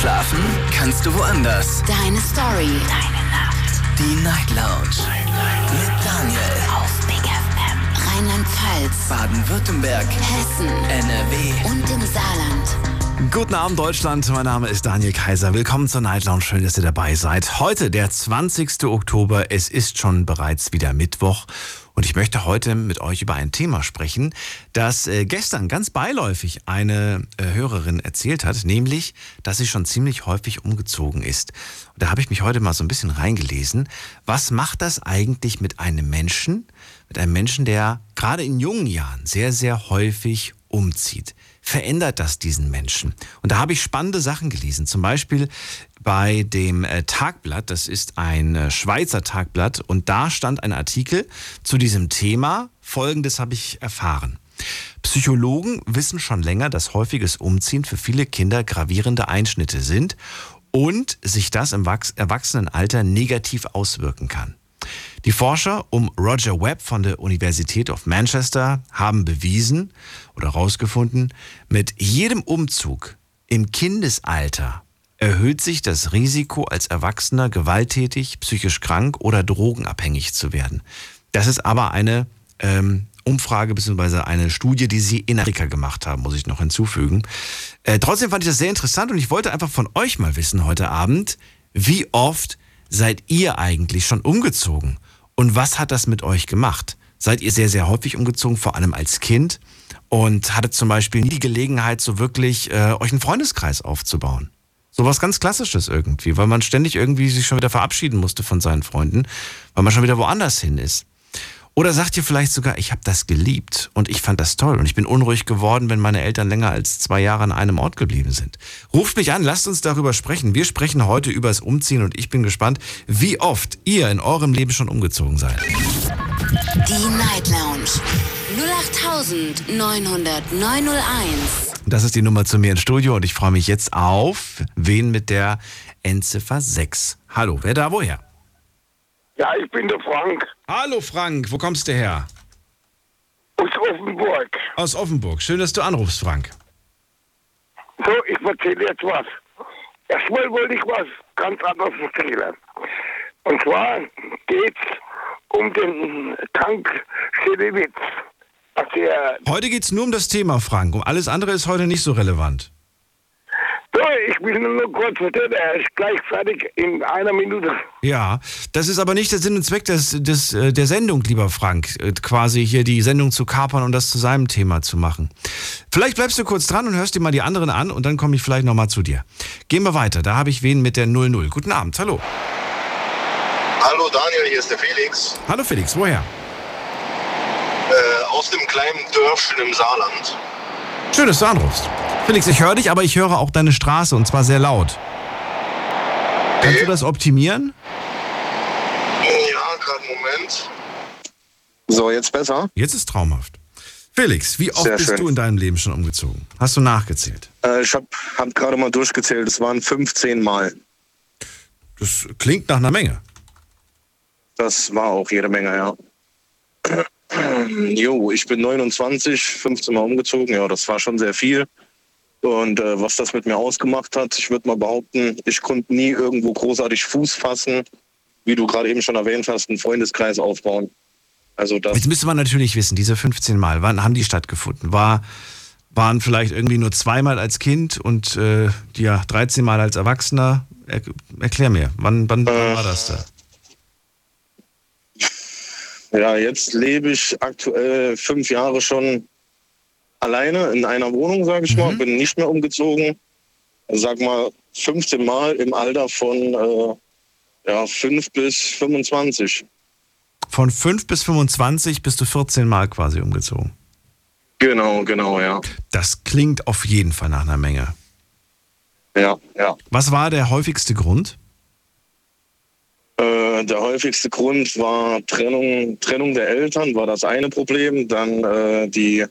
Schlafen kannst du woanders. Deine Story. Deine Nacht. Die Night Lounge. Mit Daniel. Auf Big FM. Rheinland-Pfalz. Baden-Württemberg. Hessen. NRW. Und im Saarland. Guten Abend Deutschland, mein Name ist Daniel Kaiser. Willkommen zur Night Lounge, schön, dass ihr dabei seid. Heute, der 20. Oktober, es ist schon bereits wieder Mittwoch und ich möchte heute mit euch über ein Thema sprechen, das äh, gestern ganz beiläufig eine äh, Hörerin erzählt hat, nämlich, dass sie schon ziemlich häufig umgezogen ist. Und da habe ich mich heute mal so ein bisschen reingelesen. Was macht das eigentlich mit einem Menschen, mit einem Menschen, der gerade in jungen Jahren sehr, sehr häufig umzieht? verändert das diesen Menschen? Und da habe ich spannende Sachen gelesen. Zum Beispiel bei dem äh, Tagblatt, das ist ein äh, Schweizer Tagblatt, und da stand ein Artikel zu diesem Thema. Folgendes habe ich erfahren. Psychologen wissen schon länger, dass häufiges Umziehen für viele Kinder gravierende Einschnitte sind und sich das im Erwachsenenalter negativ auswirken kann. Die Forscher um Roger Webb von der Universität of Manchester haben bewiesen oder herausgefunden, mit jedem Umzug im Kindesalter erhöht sich das Risiko, als Erwachsener gewalttätig, psychisch krank oder drogenabhängig zu werden. Das ist aber eine ähm, Umfrage bzw. eine Studie, die sie in Amerika gemacht haben, muss ich noch hinzufügen. Äh, trotzdem fand ich das sehr interessant und ich wollte einfach von euch mal wissen heute Abend, wie oft seid ihr eigentlich schon umgezogen? Und was hat das mit euch gemacht? Seid ihr sehr, sehr häufig umgezogen, vor allem als Kind? Und hattet zum Beispiel nie die Gelegenheit, so wirklich äh, euch einen Freundeskreis aufzubauen? So was ganz Klassisches irgendwie, weil man ständig irgendwie sich schon wieder verabschieden musste von seinen Freunden, weil man schon wieder woanders hin ist. Oder sagt ihr vielleicht sogar, ich habe das geliebt und ich fand das toll und ich bin unruhig geworden, wenn meine Eltern länger als zwei Jahre an einem Ort geblieben sind. Ruft mich an, lasst uns darüber sprechen. Wir sprechen heute über das Umziehen und ich bin gespannt, wie oft ihr in eurem Leben schon umgezogen seid. Die Night Lounge 0890901. Das ist die Nummer zu mir ins Studio und ich freue mich jetzt auf wen mit der Endziffer 6. Hallo, wer da woher? Ja, ich bin der Frank. Hallo Frank, wo kommst du her? Aus Offenburg. Aus Offenburg. Schön, dass du anrufst, Frank. So, ich erzähle jetzt was. Erstmal wollte ich was ganz anderes erzählen. Und zwar geht's um den Tank Schellewitz. Heute geht's nur um das Thema, Frank. Um alles andere ist heute nicht so relevant. So, ich will nur kurz erzählen, er ist gleich fertig in einer Minute. Ja, das ist aber nicht der Sinn und Zweck des, des, äh, der Sendung, lieber Frank, äh, quasi hier die Sendung zu kapern und das zu seinem Thema zu machen. Vielleicht bleibst du kurz dran und hörst dir mal die anderen an und dann komme ich vielleicht nochmal zu dir. Gehen wir weiter, da habe ich wen mit der 00. Guten Abend, hallo. Hallo Daniel, hier ist der Felix. Hallo Felix, woher? Äh, aus dem kleinen Dörfchen im Saarland. Schön, dass du anrufst. Felix, ich höre dich, aber ich höre auch deine Straße und zwar sehr laut. Kannst du das optimieren? Ja, gerade einen Moment. So, jetzt besser? Jetzt ist traumhaft. Felix, wie oft sehr bist schön. du in deinem Leben schon umgezogen? Hast du nachgezählt? Äh, ich habe hab gerade mal durchgezählt. Es waren 15 Mal. Das klingt nach einer Menge. Das war auch jede Menge, ja. Jo, ich bin 29, 15 Mal umgezogen. Ja, das war schon sehr viel. Und äh, was das mit mir ausgemacht hat, ich würde mal behaupten, ich konnte nie irgendwo großartig Fuß fassen, wie du gerade eben schon erwähnt hast, einen Freundeskreis aufbauen. Also das Jetzt müsste man natürlich wissen, diese 15 Mal, wann haben die stattgefunden? War, waren vielleicht irgendwie nur zweimal als Kind und äh, ja, 13 Mal als Erwachsener? Er, erklär mir, wann, wann, äh, wann war das da? Ja, jetzt lebe ich aktuell fünf Jahre schon alleine in einer Wohnung, sage ich mhm. mal. Bin nicht mehr umgezogen. Sag mal 15 Mal im Alter von äh, ja, 5 bis 25. Von 5 bis 25 bist du 14 Mal quasi umgezogen. Genau, genau, ja. Das klingt auf jeden Fall nach einer Menge. Ja, ja. Was war der häufigste Grund? Äh, der häufigste Grund war Trennung, Trennung der Eltern, war das eine Problem. Dann äh, die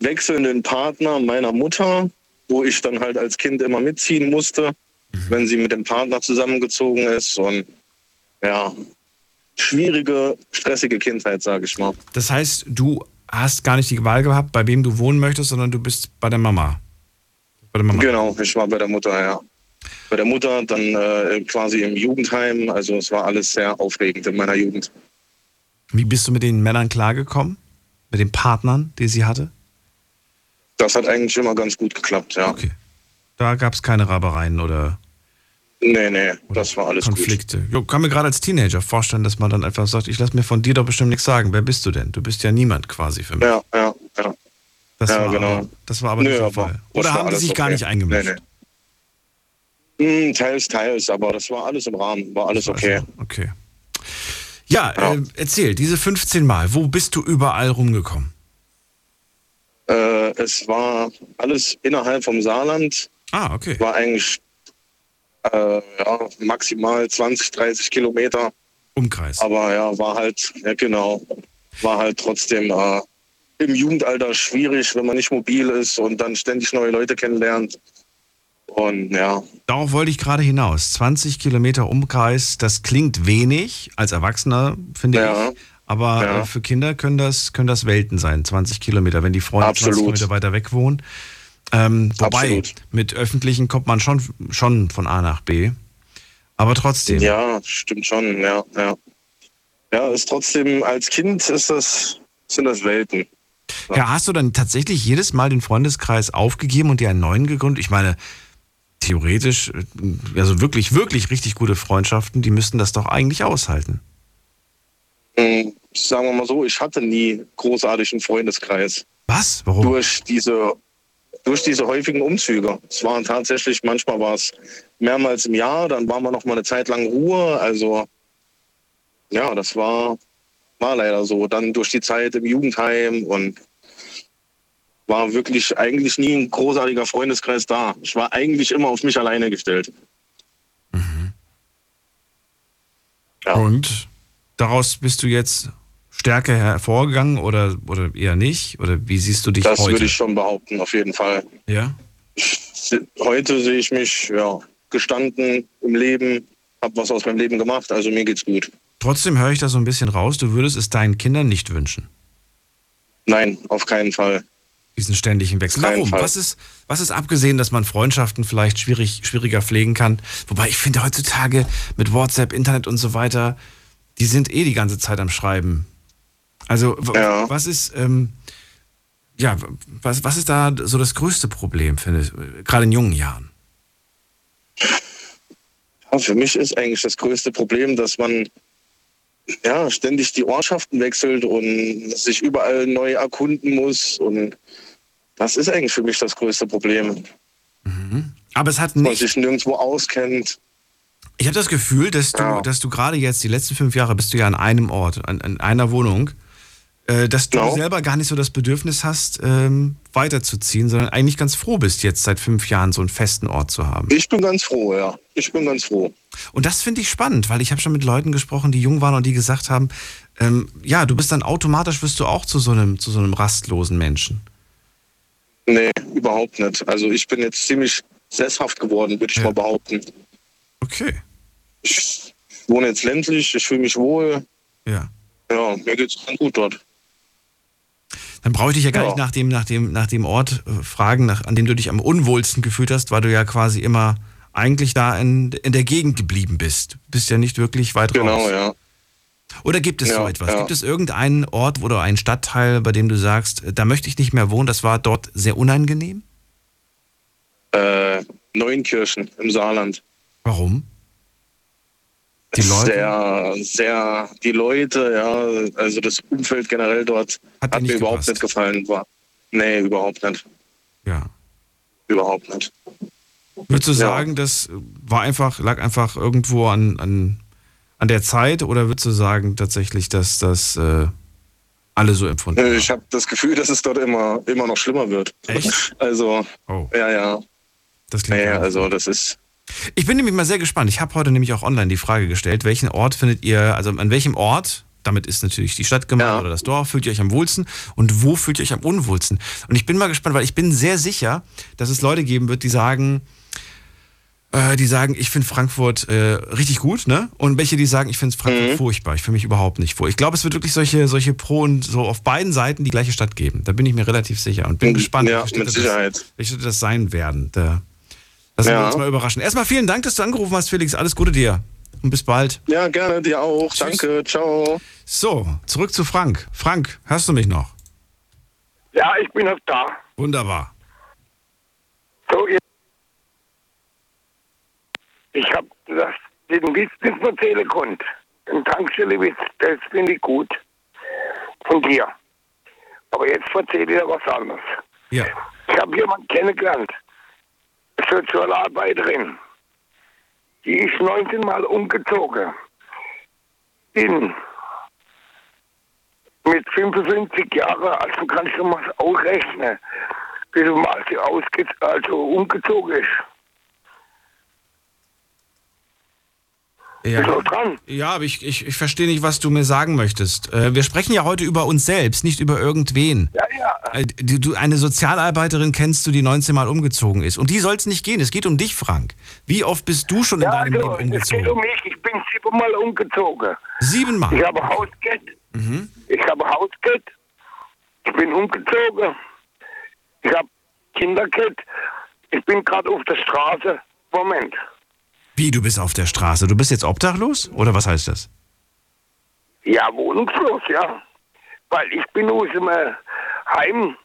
wechselnden Partner meiner Mutter, wo ich dann halt als Kind immer mitziehen musste, mhm. wenn sie mit dem Partner zusammengezogen ist. Und ja, schwierige, stressige Kindheit, sage ich mal. Das heißt, du hast gar nicht die Wahl gehabt, bei wem du wohnen möchtest, sondern du bist bei der Mama. Bei der Mama? Genau, ich war bei der Mutter, ja. Bei der Mutter, dann äh, quasi im Jugendheim. Also es war alles sehr aufregend in meiner Jugend. Wie bist du mit den Männern klargekommen? Mit den Partnern, die sie hatte? Das hat eigentlich immer ganz gut geklappt, ja. Okay. Da gab es keine Rabereien oder Nee, nee, das war alles Konflikte. Jo, kann mir gerade als Teenager vorstellen, dass man dann einfach sagt, ich lasse mir von dir doch bestimmt nichts sagen. Wer bist du denn? Du bist ja niemand quasi für gut. mich. Ja, ja, ja. das, ja, war genau. aber, das war aber Nö, nicht der Fall. Oder haben die sich gar okay. nicht eingemischt? Nee, nee. Hm, teils, teils, aber das war alles im Rahmen, war alles okay. Okay. Ja, Ja. Äh, erzähl, diese 15 Mal, wo bist du überall rumgekommen? Äh, es war alles innerhalb vom Saarland, Ah, okay. war eigentlich äh, ja, maximal 20, 30 Kilometer. Umkreis. Aber ja, war halt, ja genau, war halt trotzdem äh, im Jugendalter schwierig, wenn man nicht mobil ist und dann ständig neue Leute kennenlernt. Und ja, Darauf wollte ich gerade hinaus. 20 Kilometer Umkreis, das klingt wenig als Erwachsener, finde Ja. ich. Aber Ja. äh, für Kinder können das, können das Welten sein, 20 Kilometer, wenn die Freunde 20 Absolut. Kilometer weiter weg wohnen. Ähm, wobei, Absolut. mit öffentlichen kommt man schon, schon von A nach B. Aber trotzdem. ja, stimmt schon, ja, ja. Ja, ist trotzdem, als Kind ist das, sind das Welten. Ja, hast du dann tatsächlich jedes Mal den Freundeskreis aufgegeben und dir einen neuen gegründet? Ich meine, theoretisch, äh, also wirklich, wirklich richtig gute Freundschaften, die müssten das doch eigentlich aushalten. Hm, Sagen wir mal so, ich hatte nie großartigen Freundeskreis. Was? Warum? durch diese durch diese häufigen Umzüge. Es waren tatsächlich, manchmal war es mehrmals im Jahr, dann waren wir noch mal eine Zeit lang Ruhe. Also ja, das war, war leider so. Dann durch die Zeit im Jugendheim und war wirklich eigentlich nie ein großartiger Freundeskreis da. Ich war eigentlich immer auf mich alleine gestellt. Ja. Und daraus bist du jetzt stärker hervorgegangen oder, oder eher nicht? Oder wie siehst du dich Das heute? würde ich schon behaupten, auf jeden Fall. ja? Heute sehe ich mich ja, gestanden im Leben, habe was aus meinem Leben gemacht, also mir geht's gut. Trotzdem höre ich da so ein bisschen raus, du würdest es deinen Kindern nicht wünschen, Nein, auf keinen Fall. Diesen ständigen Wechsel. Warum? Was ist, was ist abgesehen, dass man Freundschaften vielleicht schwierig, schwieriger pflegen kann? Wobei ich finde heutzutage mit WhatsApp, Internet und so weiter, die sind eh die ganze Zeit am Schreiben. Also Ja. was ist, ähm, ja, was, was ist da so das größte Problem, findest gerade in jungen Jahren? Ja, für mich ist eigentlich das größte Problem, dass man ja, ständig die Ortschaften wechselt und sich überall neu erkunden muss. Und das ist eigentlich für mich das größte Problem. Aber es hat Man nicht sich nirgendwo auskennt. Ich habe das Gefühl, dass du, Ja. dass du gerade jetzt, die letzten fünf Jahre, bist du ja an einem Ort, an, an einer Wohnung, äh, dass du Genau. selber gar nicht so das Bedürfnis hast, ähm, weiterzuziehen, sondern eigentlich ganz froh bist, jetzt seit fünf Jahren so einen festen Ort zu haben. Ich bin ganz froh, ja. Ich bin ganz froh. Und das finde ich spannend, weil ich habe schon mit Leuten gesprochen, die jung waren und die gesagt haben, ähm, ja, du bist dann automatisch, wirst du auch zu so einem, zu so einem rastlosen Menschen. Nee, überhaupt nicht. Also ich bin jetzt ziemlich sesshaft geworden, würde ich Ja. mal behaupten. Okay, Ich wohne jetzt ländlich, ich fühle mich wohl. ja. Ja, mir geht's ganz gut dort. Dann brauche ich dich ja gar Ja. nicht nach dem, nach dem, nach dem Ort äh, fragen, nach, an dem du dich am unwohlsten gefühlt hast, weil du ja quasi immer eigentlich da in, in der Gegend geblieben bist. Bist ja nicht wirklich weit Genau, raus. ja. Oder gibt es so Ja, etwas? ja. Gibt es irgendeinen Ort oder einen Stadtteil, bei dem du sagst, äh, da möchte ich nicht mehr wohnen, das war dort sehr unangenehm? Äh, Neunkirchen im Saarland. Warum? Die Leute? Sehr, sehr, die Leute, ja, also das Umfeld generell dort Hat hat, mir überhaupt gepasst? nicht gefallen. War, nee, überhaupt nicht. Ja. Überhaupt nicht. Würdest du Ja. sagen, das war einfach, lag einfach irgendwo an, an, an der Zeit oder würdest du sagen tatsächlich, dass das äh, alle so empfunden Äh, haben? Ich habe das Gefühl, dass es dort immer, immer noch schlimmer wird. Echt? Also, Oh, ja, ja. das klingt Nee, ja. also das ist. Ich bin nämlich mal sehr gespannt. Ich habe heute nämlich auch online die Frage gestellt, welchen Ort findet ihr, also an welchem Ort, damit ist natürlich die Stadt gemeint Ja. oder das Dorf, fühlt ihr euch am wohlsten und wo fühlt ihr euch am unwohlsten? Und ich bin mal gespannt, weil ich bin sehr sicher, dass es Leute geben wird, die sagen, äh, die sagen, ich finde Frankfurt äh, richtig gut, ne? Und welche, die sagen, ich finde Frankfurt Mhm. furchtbar. Ich fühle mich überhaupt nicht vor. Ich glaube, es wird wirklich solche, solche Pro und so auf beiden Seiten die gleiche Stadt geben. Da bin ich mir relativ sicher und bin Mhm. gespannt, Ja, welche Städte mit Sicherheit. Das, welche Städte das sein werden. Da, wir Ja. uns mal überraschen. Erstmal vielen Dank, dass du angerufen hast, Felix. Alles Gute dir. Und bis bald. Ja, gerne, dir auch. Tschüss. Danke, ciao. So, zurück zu Frank. Frank, hörst du mich noch? Ja, ich bin noch da. Wunderbar. So, ihr- ich habe das, den Witz nicht erzählen konnte. Den Tankstellenwitz, das finde ich gut. Von dir. Aber jetzt erzähle ich dir was anderes. Ja. Ich habe jemanden kennengelernt. Sozialarbeiterin. Die ist 19 Mal umgezogen. In mit 55 Jahren, also kannst du mal ausrechnen, wie du mal sie ausge also umgezogen ist. Ja. Ist noch dran? Ja, aber ich, ich, ich verstehe nicht, was du mir sagen möchtest. Äh, wir sprechen ja heute über uns selbst, nicht über irgendwen. Ja, ja. Äh, Du, du, eine Sozialarbeiterin kennst du, die 19 Mal umgezogen ist. Und die soll es nicht gehen. Es geht um dich, Frank. Wie oft bist du schon in Ja, deinem also, Leben es geht um umgezogen? mich. Ich bin siebenmal umgezogen. Siebenmal. Ich habe Hausgeld. Mhm. Ich habe Hausgeld. Ich bin umgezogen. Ich habe Kindergeld. Ich bin gerade auf der Straße. Moment. Wie, du bist auf der Straße? Du bist jetzt obdachlos? Oder was heißt das? Ja, wohnungslos, ja. Weil ich bin aus dem äh, Heim.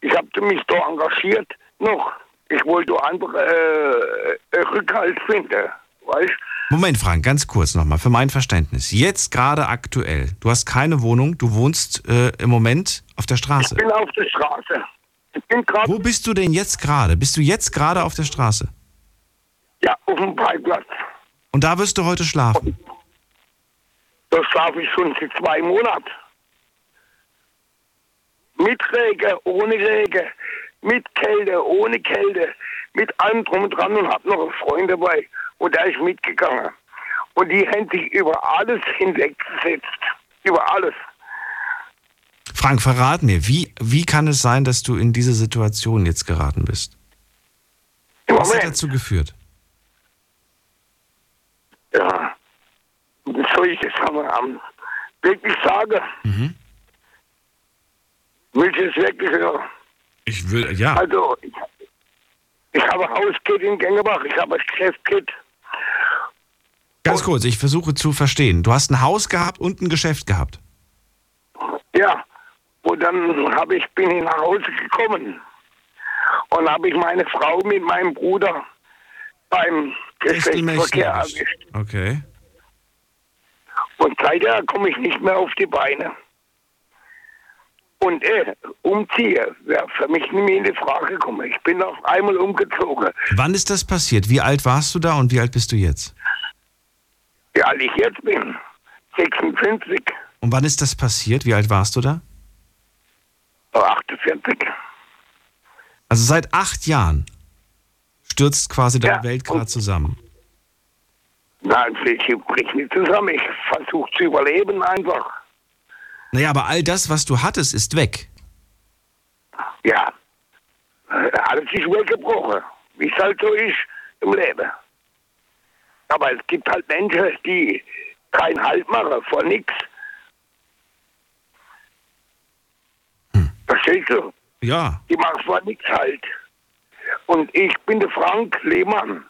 Ich habe mich da engagiert noch. Ich wollte einfach äh, Rückhalt finden. Weißt Moment, Frank, ganz kurz nochmal, für mein Verständnis. Jetzt gerade aktuell, du hast keine Wohnung, du wohnst äh, im Moment auf der Straße. Ich bin auf der Straße. Ich bin gerade Wo bist du denn jetzt gerade? Bist du jetzt gerade auf der Straße? Ja, auf dem Parkplatz. Und da wirst du heute schlafen? Da schlafe ich schon seit zwei Monaten. Mit Regen, ohne Regen, mit Kälte, ohne Kälte, mit allem drum und dran und hab noch einen Freund dabei. Und der ist mitgegangen. Und die haben sich über alles hinweggesetzt. Über alles. Frank, verrat mir, wie, wie kann es sein, dass du in diese Situation jetzt geraten bist? Was hat Moment. dazu geführt? Ja. Soll ich das am wirklich sagen? Mhm. Willst du es wirklich hören? Ich will, ja. Also, ich, ich habe Hausgeld in Gängebach, ich habe Geschäftgeld. Ganz kurz, ich versuche zu verstehen. Du hast ein Haus gehabt und ein Geschäft gehabt. Ja, und dann habe ich, bin ich nach Hause gekommen und habe ich meine Frau mit meinem Bruder beim Geschlechtsverkehr erwischt. Okay. Und seither komme ich nicht mehr auf die Beine. Und äh, umziehe wäre für mich nicht mehr in die Frage gekommen. Ich bin auf einmal umgezogen. Wann ist das passiert? Wie alt warst du da und wie alt bist du jetzt? Wie alt ich jetzt bin, 56, Und wann ist das passiert? Wie alt warst du da? 48. Also seit acht Jahren stürzt quasi deine Ja, Welt gerade zusammen. Nein, ich bricht nicht zusammen. Ich versuche zu überleben einfach. Naja, aber all das, was du hattest, ist weg. Ja, alles ist weggebrochen, wie es halt so ist im Leben. Aber es gibt halt Menschen, die keinen Halt machen vor nichts. Verstehst du? Ja. Die machen vor nichts halt. Und ich bin der Frank Lehmann.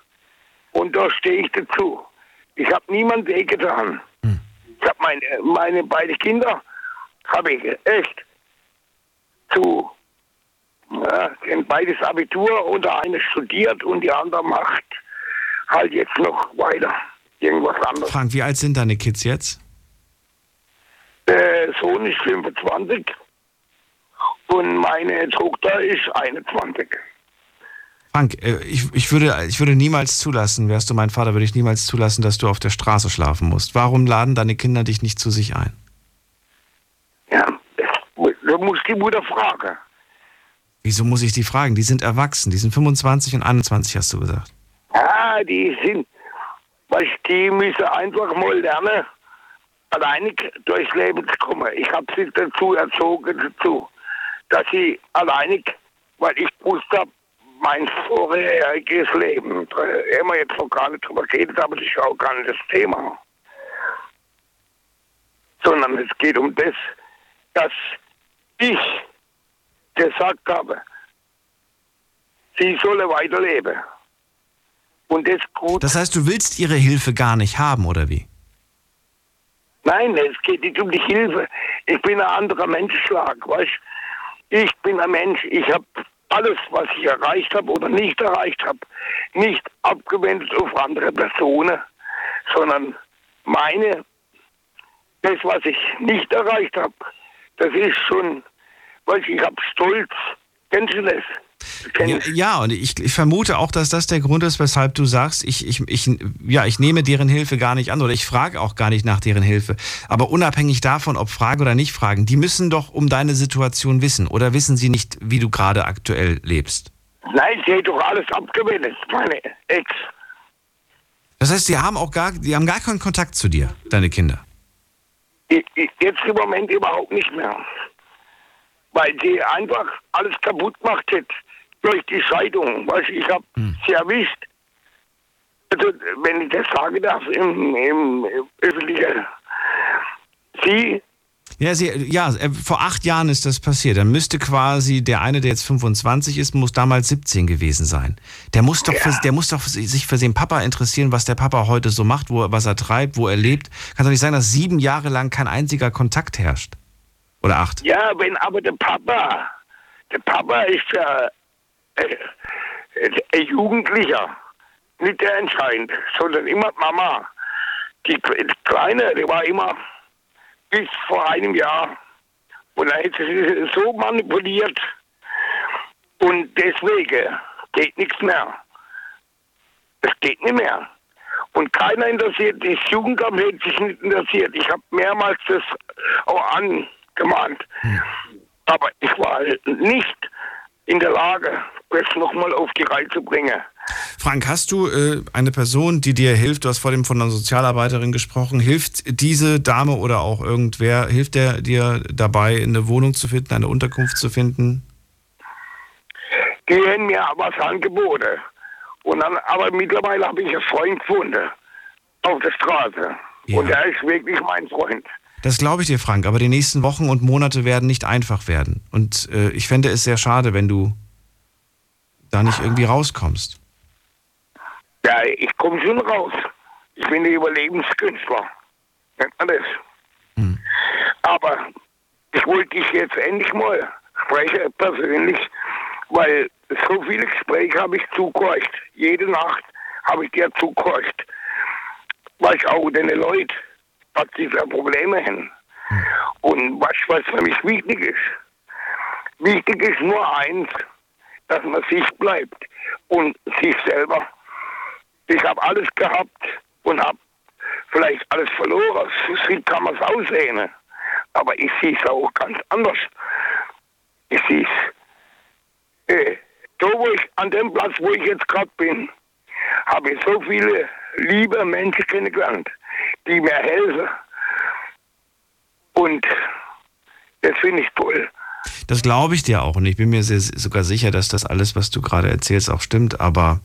Und da stehe ich dazu. Ich habe niemand wehgetan. Ich habe meine, meine beiden Kinder, habe ich echt zu, ja, beides Abitur und der eine studiert und die andere macht halt jetzt noch weiter irgendwas anderes. Frank, wie alt sind deine Kids jetzt? Der Sohn ist 25 und meine Tochter ist 21. Frank, äh, ich, ich, würde, ich würde niemals zulassen, wärst du mein Vater, würde ich niemals zulassen, dass du auf der Straße schlafen musst. Warum laden deine Kinder dich nicht zu sich ein? Ja, da muss die Mutter fragen. Wieso muss ich die fragen? Die sind erwachsen, die sind 25 und 21, hast du gesagt. Ja, die sind, weißt, die müssen einfach mal lernen, alleinig durchs Leben zu kommen. Ich habe sie dazu erzogen, dazu, dass sie alleinig, weil ich gewusst habe, mein vorheriges Leben. Da haben wir jetzt noch gar nicht drüber geredet, aber das ist auch gar nicht das Thema. Sondern es geht um das, dass ich gesagt habe, sie solle weiterleben. Und das gut. Das heißt, du willst ihre Hilfe gar nicht haben, oder wie? Nein, es geht nicht um die Hilfe. Ich bin ein anderer Menschenschlag, weißt Ich bin ein Mensch, ich habe alles, was ich erreicht habe oder nicht erreicht habe, nicht abgewendet auf andere Personen, sondern meine, das, was ich nicht erreicht habe, das ist schon, weißt ich habe Stolz. Kennst du das? Ja, ja, und ich, ich, vermute auch, dass das der Grund ist, weshalb du sagst, ich, ich, ich, ja, ich nehme deren Hilfe gar nicht an oder ich frage auch gar nicht nach deren Hilfe. Aber unabhängig davon, ob Fragen oder nicht Fragen, die müssen doch um deine Situation wissen oder wissen sie nicht, wie du gerade aktuell lebst? Nein, sie hat doch alles abgewendet, meine Ex. Das heißt, sie haben auch gar, die haben gar keinen Kontakt zu dir, deine Kinder? Jetzt im Moment überhaupt nicht mehr. Weil sie einfach alles kaputt gemacht hat durch die Scheidung. Weißt, ich habe hm. sie erwischt. Also, wenn ich das sagen darf, im, im, im öffentlichen. Sie ja, sie, ja, äh, vor acht Jahren ist das passiert. Dann müsste quasi der eine, der jetzt 25 ist, muss damals 17 gewesen sein. Der muss doch, ja. für, der muss doch sich für den Papa interessieren, was der Papa heute so macht, wo, was er treibt, wo er lebt. Kann doch nicht sein, dass sieben Jahre lang kein einziger Kontakt herrscht. Oder acht. Ja, wenn aber der Papa, der Papa ist ja äh, Jugendlicher, nicht der entscheidend, sondern immer Mama. Die, Kleine, die war immer bis vor einem Jahr. Und dann hat sie so manipuliert. Und deswegen geht nichts mehr. Es geht nicht mehr. Und keiner interessiert, das Jugendamt hat sich nicht interessiert. Ich habe mehrmals das auch angemahnt. Aber ich war nicht in der Lage, das nochmal auf die Reihe zu bringen. Frank, hast du äh, eine Person, die dir hilft? Du hast vor dem von einer Sozialarbeiterin gesprochen. Hilft diese Dame oder auch irgendwer, hilft der dir dabei, eine Wohnung zu finden, eine Unterkunft zu finden? Die haben mir was angeboten. Und dann, aber mittlerweile habe ich einen Freund gefunden. Auf der Straße. Ja. Und er ist wirklich mein Freund. Das glaube ich dir, Frank. Aber die nächsten Wochen und Monate werden nicht einfach werden. Und äh, ich fände es sehr schade, wenn du da nicht irgendwie rauskommst. Ja, ich komme schon raus. Ich bin der Überlebenskünstler. Nennt man das. Hm. Aber ich wollte dich jetzt endlich mal sprechen, persönlich, weil so viele Gespräche habe ich zugehört. Jede Nacht habe ich dir zugehört. Weil ich auch deine Leute, was sie für Probleme haben. Hm. Und was, was für mich wichtig ist. Wichtig ist nur eins, dass man sich bleibt und sich selber. Ich habe alles gehabt und habe vielleicht alles verloren. So kann man es aussehen. Aber ich sehe es auch ganz anders. Ich sehe es. Äh, da, wo ich, an dem Platz, wo ich jetzt gerade bin, habe ich so viele liebe Menschen kennengelernt, die mir helfen. Und das finde ich toll. Das glaube ich dir auch und ich bin mir sehr, sogar sicher, dass das alles, was du gerade erzählst, auch stimmt. Aber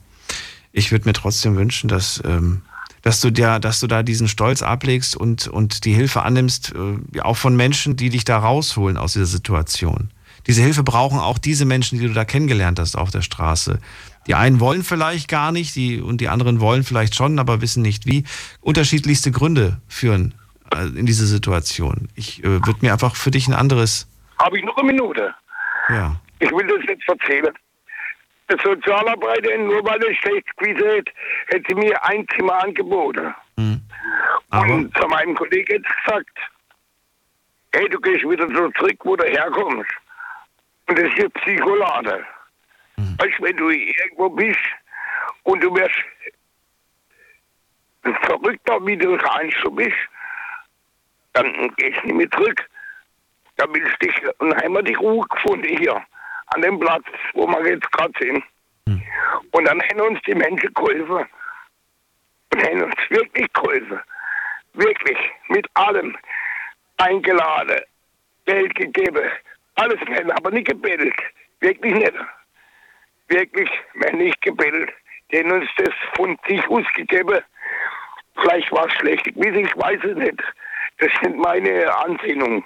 ich würde mir trotzdem wünschen, dass, ähm, dass, du dir, dass du da diesen Stolz ablegst und, und die Hilfe annimmst, äh, auch von Menschen, die dich da rausholen aus dieser Situation. Diese Hilfe brauchen auch diese Menschen, die du da kennengelernt hast auf der Straße. Die einen wollen vielleicht gar nicht, die, und die anderen wollen vielleicht schon, aber wissen nicht wie. Unterschiedlichste Gründe führen äh, in diese Situation. Ich äh, würde mir einfach für dich ein anderes habe ich noch eine Minute? Ja. Ich will das jetzt erzählen. Der Sozialarbeiter, nur weil er schlecht gewesen hat, hätte mir ein Zimmer angeboten. Mhm. Und zu meinem Kollegen hat gesagt, hey, du gehst wieder so zurück, wo du herkommst. Und das ist eine Psycholade. Mhm. Weißt du, wenn du irgendwo bist und du wirst verrückter, wie du eigentlich so bist, dann gehst du nicht mehr zurück. Da haben wir die Ruhe gefunden hier, an dem Platz, wo wir jetzt gerade sind. Hm. Und dann haben uns die Menschen geholfen. Und haben uns wirklich geholfen. Wirklich, mit allem. Eingeladen, Geld gegeben, alles nicht, aber nicht gebettelt. Wirklich nicht. wirklich männlich gebildet. Die haben uns das von sich ausgegeben. Vielleicht war es schlecht, ich weiß es nicht. Das sind meine Ansinnungen.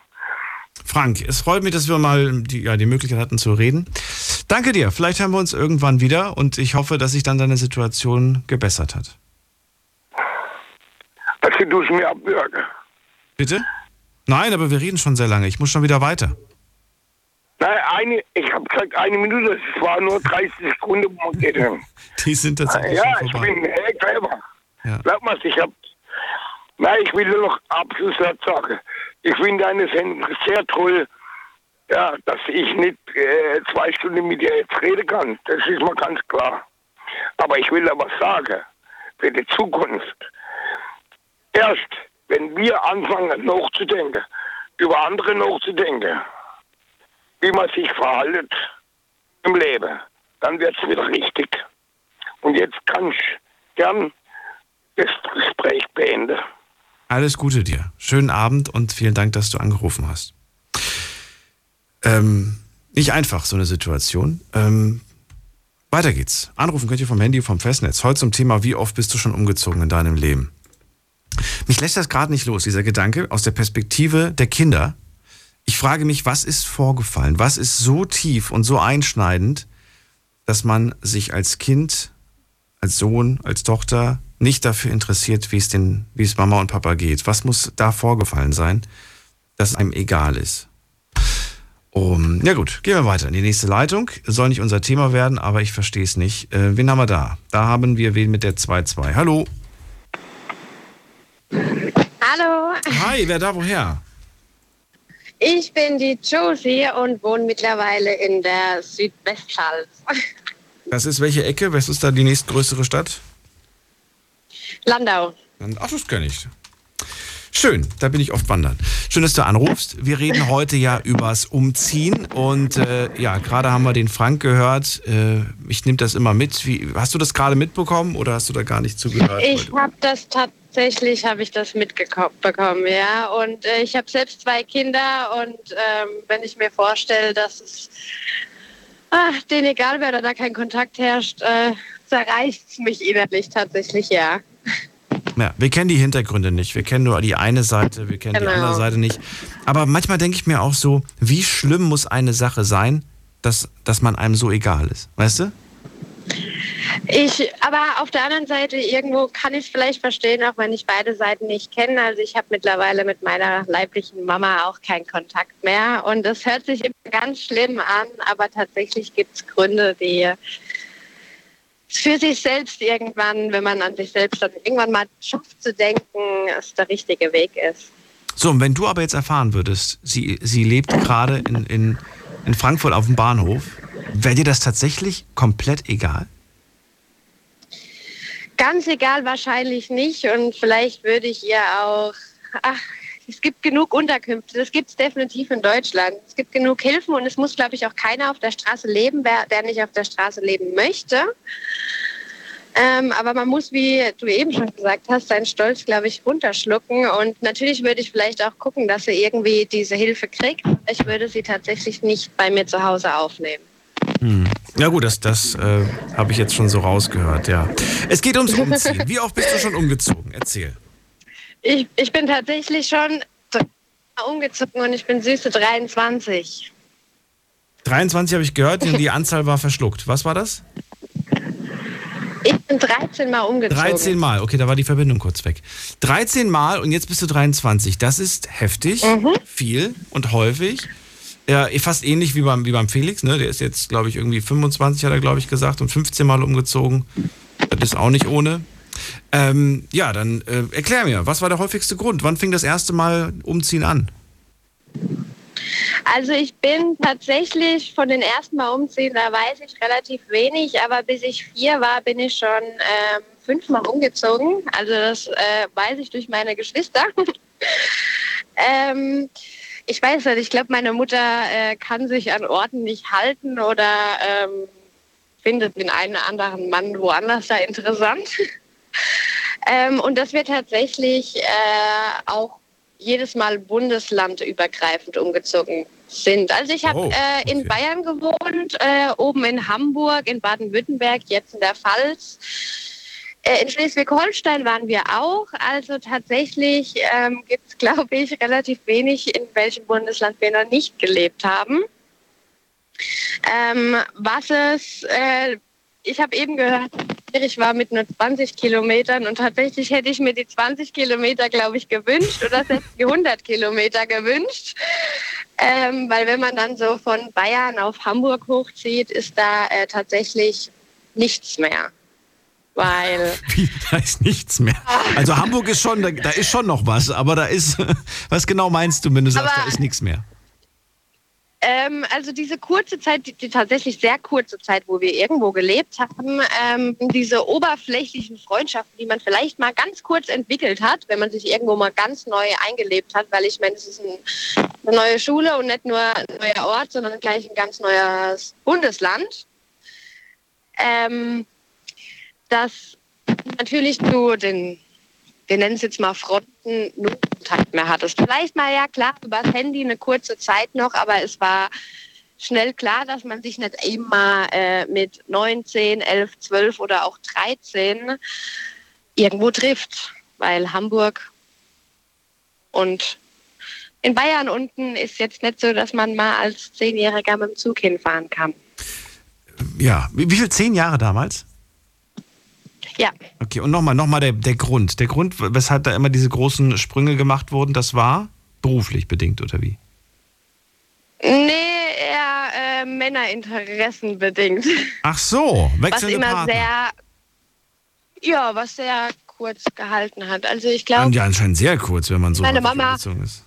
Frank, es freut mich, dass wir mal die, ja, die Möglichkeit hatten zu reden. Danke dir. Vielleicht haben wir uns irgendwann wieder und ich hoffe, dass sich dann deine Situation gebessert hat. Also du es mir abwürgen. Bitte? Nein, aber wir reden schon sehr lange. Ich muss schon wieder weiter. Nein, eine, ich habe gesagt eine Minute. Es war nur 30 Sekunden. Die sind tatsächlich Ja, ich bin äh, clever. Ja. Glaub mal, ich hab. Nein, ich will nur noch Abschlusssatz sagen. Ich finde deine Sendung sehr toll, ja, dass ich nicht äh, zwei Stunden mit dir jetzt reden kann. Das ist mal ganz klar. Aber ich will da was sagen für die Zukunft. Erst, wenn wir anfangen nachzudenken, über andere nachzudenken, wie man sich verhält im Leben, dann wird es wieder richtig. Und jetzt kann ich gern das Gespräch beenden. Alles Gute dir. Schönen Abend und vielen Dank, dass du angerufen hast. Ähm, nicht einfach, so eine Situation. Ähm, weiter geht's. Anrufen könnt ihr vom Handy, vom Festnetz. Heute zum Thema, wie oft bist du schon umgezogen in deinem Leben? Mich lässt das gerade nicht los, dieser Gedanke aus der Perspektive der Kinder. Ich frage mich, was ist vorgefallen? Was ist so tief und so einschneidend, dass man sich als Kind, als Sohn, als Tochter nicht dafür interessiert, wie es den, wie es Mama und Papa geht? Was muss da vorgefallen sein, dass einem egal ist? Um, ja gut, gehen wir weiter in die nächste Leitung. Soll nicht unser Thema werden, aber ich verstehe es nicht. Äh, wen haben wir da? Da haben wir wen mit der 2-2. Hallo. Hallo, Hi, wer da woher? ich bin die Josie und wohne mittlerweile in der Südwestpfalz. Das ist welche Ecke? Was ist da die nächstgrößere Stadt? Landau. Ach, das kenne ich. Schön, da bin ich oft wandern. Schön, dass du anrufst. Wir reden heute ja übers Umziehen und äh, ja, gerade haben wir den Frank gehört. Äh, ich nehme das immer mit. Wie, hast du das gerade mitbekommen oder hast du da gar nicht zugehört? Ich habe das tatsächlich, habe ich das mitbekommen, ja. Und äh, ich habe selbst zwei Kinder und ähm, wenn ich mir vorstelle, dass es ah, denen egal wäre oder da kein Kontakt herrscht, äh, zerreißt es mich innerlich tatsächlich, ja. Ja, wir kennen die Hintergründe nicht. Wir kennen nur die eine Seite, wir kennen die Genau. andere Seite nicht. Aber manchmal denke ich mir auch so, wie schlimm muss eine Sache sein, dass, dass man einem so egal ist. Weißt du? Ich, aber auf der anderen Seite, irgendwo kann ich es vielleicht verstehen, auch wenn ich beide Seiten nicht kenne. Also ich habe mittlerweile mit meiner leiblichen Mama auch keinen Kontakt mehr. Und das hört sich immer ganz schlimm an, aber tatsächlich gibt es Gründe, die für sich selbst irgendwann, wenn man an sich selbst dann irgendwann mal schafft zu denken, es der richtige Weg ist. So, und wenn du aber jetzt erfahren würdest, sie, sie lebt gerade in, in, in Frankfurt auf dem Bahnhof, wäre dir das tatsächlich komplett egal? Ganz egal wahrscheinlich nicht und vielleicht würde ich ihr auch, ach, es gibt genug Unterkünfte, das gibt es definitiv in Deutschland. Es gibt genug Hilfen und es muss, glaube ich, auch keiner auf der Straße leben, wer, der nicht auf der Straße leben möchte. Ähm, aber man muss, wie du eben schon gesagt hast, seinen Stolz, glaube ich, runterschlucken. Und natürlich würde ich vielleicht auch gucken, dass sie irgendwie diese Hilfe kriegt. Ich würde sie tatsächlich nicht bei mir zu Hause aufnehmen. Hm. Ja gut, das, das äh, habe ich jetzt schon so rausgehört, ja. Es geht ums Umziehen. Wie oft bist du schon umgezogen? Erzähl. Ich, ich bin tatsächlich schon umgezogen und ich bin süße 23. 23 habe ich gehört, die Anzahl war verschluckt. Was war das? Ich bin 13 Mal umgezogen. 13 Mal. Okay, da war die Verbindung kurz weg. 13 Mal und jetzt bist du 23. Das ist heftig, viel und häufig. Ja, fast ähnlich wie beim, wie beim Felix. Ne? Der ist jetzt, glaube ich, irgendwie 25, hat er, glaube ich, gesagt, und 15 Mal umgezogen. Das ist auch nicht ohne. Ähm, ja, dann äh, erklär mir, was war der häufigste Grund? Wann fing das erste Mal Umziehen an? Also ich bin tatsächlich von den ersten Mal umziehen, da weiß ich relativ wenig, aber bis ich vier war, bin ich schon ähm, fünfmal umgezogen. Also das äh, weiß ich durch meine Geschwister. ähm, ich weiß nicht, ich glaube, meine Mutter äh, kann sich an Orten nicht halten oder ähm, findet den einen oder anderen Mann woanders da interessant. ähm, und das wird tatsächlich äh, auch jedes Mal bundeslandübergreifend umgezogen. sind. Also ich habe Oh, äh, in okay. Bayern gewohnt, äh, oben in Hamburg, in Baden-Württemberg, jetzt in der Pfalz. Äh, in Schleswig-Holstein waren wir auch. Also tatsächlich ähm, gibt es, glaube ich, relativ wenig, in welchem Bundesland wir noch nicht gelebt haben. Ähm, was es, äh, ich habe eben gehört, ich war mit nur 20 Kilometern und tatsächlich hätte ich mir die 20 Kilometer, glaube ich, gewünscht oder selbst die 100 Kilometer gewünscht. Ähm, weil wenn man dann so von Bayern auf Hamburg hochzieht, ist da äh, tatsächlich nichts mehr. Weil Wie, da ist nichts mehr. Also Hamburg ist schon, da, da ist schon noch was, aber da ist, was genau meinst du, wenn du sagst, Aber- da ist nichts mehr? Ähm, also diese kurze Zeit, die, die tatsächlich sehr kurze Zeit, wo wir irgendwo gelebt haben, ähm, diese oberflächliche Freundschaften, die man vielleicht mal ganz kurz entwickelt hat, wenn man sich irgendwo mal ganz neu eingelebt hat, weil ich meine, es ist ein, eine neue Schule und nicht nur ein neuer Ort, sondern gleich ein ganz neues Bundesland. Ähm, dass natürlich du den wir nennen es jetzt mal Fronten, nur Kontakt mehr hattest. Vielleicht mal, ja klar, übers Handy eine kurze Zeit noch, aber es war schnell klar, dass man sich nicht immer äh, mit 9, 10, 11, 12 oder auch 13 irgendwo trifft, weil Hamburg und in Bayern unten ist jetzt nicht so, dass man mal als Zehnjähriger mit dem Zug hinfahren kann. Ja, wie, wie viel? Zehn Jahre damals? Ja, Okay, und nochmal, nochmal der, der Grund. Der Grund, weshalb da immer diese großen Sprünge gemacht wurden, das war beruflich bedingt, oder wie? nee, eher äh, Männerinteressen bedingt. Ach so, was wechselnde immer Partner. sehr, ja, was sehr kurz gehalten hat. Also ich Und glaube, ja, anscheinend sehr kurz, wenn man so Meine Mama- ist.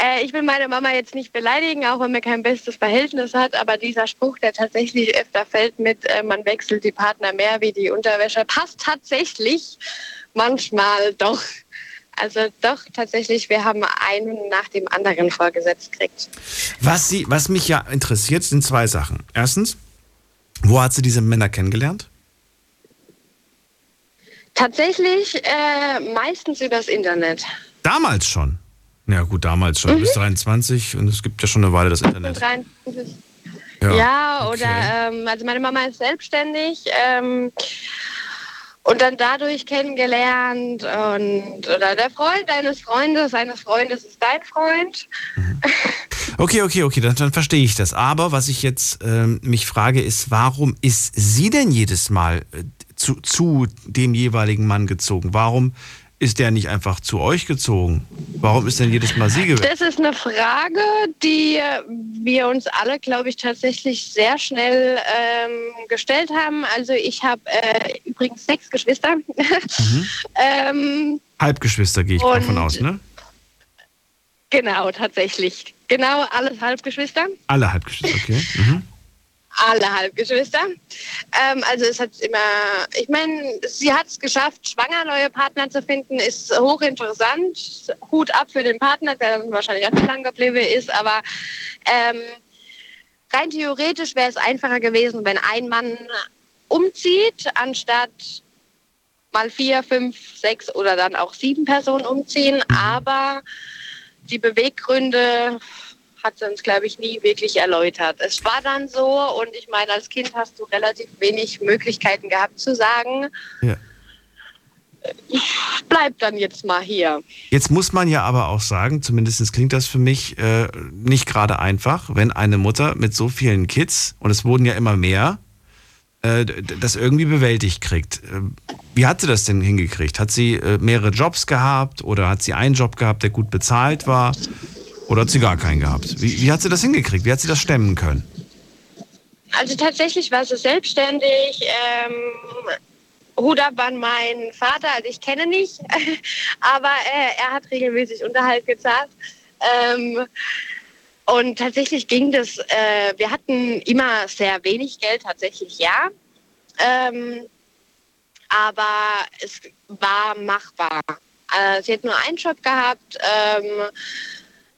Äh, ich will meine Mama jetzt nicht beleidigen, auch wenn man kein bestes Verhältnis hat, aber dieser Spruch, der tatsächlich öfter fällt mit, äh, man wechselt die Partner mehr wie die Unterwäsche, passt tatsächlich manchmal doch. Also doch tatsächlich, wir haben einen nach dem anderen vorgesetzt gekriegt. Was, sie, was mich ja interessiert, sind zwei Sachen. Erstens, wo hat sie diese Männer kennengelernt? Tatsächlich äh, meistens übers Internet. Damals schon. Ja, gut, damals schon. Mhm. bist 23 und es gibt ja schon eine Weile das Internet. Rein- Ja, okay. oder ähm, also meine Mama ist selbstständig ähm, und dann dadurch kennengelernt und oder der Freund deines Freundes, eines Freundes ist dein Freund. Okay, okay, okay, dann, dann verstehe ich das. Aber was ich jetzt ähm, mich frage, ist, warum ist sie denn jedes Mal äh, zu, zu dem jeweiligen Mann gezogen? Warum ist der nicht einfach zu euch gezogen? Warum ist denn jedes Mal sie gewesen? Das ist eine Frage, die wir uns alle, glaube ich, tatsächlich sehr schnell ähm, gestellt haben. Also ich habe äh, übrigens sechs Geschwister. ähm, Halbgeschwister gehe ich mal von Und- aus, ne? genau, tatsächlich. Genau, alles Halbgeschwister. Alle Halbgeschwister, okay. Mhm. Alle Halbgeschwister. Ähm, also es hat immer, ich meine, sie hat es geschafft, schwanger neue Partner zu finden, ist hochinteressant. Hut ab für den Partner, der dann wahrscheinlich auch nicht lang geblieben ist, aber ähm, rein theoretisch wäre es einfacher gewesen, wenn ein Mann umzieht, anstatt mal vier, fünf, sechs oder dann auch sieben Personen umziehen. Aber die Beweggründe hat sie uns, glaube ich, nie wirklich erläutert. Es war dann so und ich meine, als Kind hast du relativ wenig Möglichkeiten gehabt zu sagen, Ja. bleib dann jetzt mal hier. Jetzt muss man ja aber auch sagen, zumindest klingt das für mich äh, nicht gerade einfach, wenn eine Mutter mit so vielen Kids, und es wurden ja immer mehr, äh, das irgendwie bewältigt kriegt. Äh, Wie hat sie das denn hingekriegt? Hat sie äh, mehrere Jobs gehabt oder hat sie einen Job gehabt, der gut bezahlt war? Oder hat sie gar keinen gehabt? Wie, wie hat sie das hingekriegt? Wie hat sie das stemmen können? Also tatsächlich war sie selbstständig. Ähm, an meinen Vater, also ich kenne nicht, aber äh, er hat regelmäßig Unterhalt gezahlt. Ähm, und tatsächlich ging das, äh, wir hatten immer sehr wenig Geld, tatsächlich ja. Ähm, aber es war machbar. Äh, sie hat nur einen Job gehabt. Ähm,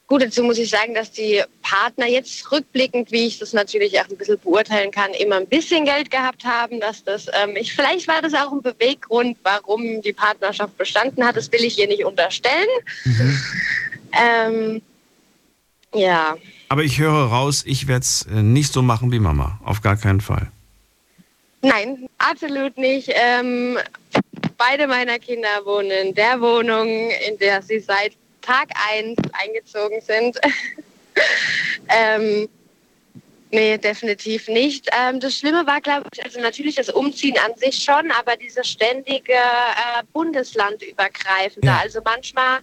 Gut, dazu muss ich sagen, dass die Partner jetzt rückblickend, wie ich das natürlich auch ein bisschen beurteilen kann, immer ein bisschen Geld gehabt haben, dass das, ähm, ich, vielleicht war das auch ein Beweggrund, warum die Partnerschaft bestanden hat. Das will ich ihr nicht unterstellen. Ähm, ja, Aber ich höre raus, ich werde es nicht so machen wie Mama. Auf gar keinen Fall. Nein, absolut nicht. Ähm, beide meiner Kinder wohnen in der Wohnung, in der sie seit Tag 1 eingezogen sind. ähm, nee, definitiv nicht. Ähm, das Schlimme war, glaube ich, also natürlich das Umziehen an sich schon, aber dieses ständige äh, Bundeslandübergreifende. Ja. Also manchmal,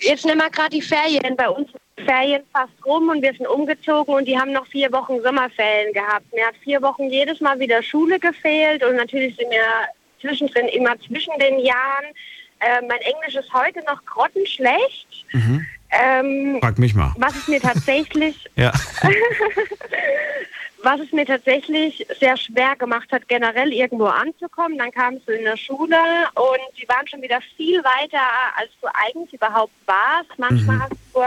jetzt nehmen wir gerade die Ferien, bei uns sind die Ferien fast rum und wir sind umgezogen und die haben noch vier Wochen Sommerferien gehabt. Mir hat vier Wochen jedes Mal wieder Schule gefehlt und natürlich sind mir zwischendrin immer zwischen den Jahren. Äh, mein Englisch ist heute noch grottenschlecht. Ähm, Frag mich mal. was es mir tatsächlich, was es mir tatsächlich sehr schwer gemacht hat, generell irgendwo anzukommen. Dann kamst du in der Schule und die waren schon wieder viel weiter, als du eigentlich überhaupt warst. Manchmal hast du,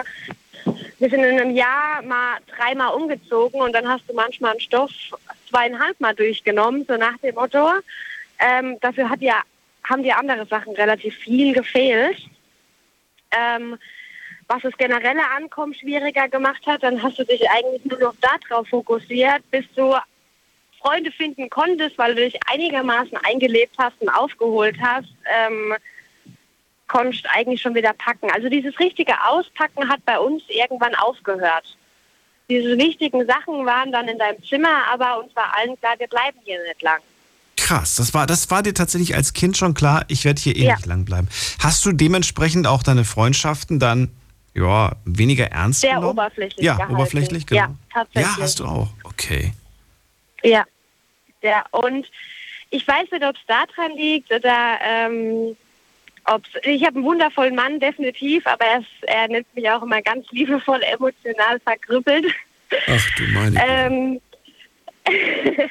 wir sind in einem Jahr mal dreimal umgezogen und dann hast du manchmal einen Stoff zweieinhalb Mal durchgenommen, so nach dem Motto. Ähm, dafür hat ja, haben dir andere Sachen relativ viel gefehlt. Ähm, was das generelle Ankommen schwieriger gemacht hat, dann hast du dich eigentlich nur noch darauf fokussiert, bis du Freunde finden konntest, weil du dich einigermaßen eingelebt hast und aufgeholt hast, ähm, konntest eigentlich schon wieder packen. Also dieses richtige Auspacken hat bei uns irgendwann aufgehört. Diese wichtigen Sachen waren dann in deinem Zimmer, aber uns war allen klar, wir bleiben hier nicht lang. Krass, das war, das war dir tatsächlich als Kind schon klar, ich werde hier eh Ja. nicht lang bleiben. Hast du dementsprechend auch deine Freundschaften dann ja, weniger ernst Sehr genommen? oberflächlich Ja, gehalten. oberflächlich, genau. Ja, tatsächlich. Ja, hast du auch. Okay. Ja, ja. Und ich weiß nicht, ob es daran liegt oder ähm, ob's, ich habe einen wundervollen Mann, definitiv, aber er, ist, er nennt mich auch immer ganz liebevoll emotional verkrüppelt. Ach du meine. Ähm,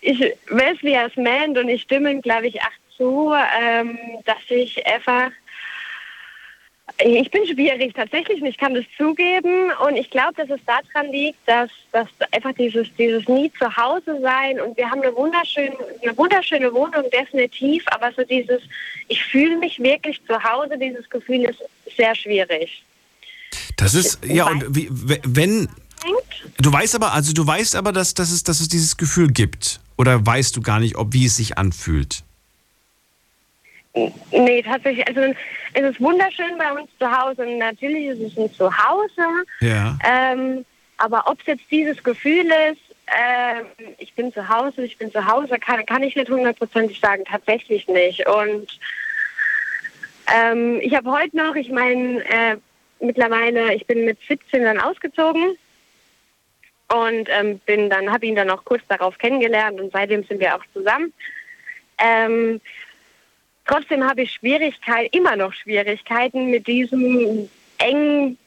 ich weiß, wie er es meint und ich stimme glaube ich, auch zu, ähm, dass ich einfach ich bin schwierig tatsächlich, und ich kann das zugeben und ich glaube, dass es daran liegt, dass, dass einfach dieses, dieses nie zu Hause sein und wir haben eine wunderschöne, eine wunderschöne Wohnung definitiv, aber so dieses, ich fühle mich wirklich zu Hause, dieses Gefühl ist sehr schwierig. Das ist, ja, und wie, wenn, du weißt aber, also du weißt aber, dass, dass, es, dass es dieses Gefühl gibt. Oder weißt du gar nicht, ob wie es sich anfühlt? Nee, tatsächlich. Also es ist wunderschön bei uns zu Hause. Und natürlich ist es ein Zuhause. Ja. Ähm, aber ob es jetzt dieses Gefühl ist, ähm, ich bin zu Hause, ich bin zu Hause, kann, kann ich nicht hundertprozentig sagen. Tatsächlich nicht. Und ähm, ich habe heute noch, ich meine, äh, mittlerweile, ich bin mit 17 dann ausgezogen und ähm, bin dann, habe ihn dann auch kurz darauf kennengelernt und seitdem sind wir auch zusammen. Ähm, trotzdem habe ich Schwierigkeiten, immer noch Schwierigkeiten mit diesem engen,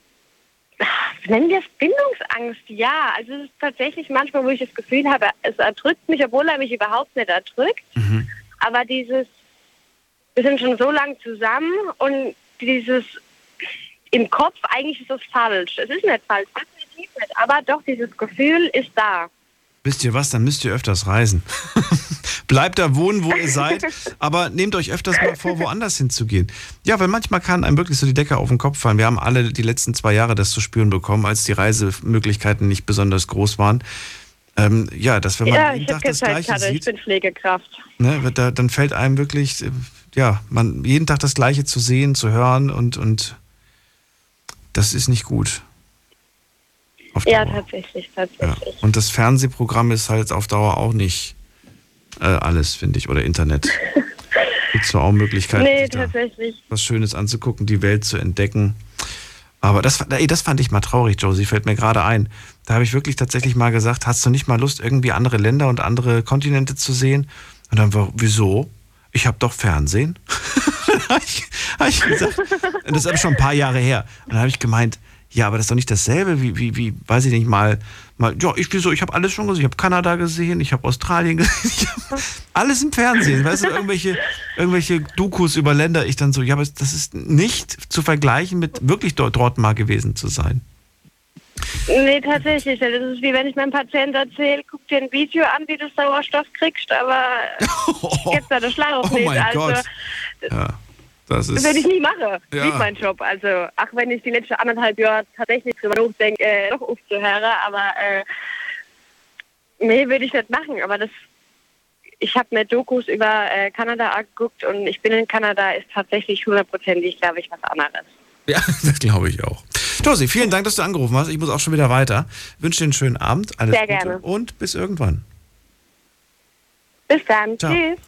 nennen wir es Bindungsangst, ja. Also es ist tatsächlich manchmal, wo ich das Gefühl habe, es erdrückt mich, obwohl er mich überhaupt nicht erdrückt. Aber dieses, wir sind schon so lange zusammen und dieses im Kopf, eigentlich ist das falsch. Es ist nicht falsch, nicht, aber doch, dieses Gefühl ist da. Wisst ihr was, dann müsst ihr öfters reisen. Bleibt da wohnen, wo ihr seid, aber nehmt euch öfters mal vor, woanders hinzugehen. Ja, weil manchmal kann einem wirklich so die Decke auf den Kopf fallen. Wir haben alle die letzten zwei Jahre das zu spüren bekommen, als die Reisemöglichkeiten nicht besonders groß waren. Ähm, ja, dass wenn man ja, jeden ich Tag das Gleiche hatte, ich sieht, bin Pflegekraft. ne, da, dann fällt einem wirklich, äh, ja, man jeden Tag das Gleiche zu sehen, zu hören und, und das ist nicht gut. Auf Ja, Dauer. tatsächlich, Ja. tatsächlich. Und das Fernsehprogramm ist halt auf Dauer auch nicht äh, alles, finde ich, oder Internet. Gibt zwar auch Möglichkeiten, Nee, tatsächlich. was Schönes anzugucken, die Welt zu entdecken. Aber das, ey, das fand ich mal traurig, Josie, fällt mir gerade ein. Da habe ich wirklich tatsächlich mal gesagt, hast du nicht mal Lust, irgendwie andere Länder und andere Kontinente zu sehen? Und dann war, wieso? Ich habe doch Fernsehen. habe ich, hab ich gesagt, das ist aber schon ein paar Jahre her. Und dann habe ich gemeint, ja, aber das ist doch nicht dasselbe, wie, wie, wie weiß ich nicht, mal, mal ja, ich wieso, ich habe alles schon gesehen. Ich habe Kanada gesehen, ich habe Australien gesehen, ich hab alles im Fernsehen. Weißt du, irgendwelche, irgendwelche Dokus über Länder, ich dann so, ja, aber das ist nicht zu vergleichen mit wirklich dort, dort mal gewesen zu sein. Nee, tatsächlich. Das ist wie wenn ich meinem Patienten erzähle, guck dir ein Video an, wie du Sauerstoff kriegst, aber jetzt da der Schlauch Oh nicht. mein also, Gott. Ja, Das ist. Das werde ich nie machen. Ja. Nicht mein Job. Also, auch wenn ich die letzten anderthalb Jahre tatsächlich drüber nachdenke, äh, doch aufzuhören, aber äh, nee, würde ich nicht machen. Aber das, ich habe mir Dokus über äh, Kanada angeguckt und ich bin in Kanada, ist tatsächlich hundertprozentig, glaube ich, was anderes. Ja, das glaube ich auch. Josie, vielen Dank, dass du angerufen hast. Ich muss auch schon wieder weiter. wünsche dir einen schönen Abend. Alles Sehr Gute gerne. und bis irgendwann. Bis dann. Ciao. Tschüss.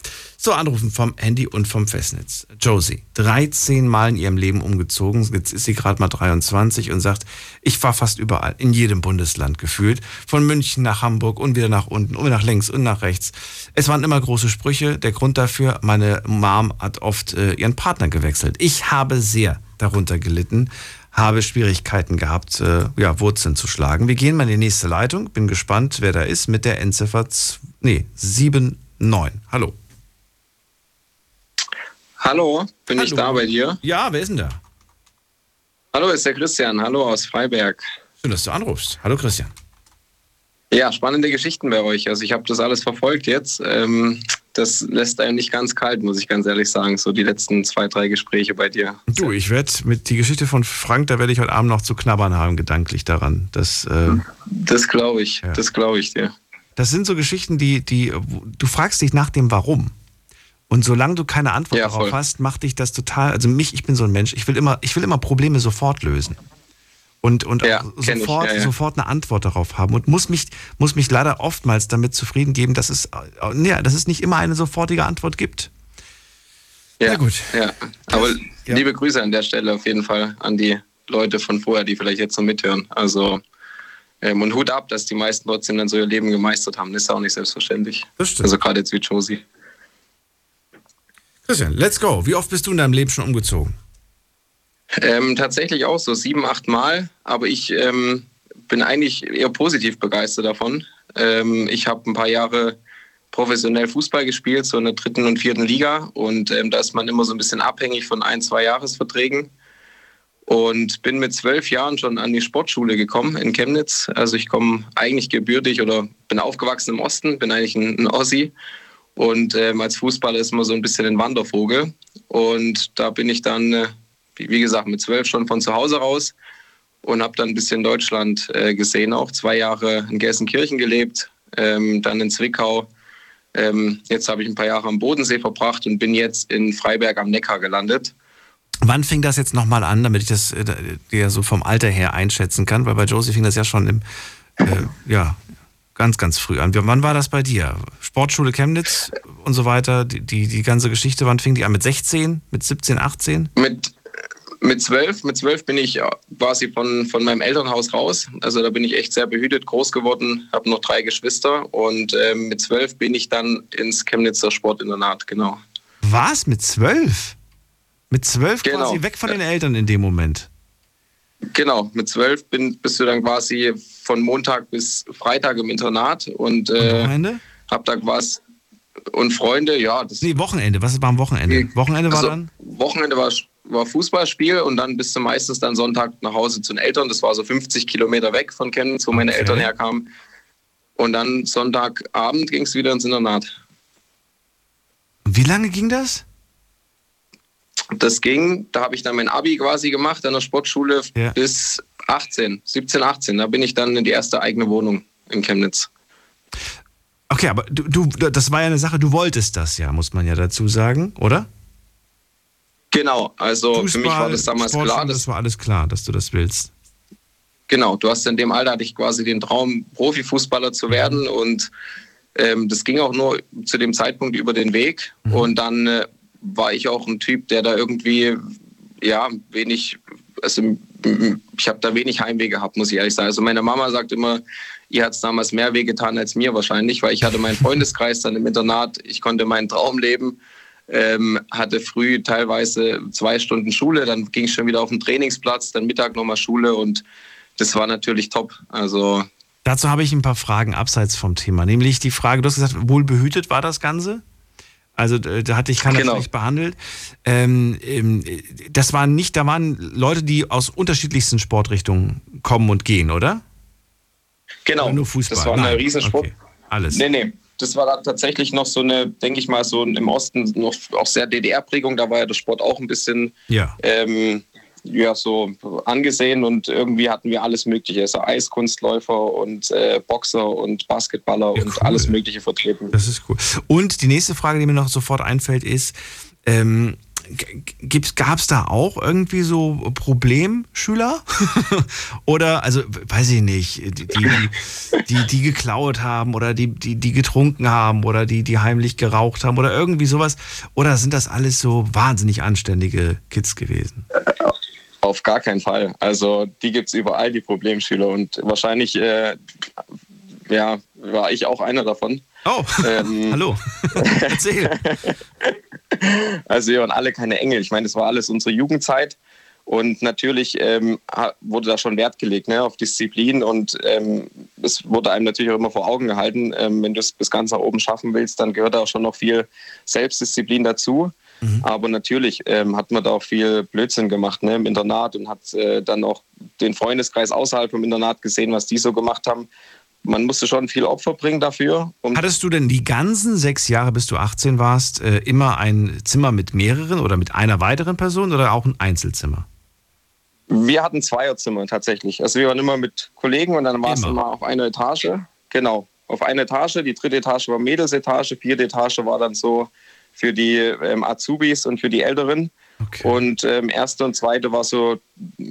So, anrufen vom Handy und vom Festnetz. Josie, 13 Mal in ihrem Leben umgezogen. Jetzt ist sie gerade mal 23 und sagt, ich war fast überall, in jedem Bundesland gefühlt. Von München nach Hamburg und wieder nach unten und nach links und nach rechts. Es waren immer große Sprüche. Der Grund dafür, meine Mom hat oft äh, ihren Partner gewechselt. Ich habe sehr darunter gelitten, habe Schwierigkeiten gehabt, äh, ja, Wurzeln zu schlagen. Wir gehen mal in die nächste Leitung. Bin gespannt, wer da ist mit der Endziffer nee, 7 9. Hallo. Hallo, bin Hallo. ich da bei dir? Ja, wer ist denn da? Hallo, ist der Christian. Hallo aus Freiberg. Schön, dass du anrufst. Hallo, Christian. Ja, spannende Geschichten bei euch. Also ich habe das alles verfolgt jetzt. Ähm, das lässt einem nicht ganz kalt, muss ich ganz ehrlich sagen. So die letzten zwei, drei Gespräche bei dir. Du, ich werde mit die Geschichte von Frank, da werde ich heute Abend noch zu knabbern haben, gedanklich daran. Das, äh, das glaube ich. Ja. Das glaube ich dir das sind so Geschichten, die, die, du fragst dich nach dem Warum. Und solange du keine Antwort Ja, darauf hast, macht dich das total, also mich, ich bin so ein Mensch, ich will immer, ich will immer Probleme sofort lösen. Und, und Ja, auch kenn ich, sofort, ja, ja. sofort eine Antwort darauf haben und muss mich, muss mich leider oftmals damit zufrieden geben, dass es, äh, ja, dass es nicht immer eine sofortige Antwort gibt. Ja, Na gut. Ja. Aber Ja. liebe Grüße an der Stelle auf jeden Fall an die Leute von vorher, die vielleicht jetzt noch mithören. Also ähm, und Hut ab, dass die meisten trotzdem dann so ihr Leben gemeistert haben. Das ist auch nicht selbstverständlich. Das stimmt. Also gerade jetzt wie Josie. Christian, let's go. Wie oft bist du in deinem Leben schon umgezogen? Ähm, tatsächlich auch so sieben, acht Mal, aber ich ähm, bin eigentlich eher positiv begeistert davon. Ähm, ich habe ein paar Jahre professionell Fußball gespielt, so in der dritten und vierten Liga und ähm, da ist man immer so ein bisschen abhängig von ein, zwei Jahresverträgen und bin mit zwölf Jahren schon an die Sportschule gekommen in Chemnitz. Also ich komme eigentlich gebürtig oder bin aufgewachsen im Osten, bin eigentlich ein, ein Ossi und ähm, als Fußballer ist man so ein bisschen ein Wandervogel und da bin ich dann äh, wie gesagt, mit zwölf schon von zu Hause raus und habe dann ein bisschen Deutschland äh, gesehen, auch zwei Jahre in Gelsenkirchen gelebt, ähm, dann in Zwickau. Ähm, jetzt habe ich ein paar Jahre am Bodensee verbracht und bin jetzt in Freiberg am Neckar gelandet. Wann fing das jetzt nochmal an, damit ich das äh, dir so vom Alter her einschätzen kann? Weil bei Josie fing das ja schon im, äh, ja, ganz, ganz früh an. Wann war das bei dir? Sportschule Chemnitz und so weiter, die, die, die ganze Geschichte, wann fing die an? Mit 16, mit 17, 18? Mit mit zwölf, mit zwölf bin ich äh, quasi von, von meinem Elternhaus raus. Also da bin ich echt sehr behütet groß geworden, habe noch drei Geschwister und ähm, mit zwölf bin ich dann ins Chemnitzer Sportinternat, genau. Was? Mit 12? Mit 12 Genau. quasi weg von den Eltern in dem Moment? Genau, mit zwölf bin, bist du dann quasi von Montag bis Freitag im Internat und Und äh, Wochenende? hab da was und Freunde, ja, das Nee, Wochenende. Was war am Wochenende? Wochenende war also, dann? Wochenende war, war Fußballspiel und dann bist du meistens dann Sonntag nach Hause zu den Eltern. Das war so 50 Kilometer weg von Chemnitz, wo meine Okay. Eltern herkamen. Und dann Sonntagabend ging es wieder ins Internat. Und Wie lange ging das? Das ging, da habe ich dann mein Abi quasi gemacht an der Sportschule Ja. bis 18, 17, 18. Da bin ich dann in die erste eigene Wohnung in Chemnitz. Okay, aber du, du, das war ja eine Sache, du wolltest das ja, muss man ja dazu sagen, oder? Genau, also für mich war das damals Sportschule, klar, das dass, war alles klar, dass du das willst. genau, du hast in dem Alter hatte ich quasi den Traum, Profifußballer zu werden und ähm, das ging auch nur zu dem Zeitpunkt über den Weg Mhm. und dann äh, war ich auch ein Typ, der da irgendwie ja wenig, also ich habe da wenig Heimweh gehabt, muss ich ehrlich sagen. Also meine Mama sagt immer, ihr hat es damals mehr weh getan als mir wahrscheinlich, weil ich hatte meinen Freundeskreis dann im Internat, ich konnte meinen Traum leben. Ähm, hatte früh teilweise zwei Stunden Schule, dann ging ich schon wieder auf den Trainingsplatz, dann Mittag nochmal Schule und das war natürlich top. Also Dazu habe ich ein paar Fragen abseits vom Thema. Nämlich die Frage, du hast gesagt, wohlbehütet war das Ganze? Also äh, da hatte ich keiner Genau. schlecht behandelt. Ähm, ähm, das waren nicht, da waren Leute, die aus unterschiedlichsten Sportrichtungen kommen und gehen, oder? genau, Oder nur Fußball? das war eine Nein. Riesensport. Okay. Alles. Nee, nee. das war tatsächlich noch so eine, denke ich mal, so im Osten noch auch sehr DDR-Prägung. Da war ja der Sport auch ein bisschen Ja. ähm, ja, so angesehen und irgendwie hatten wir alles Mögliche. Also Eiskunstläufer und äh, Boxer und Basketballer Ja, und cool. alles Mögliche vertreten. Das ist cool. Und die nächste Frage, die mir noch sofort einfällt, ist, ähm, gab es da auch irgendwie so Problemschüler? oder, also, weiß ich nicht, die, die, die, die geklaut haben oder die, die, die getrunken haben oder die, die heimlich geraucht haben oder irgendwie sowas? Oder sind das alles so wahnsinnig anständige Kids gewesen? Auf gar keinen Fall. Also die gibt es überall, die Problemschüler. Und wahrscheinlich äh, ja, war ich auch einer davon. Oh, Ähm, hallo. Erzähl. Also wir waren alle keine Engel. Ich meine, das war alles unsere Jugendzeit. Und natürlich ähm, wurde da schon Wert gelegt ne, auf Disziplin. Und ähm, es wurde einem natürlich auch immer vor Augen gehalten, ähm, wenn du es bis ganz nach oben schaffen willst, dann gehört da auch schon noch viel Selbstdisziplin dazu. Aber natürlich ähm, hat man da auch viel Blödsinn gemacht ne, im Internat und hat äh, dann auch den Freundeskreis außerhalb vom Internat gesehen, was die so gemacht haben. Man musste schon viel Opfer bringen dafür. Hattest du denn die ganzen sechs Jahre, bis du 18 warst, äh, immer ein Zimmer mit mehreren oder mit einer weiteren Person oder auch ein Einzelzimmer? Wir hatten Zweierzimmer tatsächlich. Also wir waren immer mit Kollegen und dann war es Immer. immer auf einer Etage. Genau, auf einer Etage. Die dritte Etage war Mädelsetage, vierte Etage war dann so für die ähm, Azubis und für die Älteren. Okay. Und ähm, erste und zweite war so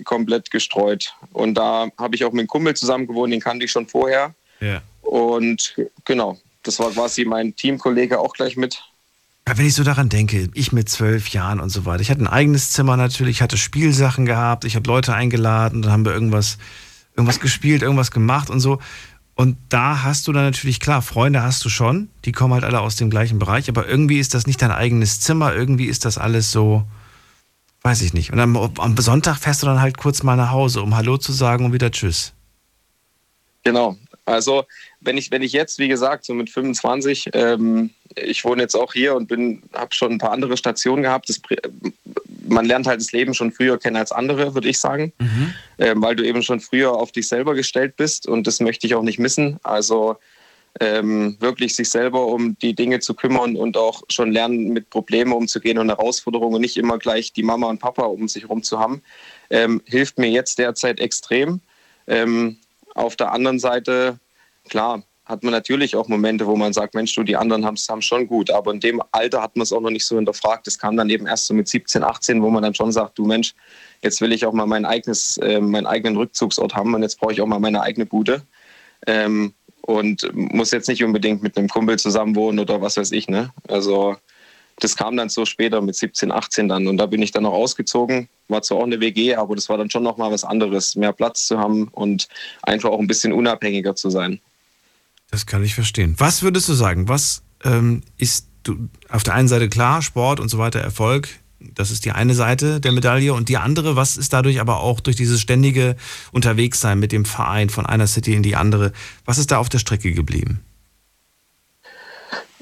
komplett gestreut. Und da habe ich auch mit einem Kumpel zusammen gewohnt, den kannte ich schon vorher. ja. Und genau, das war quasi mein Teamkollege auch gleich mit. Ja, Wenn ich so daran denke, ich mit zwölf Jahren und so weiter. Ich hatte ein eigenes Zimmer natürlich, ich hatte Spielsachen gehabt, ich habe Leute eingeladen, dann haben wir irgendwas, irgendwas gespielt, irgendwas gemacht und so. Und da hast du dann natürlich, klar, Freunde hast du schon, die kommen halt alle aus dem gleichen Bereich, aber irgendwie ist das nicht dein eigenes Zimmer, irgendwie ist das alles so, weiß ich nicht. Und am, am Sonntag fährst du dann halt kurz mal nach Hause, um Hallo zu sagen und wieder Tschüss. Genau. Also wenn ich, wenn ich jetzt, wie gesagt, so mit 25, ähm, ich wohne jetzt auch hier und bin, habe schon ein paar andere Stationen gehabt. Das, man lernt halt das Leben schon früher kennen als andere, würde ich sagen, ähm, weil du eben schon früher auf dich selber gestellt bist und das möchte ich auch nicht missen. Also ähm, wirklich sich selber um die Dinge zu kümmern und auch schon lernen, mit Problemen umzugehen und Herausforderungen und nicht immer gleich die Mama und Papa um sich herum zu haben, ähm, hilft mir jetzt derzeit extrem. Ähm, auf der anderen Seite, klar, hat man natürlich auch Momente, wo man sagt, Mensch, du, die anderen haben es schon gut. Aber in dem Alter hat man es auch noch nicht so hinterfragt. Das kam dann eben erst so mit 17, 18, wo man dann schon sagt, du Mensch, jetzt will ich auch mal mein eigenes, äh, meinen eigenen Rückzugsort haben und jetzt brauche ich auch mal meine eigene Bude. Ähm, und muss jetzt nicht unbedingt mit einem Kumpel zusammen wohnen oder was weiß ich. Ne? Also das kam dann so später mit 17, 18 dann. Und da bin ich dann auch ausgezogen. War zwar auch eine WG, aber das war dann schon nochmal was anderes, mehr Platz zu haben und einfach auch ein bisschen unabhängiger zu sein. Das kann ich verstehen. Was würdest du sagen? Was ähm, ist du, auf der einen Seite klar, Sport und so weiter, Erfolg, das ist die eine Seite der Medaille und die andere, was ist dadurch aber auch durch dieses ständige Unterwegssein mit dem Verein von einer City in die andere, was ist da auf der Strecke geblieben?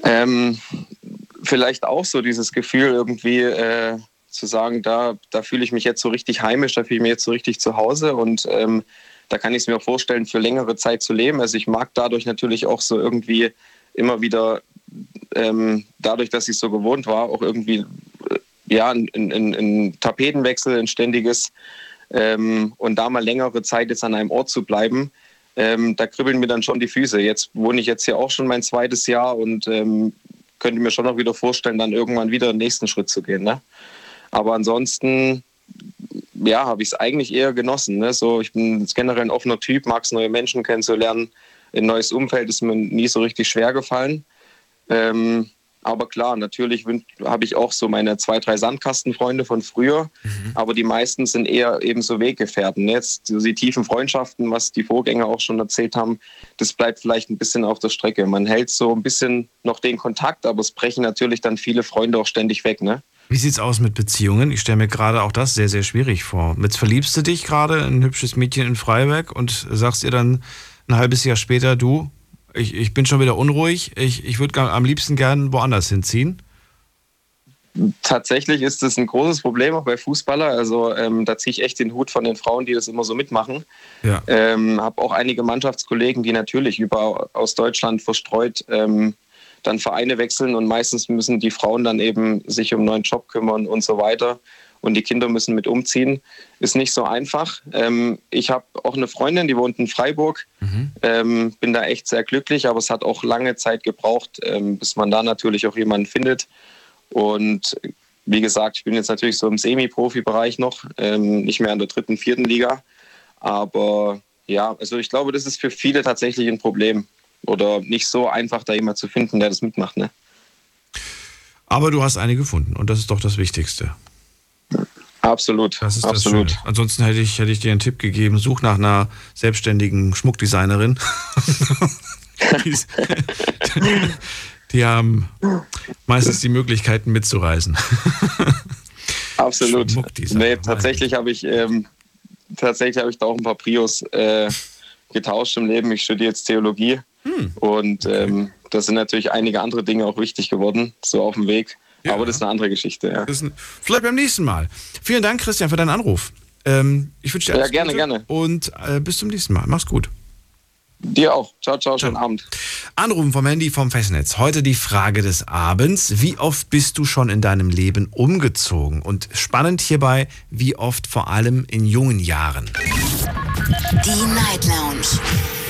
Ähm, vielleicht auch so dieses Gefühl irgendwie äh, zu sagen, da, da fühle ich mich jetzt so richtig heimisch, da fühle ich mich jetzt so richtig zu Hause und ähm, da kann ich es mir auch vorstellen, für längere Zeit zu leben. Also ich mag dadurch natürlich auch so irgendwie immer wieder, ähm, dadurch, dass ich so gewohnt war, auch irgendwie äh, ja, ein, ein, ein Tapetenwechsel, ein ständiges ähm, und da mal längere Zeit jetzt an einem Ort zu bleiben, ähm, da kribbeln mir dann schon die Füße. Jetzt wohne ich jetzt hier auch schon mein zweites Jahr und ähm, könnte mir schon noch wieder vorstellen, dann irgendwann wieder den nächsten Schritt zu gehen. Ne? Aber ansonsten, ja, habe ich es eigentlich eher genossen. Ne? So, ich bin generell ein offener Typ, mag es neue Menschen kennenzulernen. Ein neues Umfeld ist mir nie so richtig schwer gefallen. Ähm, aber klar, natürlich habe ich auch so meine zwei, drei Sandkastenfreunde von früher, aber die meisten sind eher eben so Weggefährten. Jetzt so die tiefen Freundschaften, was die Vorgänger auch schon erzählt haben, das bleibt vielleicht ein bisschen auf der Strecke. Man hält so ein bisschen noch den Kontakt, aber es brechen natürlich dann viele Freunde auch ständig weg. Ne? Wie sieht's aus mit Beziehungen? Ich stelle mir gerade auch das sehr, sehr schwierig vor. Jetzt verliebst du dich gerade in ein hübsches Mädchen in Freiberg und sagst ihr dann ein halbes Jahr später, du, ich, ich bin schon wieder unruhig, ich, ich würde am liebsten gern woanders hinziehen. Tatsächlich ist das ein großes Problem auch bei Fußballer. Also ähm, da ziehe ich echt den Hut von den Frauen, die das immer so mitmachen. Ja. Ähm, habe auch einige Mannschaftskollegen, die natürlich über aus Deutschland verstreut ähm, dann Vereine wechseln und meistens müssen die Frauen dann eben sich um einen neuen Job kümmern und so weiter. Und die Kinder müssen mit umziehen. Ist nicht so einfach. Ähm, ich habe auch eine Freundin, die wohnt in Freiburg. Ähm, bin da echt sehr glücklich, aber es hat auch lange Zeit gebraucht, ähm, bis man da natürlich auch jemanden findet. Und wie gesagt, ich bin jetzt natürlich so im Semi-Profi-Bereich noch, ähm, nicht mehr in der dritten, vierten Liga. Aber ja, also ich glaube, das ist für viele tatsächlich ein Problem oder nicht so einfach, da jemand zu finden, der das mitmacht. Ne? Aber du hast eine gefunden und das ist doch das Wichtigste. Absolut. Das ist absolut. das Schöne. Ansonsten hätte ich, hätte ich dir einen Tipp gegeben, such nach einer selbstständigen Schmuckdesignerin. die, die haben meistens die Möglichkeiten mitzureisen. Absolut. Nee, tatsächlich habe ich, ähm, tatsächlich habe ich da auch ein paar Prios äh, getauscht im Leben. Ich studiere jetzt Theologie Hm. und ähm, da sind natürlich einige andere Dinge auch wichtig geworden, so auf dem Weg. Ja. Aber das ist eine andere Geschichte. Ja, ein, vielleicht beim nächsten Mal. Vielen Dank, Christian, für deinen Anruf. Ähm, ich wünsche dir Ja, alles gerne, Gute gerne. Und äh, bis zum nächsten Mal. Mach's gut. Dir auch. Ciao, ciao, schönen Abend. Anrufen vom Handy vom Festnetz. Heute die Frage des Abends. Wie oft bist du schon in deinem Leben umgezogen? Und spannend hierbei, wie oft vor allem in jungen Jahren. Die Night Lounge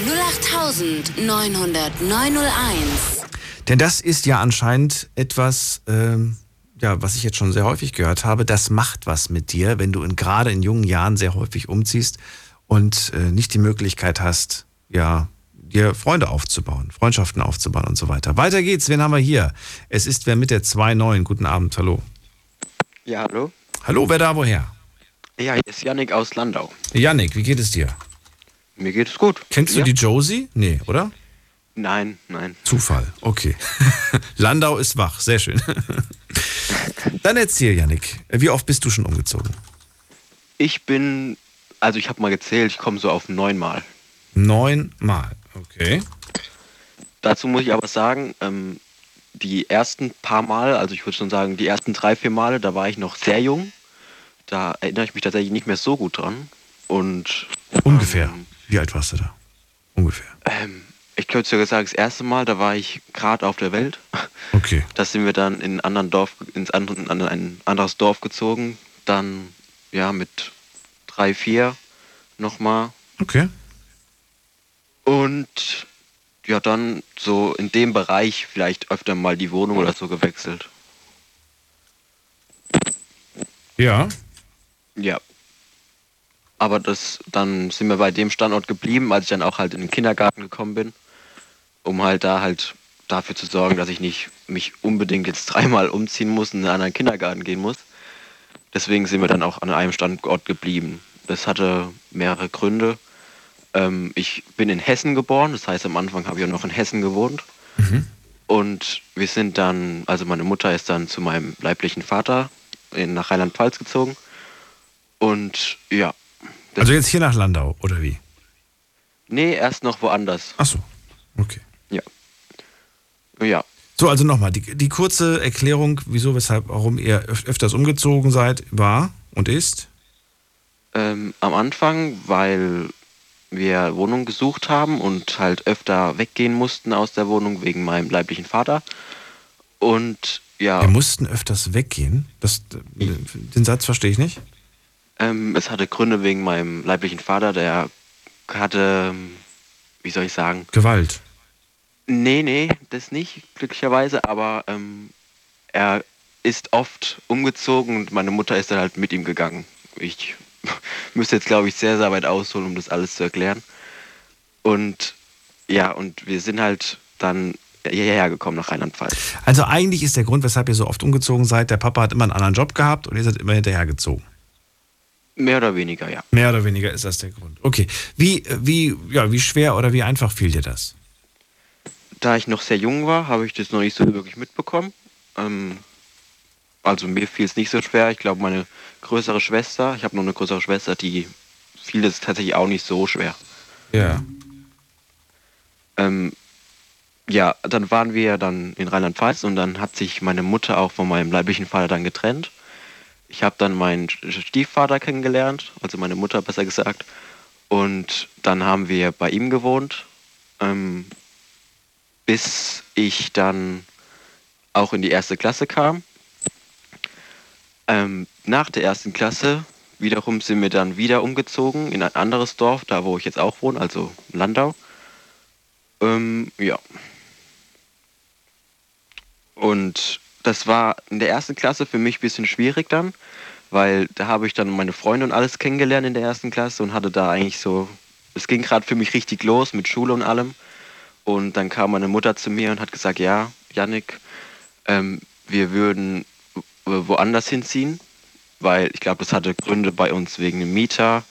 08901. Denn das ist ja anscheinend etwas, ähm, ja, was ich jetzt schon sehr häufig gehört habe. Das macht was mit dir, wenn du in, gerade in jungen Jahren sehr häufig umziehst und äh, nicht die Möglichkeit hast, ja, dir Freunde aufzubauen, Freundschaften aufzubauen und so weiter. Weiter geht's. Wen haben wir hier? Es ist wer mit der 2.9. Guten Abend. Hallo. Ja, hallo. Hallo, wer da woher? Ja, hier ist Yannick aus Landau. Yannick, wie geht es dir? Mir geht es gut. Kennst Ja? du die Josie? Nee, oder? Nein, nein. Zufall, okay. Landau ist wach, sehr schön. Dann erzähl, Yannick, wie oft bist du schon umgezogen? Ich bin, also ich habe mal gezählt, ich komme so auf neunmal. Neunmal, okay. Dazu muss ich aber sagen, ähm, die ersten paar Mal, also ich würde schon sagen, die ersten drei, vier Male, da war ich noch sehr jung. Da erinnere ich mich tatsächlich nicht mehr so gut dran. Und Ungefähr. Wie alt warst du da? Ungefähr. ähm, ich könnte sogar sagen, das erste Mal, da war ich gerade auf der Welt. Okay. Da sind wir dann in ein, anderen Dorf, ins andere, in ein anderes Dorf gezogen. Dann, ja, mit drei, vier nochmal. Okay. Und ja, dann so in dem Bereich vielleicht öfter mal die Wohnung oder so gewechselt. Ja. Ja. Aber das, dann sind wir bei dem Standort geblieben, als ich dann auch halt in den Kindergarten gekommen bin, um halt da halt dafür zu sorgen, dass ich nicht mich unbedingt jetzt dreimal umziehen muss und in einen anderen Kindergarten gehen muss. Deswegen sind wir dann auch an einem Standort geblieben. Das hatte mehrere Gründe. Ähm, ich bin in Hessen geboren, das heißt am Anfang habe ich auch noch in Hessen gewohnt. Und wir sind dann, also meine Mutter ist dann zu meinem leiblichen Vater in, nach Rheinland-Pfalz gezogen. Und ja. Also jetzt hier nach Landau, oder wie? nee, erst noch woanders. Ach so. Okay. Ja. So, also nochmal, die, die kurze Erklärung, wieso, weshalb, warum ihr öf öfters umgezogen seid, war und ist? Ähm, am Anfang, weil wir Wohnung gesucht haben und halt öfter weggehen mussten aus der Wohnung wegen meinem leiblichen Vater. Und ja, Wir mussten öfters weggehen. Das, den Satz verstehe ich nicht. ähm, es hatte Gründe wegen meinem leiblichen Vater, der hatte, wie soll ich sagen, Gewalt. Nee, nee, das nicht, glücklicherweise, aber ähm, er ist oft umgezogen und meine Mutter ist dann halt mit ihm gegangen. Ich müsste jetzt, glaube ich, sehr, sehr weit ausholen, um das alles zu erklären. Und ja, und wir sind halt dann hierher gekommen nach Rheinland-Pfalz. Also eigentlich ist der Grund, weshalb ihr so oft umgezogen seid, der Papa hat immer einen anderen Job gehabt und ihr seid immer hinterhergezogen. Mehr oder weniger, ja. Mehr oder weniger ist das der Grund. Okay. Wie, wie, ja, wie schwer oder wie einfach fiel dir das? Da ich noch sehr jung war, habe ich das noch nicht so wirklich mitbekommen. Ähm, also mir fiel es nicht so schwer. Ich glaube, meine größere Schwester, ich habe noch eine größere Schwester, die fiel es tatsächlich auch nicht so schwer. Ja. Ähm, ja, dann waren wir dann in Rheinland-Pfalz und dann hat sich meine Mutter auch von meinem leiblichen Vater dann getrennt. Ich habe dann meinen Stiefvater kennengelernt, also meine Mutter besser gesagt. Und dann haben wir bei ihm gewohnt, ähm, bis ich dann auch in die erste Klasse kam. Ähm, nach der ersten Klasse wiederum sind wir dann wieder umgezogen in ein anderes Dorf, da wo ich jetzt auch wohne, also Landau. Ähm, ja. Und das war in der ersten Klasse für mich ein bisschen schwierig dann, weil da habe ich dann meine Freunde und alles kennengelernt in der ersten Klasse und hatte da eigentlich so, es ging gerade für mich richtig los mit Schule und allem. Und dann kam meine Mutter zu mir und hat gesagt, ja, Yannick, ähm, wir würden woanders hinziehen, weil ich glaube, das hatte Gründe bei uns wegen dem Mieter.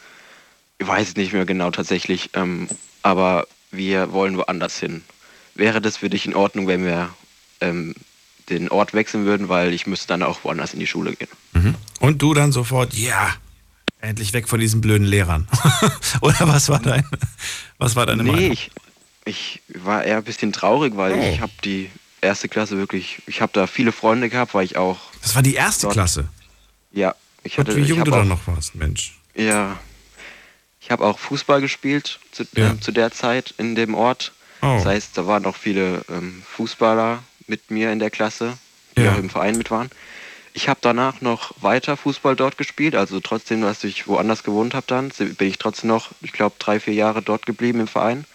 Ich weiß es nicht mehr genau tatsächlich, ähm, aber wir wollen woanders hin. Wäre das für dich in Ordnung, wenn wir ähm, den Ort wechseln würden, weil ich müsste dann auch woanders in die Schule gehen. Mhm. Und du dann sofort, ja, endlich weg von diesen blöden Lehrern. Oder was war dein, was war deine nee, Meinung? Ich, ich war eher ein bisschen traurig, weil Oh. ich habe die erste Klasse wirklich, ich habe da viele Freunde gehabt, weil ich auch. Das war die erste dort- Klasse. Ja, ich hatte. wie ich jung du dann noch warst, Mensch. Ja. Ich habe auch Fußball gespielt zu, Ja. ähm, zu der Zeit in dem Ort. Oh. Das heißt, da waren auch viele ähm, Fußballer mit mir in der Klasse, die Ja. auch im Verein mit waren. Ich habe danach noch weiter Fußball dort gespielt, also trotzdem, dass ich woanders gewohnt habe dann, bin ich trotzdem noch, ich glaube, drei, vier Jahre dort geblieben im Verein.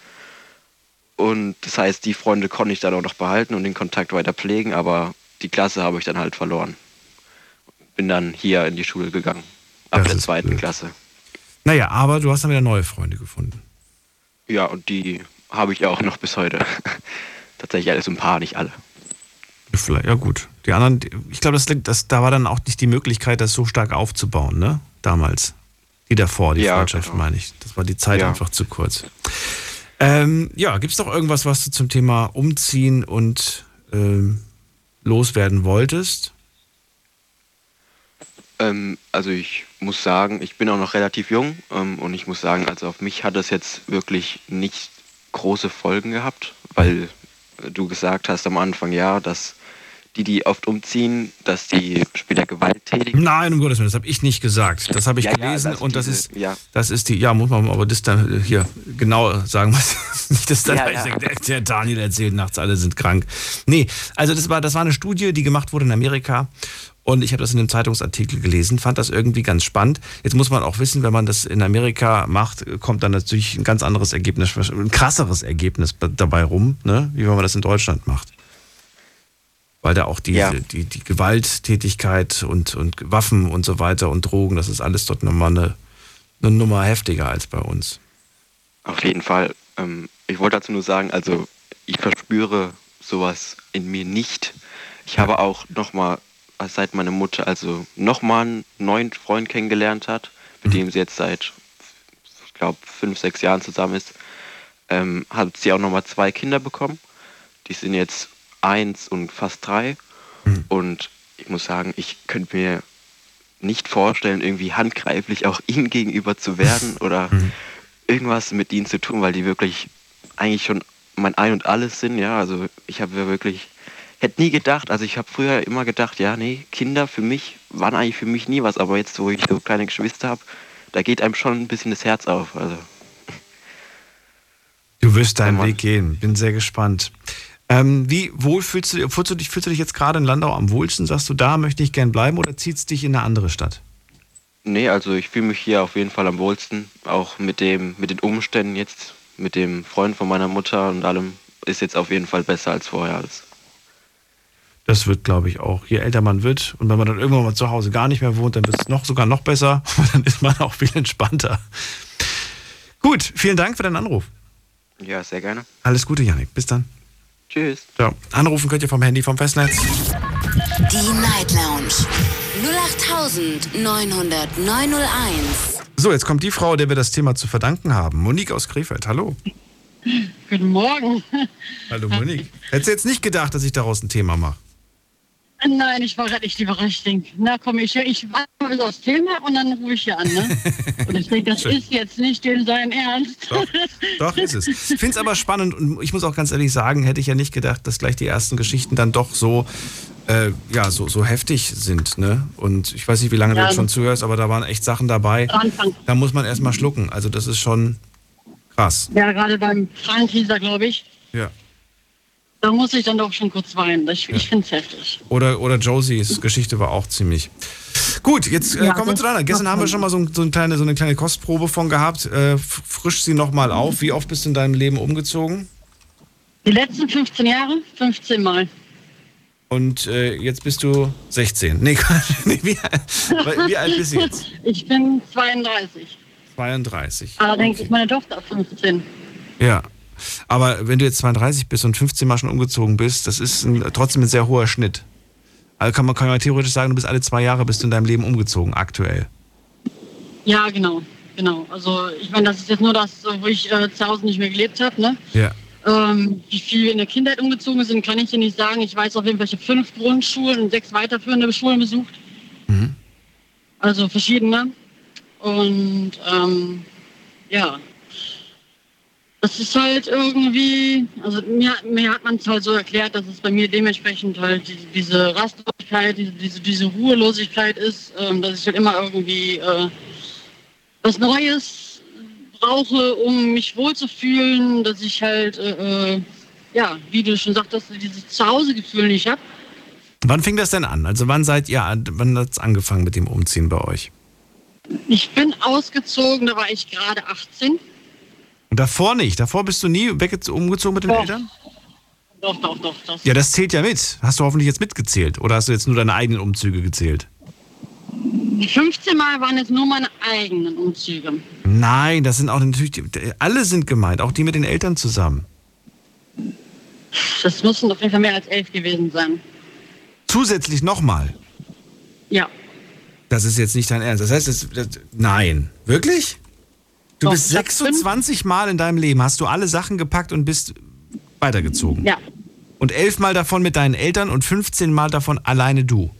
Und das heißt, die Freunde konnte ich dann auch noch behalten und den Kontakt weiter pflegen, aber die Klasse habe ich dann halt verloren. Bin dann hier in die Schule gegangen, ab Das der zweiten blöd. Klasse. Naja, aber du hast dann wieder neue Freunde gefunden. Ja, und die habe ich auch noch bis heute. Tatsächlich alles ein paar, nicht alle. Vielleicht, ja gut. Die anderen, ich glaube, das, das, da war dann auch nicht die Möglichkeit, das so stark aufzubauen, ne? Damals. Die davor, die Ja, Freundschaft, genau. meine ich. Das war die Zeit Ja. einfach zu kurz. Ähm, ja, gibt es doch irgendwas, was du zum Thema Umziehen und ähm, loswerden wolltest? Ähm, also ich muss sagen, ich bin auch noch relativ jung ähm, und ich muss sagen, also auf mich hat das jetzt wirklich nicht große Folgen gehabt, weil du gesagt hast am Anfang, ja, dass die, die oft umziehen, dass die später gewalttätig Nein, um Gottes Willen, das habe ich nicht gesagt. Das habe ich Ja, ja, gelesen dass und das diese- ist, ja. das ist die, ja, muss man aber das dann hier genau sagen, was nicht, dass dann der Daniel erzählt nachts, alle sind krank. Nee, also das war, das war eine Studie, die gemacht wurde in Amerika und ich habe das in einem Zeitungsartikel gelesen, fand das irgendwie ganz spannend. Jetzt muss man auch wissen, wenn man das in Amerika macht, kommt dann natürlich ein ganz anderes Ergebnis, ein krasseres Ergebnis dabei rum, ne? wie wenn man das in Deutschland macht weil da auch die, Ja. die, die Gewalttätigkeit und, und Waffen und so weiter und Drogen, das ist alles dort nochmal eine, eine Nummer heftiger als bei uns. Auf jeden Fall. Ähm, ich wollte dazu nur sagen, also ich verspüre sowas in mir nicht. Ich habe auch nochmal, seit meine Mutter also nochmal einen neuen Freund kennengelernt hat, mit dem sie jetzt seit, ich glaube, fünf, sechs Jahren zusammen ist, ähm, hat sie auch nochmal zwei Kinder bekommen. Die sind jetzt eins und fast drei. Und ich muss sagen, ich könnte mir nicht vorstellen, irgendwie handgreiflich auch ihnen gegenüber zu werden oder irgendwas mit ihnen zu tun, weil die wirklich eigentlich schon mein Ein und Alles sind, ja. Also ich habe ja wirklich, hätte nie gedacht, also ich habe früher immer gedacht, ja, nee, Kinder für mich waren eigentlich für mich nie was, aber jetzt, wo ich so kleine Geschwister habe, da geht einem schon ein bisschen das Herz auf. Also Du wirst deinen Weg gehen, bin sehr gespannt. Ähm, wie wohl fühlst du, fühlst, du dich, fühlst du dich jetzt gerade in Landau am wohlsten? Sagst du, da möchte ich gern bleiben oder zieht es dich in eine andere Stadt? nee, also ich fühle mich hier auf jeden Fall am wohlsten, auch mit dem, mit den Umständen jetzt, mit dem Freund von meiner Mutter und allem, ist jetzt auf jeden Fall besser als vorher alles. Das wird, glaube ich, auch. Je älter man wird und wenn man dann irgendwann mal zu Hause gar nicht mehr wohnt, dann wird es noch, sogar noch besser. dann ist man auch viel entspannter. Gut, vielen Dank für deinen Anruf. Ja, sehr gerne. Alles Gute, Janik. Bis dann. Tschüss. Ciao. Anrufen könnt ihr vom Handy vom Festnetz. Die Night Lounge 08901. So, jetzt kommt die Frau, der wir das Thema zu verdanken haben. Monique aus Krefeld. Hallo. Guten Morgen. Hallo, Monique. Hättest du jetzt nicht gedacht, dass ich daraus ein Thema mache? Nein, ich war gerade überrascht. Ich denk, Na komm, ich, ich warte mal aufs Thema und dann rufe ich hier an. Ne? Und ich denke, das Schön. ist jetzt nicht in sein Ernst. Doch, doch ist es. Ich finde es aber spannend und ich muss auch ganz ehrlich sagen, hätte ich ja nicht gedacht, dass gleich die ersten Geschichten dann doch so, äh, ja, so, so heftig sind. Ne? Und ich weiß nicht, wie lange du Ja. jetzt schon zuhörst, aber da waren echt Sachen dabei. Anfang. Da muss man erstmal schlucken. Also das ist schon krass. Ja, gerade beim Frank hieß er, glaube ich. Ja. Da muss ich dann doch schon kurz weinen. Ich, ich finde es heftig. Oder, oder Josies Geschichte war auch ziemlich. Gut, jetzt äh, Ja, kommen wir das zueinander. Gestern haben wir schon mal so, ein- so, eine kleine, so eine kleine Kostprobe von gehabt. Äh, frisch sie nochmal auf. Wie oft bist du in deinem Leben umgezogen? Die letzten 15 Jahre, 15 Mal. Und äh, jetzt bist du 16. Nee, wie, wie alt bist du jetzt? Ich bin 32. 32. Allerdings ist meine Tochter 15. Ja. Aber wenn du jetzt 32 bist und 15 Mal schon umgezogen bist, das ist ein, trotzdem ein sehr hoher Schnitt. Also kann man, kann man theoretisch sagen, du bist alle zwei Jahre bist du in deinem Leben umgezogen, aktuell. Ja, genau. Genau. Also ich meine, das ist jetzt nur das, wo ich äh, zu Hause nicht mehr gelebt habe. Ne? Ja. Ähm, wie viel wir in der Kindheit umgezogen sind, kann ich dir nicht sagen. Ich weiß auf jeden Fall, ich habe fünf Grundschulen und sechs weiterführende Schulen besucht. Also verschiedene. Und ähm, ja, das ist halt irgendwie, also mir, mir hat man es halt so erklärt, dass es bei mir dementsprechend halt die, diese Rastlosigkeit, diese, diese, diese Ruhelosigkeit ist, ähm, dass ich halt immer irgendwie äh, was Neues brauche, um mich wohlzufühlen, dass ich halt, äh, äh, ja, wie du schon sagtest, dieses Zuhausegefühl nicht habe. Wann fing das denn an? Also wann seid ihr, an- wann hat es angefangen mit dem Umziehen bei euch? Ich bin ausgezogen, da war ich gerade 18. Davor nicht? Davor bist du nie wegge- umgezogen mit den Doch. Eltern? Doch, doch, doch. Das. Ja, das zählt ja mit. Hast du hoffentlich jetzt mitgezählt? Oder hast du jetzt nur deine eigenen Umzüge gezählt? Die 15 Mal waren jetzt nur meine eigenen Umzüge. Nein, das sind auch natürlich, die, alle sind gemeint, auch die mit den Eltern zusammen. Das müssen auf jeden Fall mehr als elf gewesen sein. Zusätzlich nochmal. Ja. Das ist jetzt nicht dein Ernst. Das heißt, das, das, nein. Wirklich? Du Doch, bist ich hab 26 Mal in deinem Leben, hast du alle Sachen gepackt und bist weitergezogen. Ja, Und elf Mal davon mit deinen Eltern und 15 Mal davon alleine du.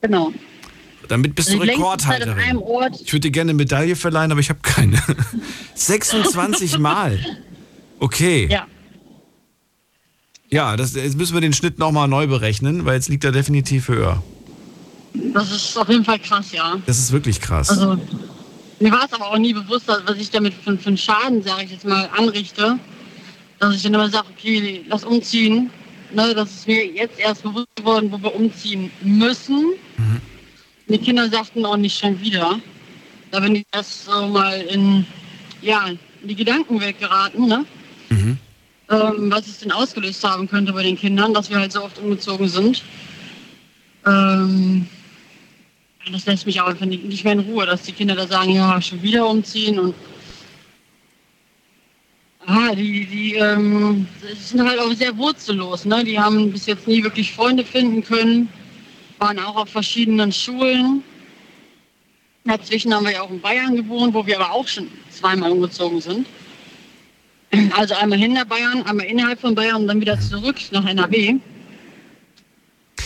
genau. Damit bist du Also Rekordhalterin. Ich würde dir gerne eine Medaille verleihen, aber ich habe keine. 26 Mal. Okay. Ja. Ja, das, jetzt müssen wir den Schnitt nochmal neu berechnen, weil jetzt liegt er definitiv höher. Das ist auf jeden Fall krass, ja. Das ist wirklich krass. Also, mir war es aber auch nie bewusst, was ich damit für, für einen Schaden, sage ich jetzt mal, anrichte. Dass ich dann immer sage, okay, lass umziehen. Ne, das ist mir jetzt erst bewusst geworden, wo wir umziehen müssen. Die Kinder sagten auch nicht schon wieder. Da bin ich erst so mal in, ja, in die Gedankenwelt geraten, ne? Mhm. ähm, was es denn ausgelöst haben könnte bei den Kindern, dass wir halt so oft umgezogen sind. Ähm, das lässt mich auch nicht mehr in Ruhe, dass die Kinder da sagen, ja, schon wieder umziehen und ah, die, die ähm, sind halt auch sehr wurzellos. Ne? Die haben bis jetzt nie wirklich Freunde finden können, waren auch auf verschiedenen Schulen. Dazwischen haben wir ja auch in Bayern gewohnt, wo wir aber auch schon zweimal umgezogen sind. Also einmal hinter Bayern, einmal innerhalb von Bayern und dann wieder zurück nach NRW.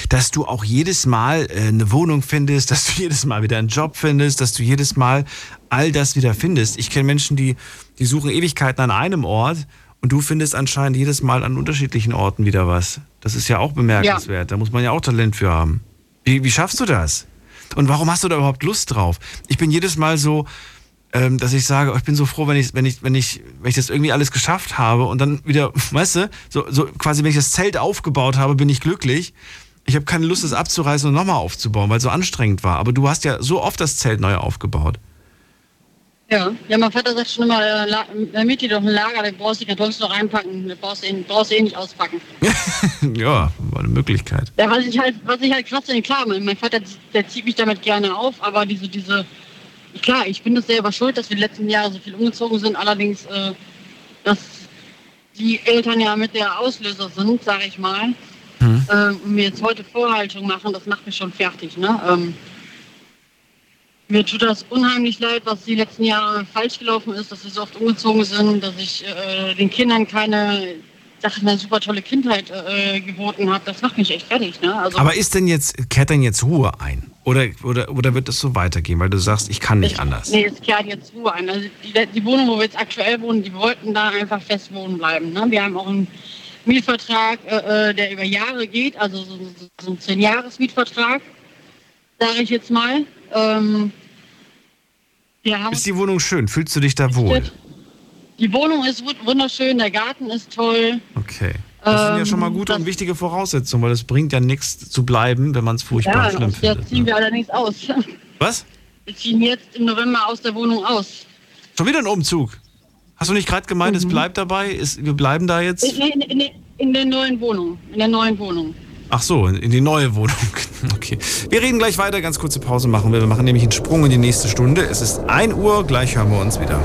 Dass du auch jedes Mal äh, eine Wohnung findest, dass du jedes Mal wieder einen Job findest, dass du jedes Mal all das wieder findest. Ich kenne Menschen, die, die suchen Ewigkeiten an einem Ort und du findest anscheinend jedes Mal an unterschiedlichen Orten wieder was. Das ist ja auch bemerkenswert. Da muss man ja auch Talent für haben. Wie, wie schaffst du das? Und warum hast du da überhaupt Lust drauf? Ich bin jedes Mal so, ähm, dass ich sage, oh, ich bin so froh, wenn ich, wenn ich, wenn ich, wenn ich das irgendwie alles geschafft habe und dann wieder, weißt du, so, so quasi, wenn ich das Zelt aufgebaut habe, bin ich glücklich. Ich habe keine Lust, es abzureißen und nochmal aufzubauen, weil es so anstrengend war. Aber du hast ja so oft das Zelt neu aufgebaut. Ja, ja, mein Vater sagt schon immer, äh, äh, miet dir doch ein Lager, da brauchst du die Kartons noch reinpacken, da brauchst du eh, brauchst du eh nicht auspacken. ja, war eine Möglichkeit. Ja, was ich halt, was ich halt krass finde, klar, mein mein Vater, der zieht mich damit gerne auf, aber diese, diese, klar, ich bin das selber schuld, dass wir die letzten Jahre so viel umgezogen sind, allerdings, äh, dass die Eltern ja mit der Auslöser sind, sage ich mal, ähm, und mir jetzt heute Vorhaltung machen, das macht mich schon fertig, ne? Ähm, mir tut das unheimlich leid, was die letzten Jahre falsch gelaufen ist, dass wir so oft umgezogen sind, dass ich äh, den Kindern keine, ich mal, super tolle Kindheit äh, geboten habe. Das macht mich echt fertig. Ne? Also, Aber ist denn jetzt, kehrt denn jetzt Ruhe ein? Oder, oder, oder wird es so weitergehen, weil du sagst, ich kann nicht anders? Nee, es kehrt jetzt Ruhe ein. Also die, die Wohnung, wo wir jetzt aktuell wohnen, die wollten da einfach fest wohnen bleiben. Ne? Wir haben auch einen Mietvertrag, äh, äh, der über Jahre geht, also so, so, ein 10-Jahres-Mietvertrag, sage ich jetzt mal. Ähm, Ist die Wohnung schön? Fühlst du dich da wohl? Die Wohnung ist wund- wunderschön, der Garten ist toll. Okay. Das sind ja Ähm, schon mal gute das- und wichtige Voraussetzungen, weil es bringt ja nichts zu bleiben, wenn man es furchtbar Ja, schlimm jetzt findet. ziehen Ne? wir allerdings aus. Was? Wir ziehen jetzt im November aus der Wohnung aus. Schon wieder ein Umzug? Hast du nicht gerade gemeint, Mhm. es bleibt dabei? Ist, wir bleiben da jetzt? In, in, in, in der neuen Wohnung. In der neuen Wohnung. Ach so, in in die neue Wohnung. Okay. Wir reden gleich weiter. Ganz kurze Pause machen wir. Wir machen nämlich einen Sprung in die nächste Stunde. Es ist 1 Uhr. Gleich hören wir uns wieder.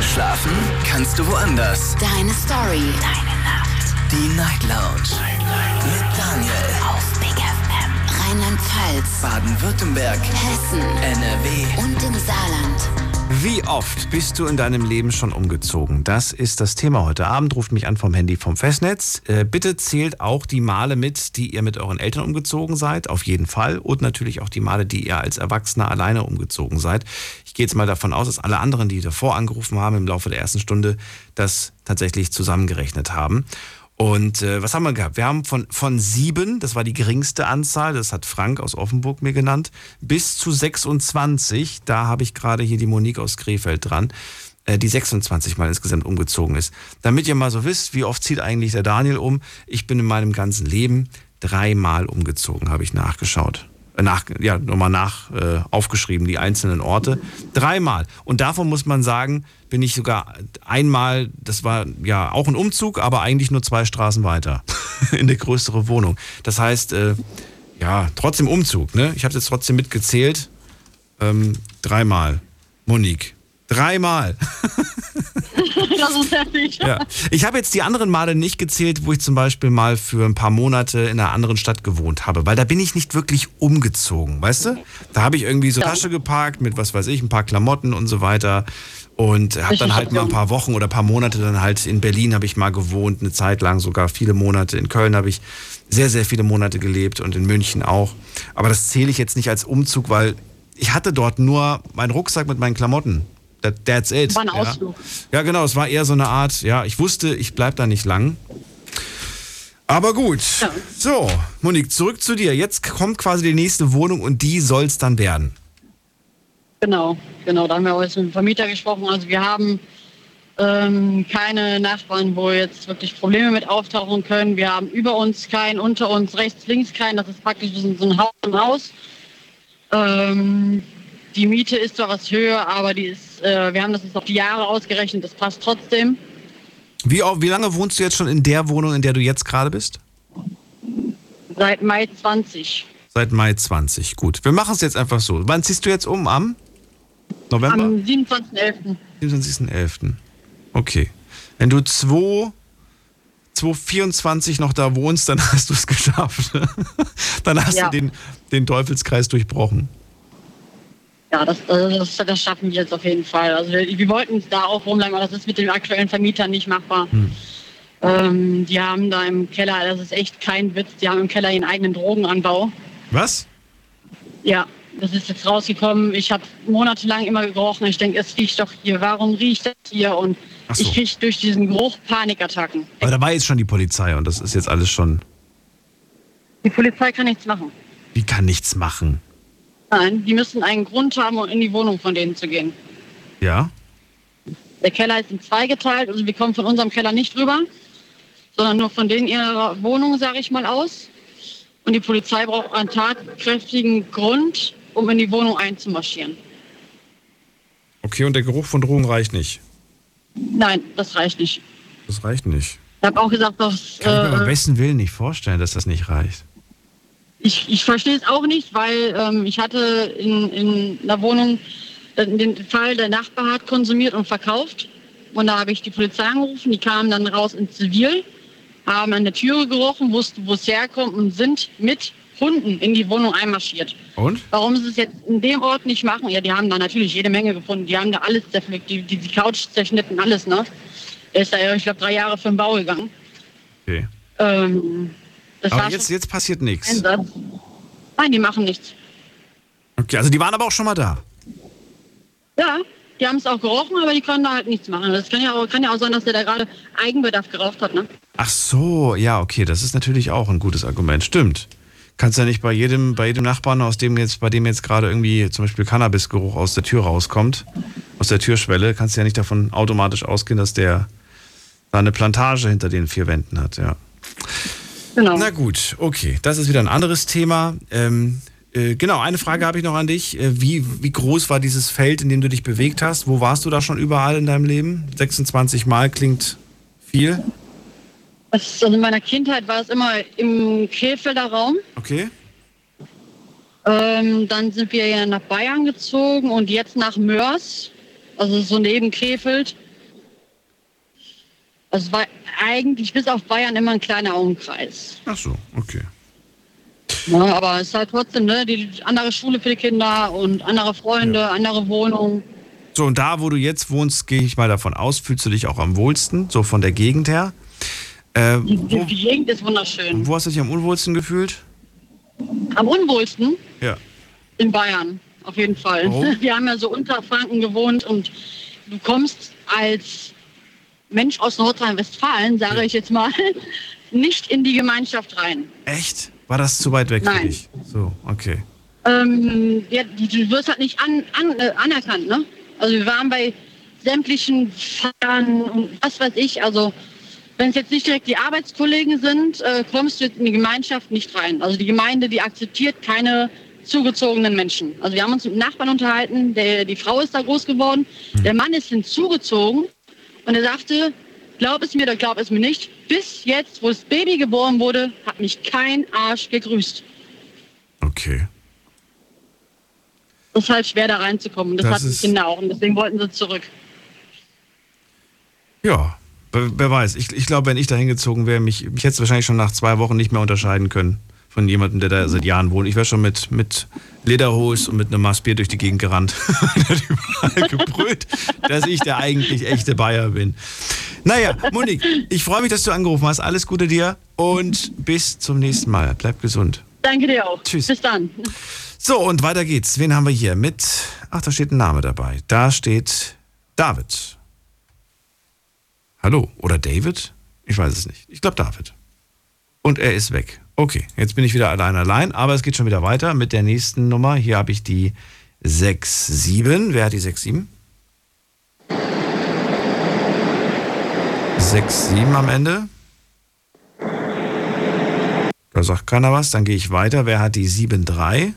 Schlafen kannst du woanders. Deine Story. Deine Nacht. Die Night Lounge. Rheinland-Pfalz. Baden-Württemberg. Hessen. NRW. Und im Saarland. Wie oft bist du in deinem Leben schon umgezogen? Das ist das Thema heute Abend. Ruft mich an vom Handy vom Festnetz. Äh, bitte zählt auch die Male mit, die ihr mit euren Eltern umgezogen seid. Auf jeden Fall. Und natürlich auch die Male, die ihr als Erwachsener alleine umgezogen seid. Ich gehe jetzt mal davon aus, dass alle anderen, die davor angerufen haben im Laufe der ersten Stunde, das tatsächlich zusammengerechnet haben. Und äh, was haben wir gehabt? Wir haben von, von sieben, das war die geringste Anzahl, das hat Frank aus Offenburg mir genannt, bis zu 26, da habe ich gerade hier die Monique aus Krefeld dran, äh, die 26 Mal insgesamt umgezogen ist. Damit ihr mal so wisst, wie oft zieht eigentlich der Daniel um. Ich bin in meinem ganzen Leben dreimal umgezogen, habe ich nachgeschaut. Nach, ja, nochmal nach äh, aufgeschrieben, die einzelnen Orte. Dreimal. Und davon muss man sagen, bin ich sogar einmal, das war ja auch ein Umzug, aber eigentlich nur zwei Straßen weiter in eine größere Wohnung. Das heißt, äh, ja, trotzdem Umzug, ne? Ich habe jetzt trotzdem mitgezählt. Ähm, dreimal. Monique. Dreimal. das ist heftig. Ja. Ich habe jetzt die anderen Male nicht gezählt, wo ich zum Beispiel mal für ein paar Monate in einer anderen Stadt gewohnt habe, weil da bin ich nicht wirklich umgezogen, weißt du? Da habe ich irgendwie so Tasche geparkt mit, was weiß ich, ein paar Klamotten und so weiter und habe dann halt mal ein paar Wochen oder ein paar Monate dann halt in Berlin habe ich mal gewohnt, eine Zeit lang sogar viele Monate. In Köln habe ich sehr, sehr viele Monate gelebt und in München auch. Aber das zähle ich jetzt nicht als Umzug, weil ich hatte dort nur meinen Rucksack mit meinen Klamotten. That, that's it. War ein ja. Ausflug. Ja, genau, es war eher so eine Art, ja, ich wusste, ich bleib da nicht lang. Aber gut. So, Monique, zurück zu dir. Jetzt kommt quasi die nächste Wohnung und die soll es dann werden. Genau, genau. Da haben wir auch jetzt mit dem Vermieter gesprochen. Also wir haben ähm, keine Nachbarn, wo jetzt wirklich Probleme mit auftauchen können. Wir haben über uns keinen, unter uns, rechts, links keinen. Das ist praktisch so ein- so ein Haus im Haus. Ähm, die Miete ist zwar was höher, aber die ist, äh, wir haben das jetzt auf die Jahre ausgerechnet. Das passt trotzdem. Wie, wie lange wohnst du jetzt schon in der Wohnung, in der du jetzt gerade bist? Seit Mai 20. Seit Mai 20. Gut. Wir machen es jetzt einfach so. Wann ziehst du jetzt um? Am November? Am 27.11. 27.11. Okay. Wenn du 2, 224 noch da wohnst, dann hast du es geschafft. dann hast Ja. du den, den Teufelskreis durchbrochen. Ja, das, das, das schaffen wir jetzt auf jeden Fall. Also wir, wir wollten da auch rumbleiben, aber das ist mit dem aktuellen Vermieter nicht machbar. Ähm, die haben da im Keller, das ist echt kein Witz, die haben im Keller ihren eigenen Drogenanbau. Was? Ja, das ist jetzt rausgekommen. Ich habe monatelang immer gerochen. Ich denke, es riecht doch hier. Warum riecht das hier? Und so. ich kriege durch diesen Geruch Panikattacken. Aber da war jetzt schon die Polizei und das ist jetzt alles schon. Die Polizei kann nichts machen. Die kann nichts machen. Nein, die müssen einen Grund haben, um in die Wohnung von denen zu gehen. Ja? Der Keller ist in zwei geteilt, also wir kommen von unserem Keller nicht rüber, sondern nur von denen ihrer Wohnung, sage ich mal, aus. Und die Polizei braucht einen tatkräftigen Grund, um in die Wohnung einzumarschieren. Okay, und der Geruch von Drogen reicht nicht. Nein, das reicht nicht. Das reicht nicht. Ich habe auch gesagt, dass Kann ich mir beim äh, besten Willen nicht vorstellen, dass das nicht reicht. Ich, ich verstehe es auch nicht, weil ähm, ich hatte in, in einer Wohnung den Fall, der Nachbar hat konsumiert und verkauft. Und da habe ich die Polizei angerufen, die kamen dann raus ins Zivil, haben an der Türe gerochen, wussten, wo es herkommt und sind mit Hunden in die Wohnung einmarschiert. Und? Warum sie es jetzt in dem Ort nicht machen? Ja, die haben da natürlich jede Menge gefunden. Die haben da alles zerpflückt, die, die, die Couch zerschnitten, alles, ne? Er ist da, ich glaube, drei Jahre für den Bau gegangen. Okay. Ähm, das Aber jetzt, jetzt passiert nichts. Nein, die machen nichts. Okay, also die waren aber auch schon mal da. Ja, die haben es auch gerochen, aber die können da halt nichts machen. Das kann ja auch, kann ja auch sein, dass der da gerade Eigenbedarf geraucht hat, ne? Ach so, ja, okay, das ist natürlich auch ein gutes Argument. Stimmt. Kannst ja nicht bei jedem, bei jedem Nachbarn, aus dem jetzt, bei dem jetzt gerade irgendwie zum Beispiel Cannabisgeruch aus der Tür rauskommt, aus der Türschwelle, kannst du ja nicht davon automatisch ausgehen, dass der da eine Plantage hinter den vier Wänden hat, ja. Genau. Na gut, okay. Das ist wieder ein anderes Thema. Ähm, äh, genau, eine Frage habe ich noch an dich. Äh, wie, wie groß war dieses Feld, in dem du dich bewegt hast? Wo warst du da schon überall in deinem Leben? 26 Mal klingt viel. Also in meiner Kindheit war es immer im Krefelder Raum. Okay. Ähm, dann sind wir ja nach Bayern gezogen und jetzt nach Mörs, also so neben Krefeld. Also es war eigentlich bis auf Bayern immer ein kleiner Umkreis. Ach so, okay. Ja, aber es ist halt trotzdem ne, die andere Schule für die Kinder und andere Freunde, andere Wohnungen. So, und da, wo du jetzt wohnst, gehe ich mal davon aus, fühlst du dich auch am wohlsten, so von der Gegend her. Äh, Die, wo, die Gegend ist wunderschön. wo hast du dich am unwohlsten gefühlt? Am unwohlsten Ja. in Bayern, auf jeden Fall. Warum? Wir haben ja so unter Franken gewohnt und du kommst als Mensch aus Nordrhein-Westfalen, sage ich jetzt mal, nicht in die Gemeinschaft rein. Echt? War das zu weit weg für Nein. dich? So, okay. Ähm, ja, du, wirst halt nicht an, an, äh, anerkannt, ne? Also wir waren bei sämtlichen Feiern und was weiß ich. Also wenn es jetzt nicht direkt die Arbeitskollegen sind, äh, kommst du in die Gemeinschaft nicht rein. Also die Gemeinde, die akzeptiert keine zugezogenen Menschen. Also wir haben uns mit Nachbarn unterhalten, der, die Frau ist da groß geworden, der Mann ist hinzugezogen und er sagte, glaub es mir oder glaub es mir nicht, bis jetzt, wo das Baby geboren wurde, hat mich kein Arsch gegrüßt. Okay. Es ist halt schwer da reinzukommen. Das, Das hatten die Kinder auch und deswegen wollten sie zurück. Ja, wer, wer weiß. Ich, ich glaube, wenn ich da hingezogen wäre, mich, mich hätte es wahrscheinlich schon nach zwei Wochen nicht mehr unterscheiden können von jemandem, der da seit Jahren wohnt. Ich wäre schon mit, mit Lederhose und mit einem Maß Bier durch die Gegend gerannt. und hat überall gebrüllt, dass ich der eigentlich echte Bayer bin. Naja, Monique, ich freue mich, dass du angerufen hast. Alles Gute dir und bis zum nächsten Mal. Bleib gesund. Danke dir auch. Tschüss. Bis dann. So, und weiter geht's. Wen haben wir hier mit? Ach, da steht ein Name dabei. Da steht David. Hallo, oder David? Ich weiß es nicht. Ich glaube David. Und er ist weg. Okay, jetzt bin ich wieder allein allein, aber es geht schon wieder weiter mit der nächsten Nummer. Hier habe ich die 67. Wer hat die 67? 67 am Ende. Da sagt keiner was, dann gehe ich weiter. Wer hat die 73?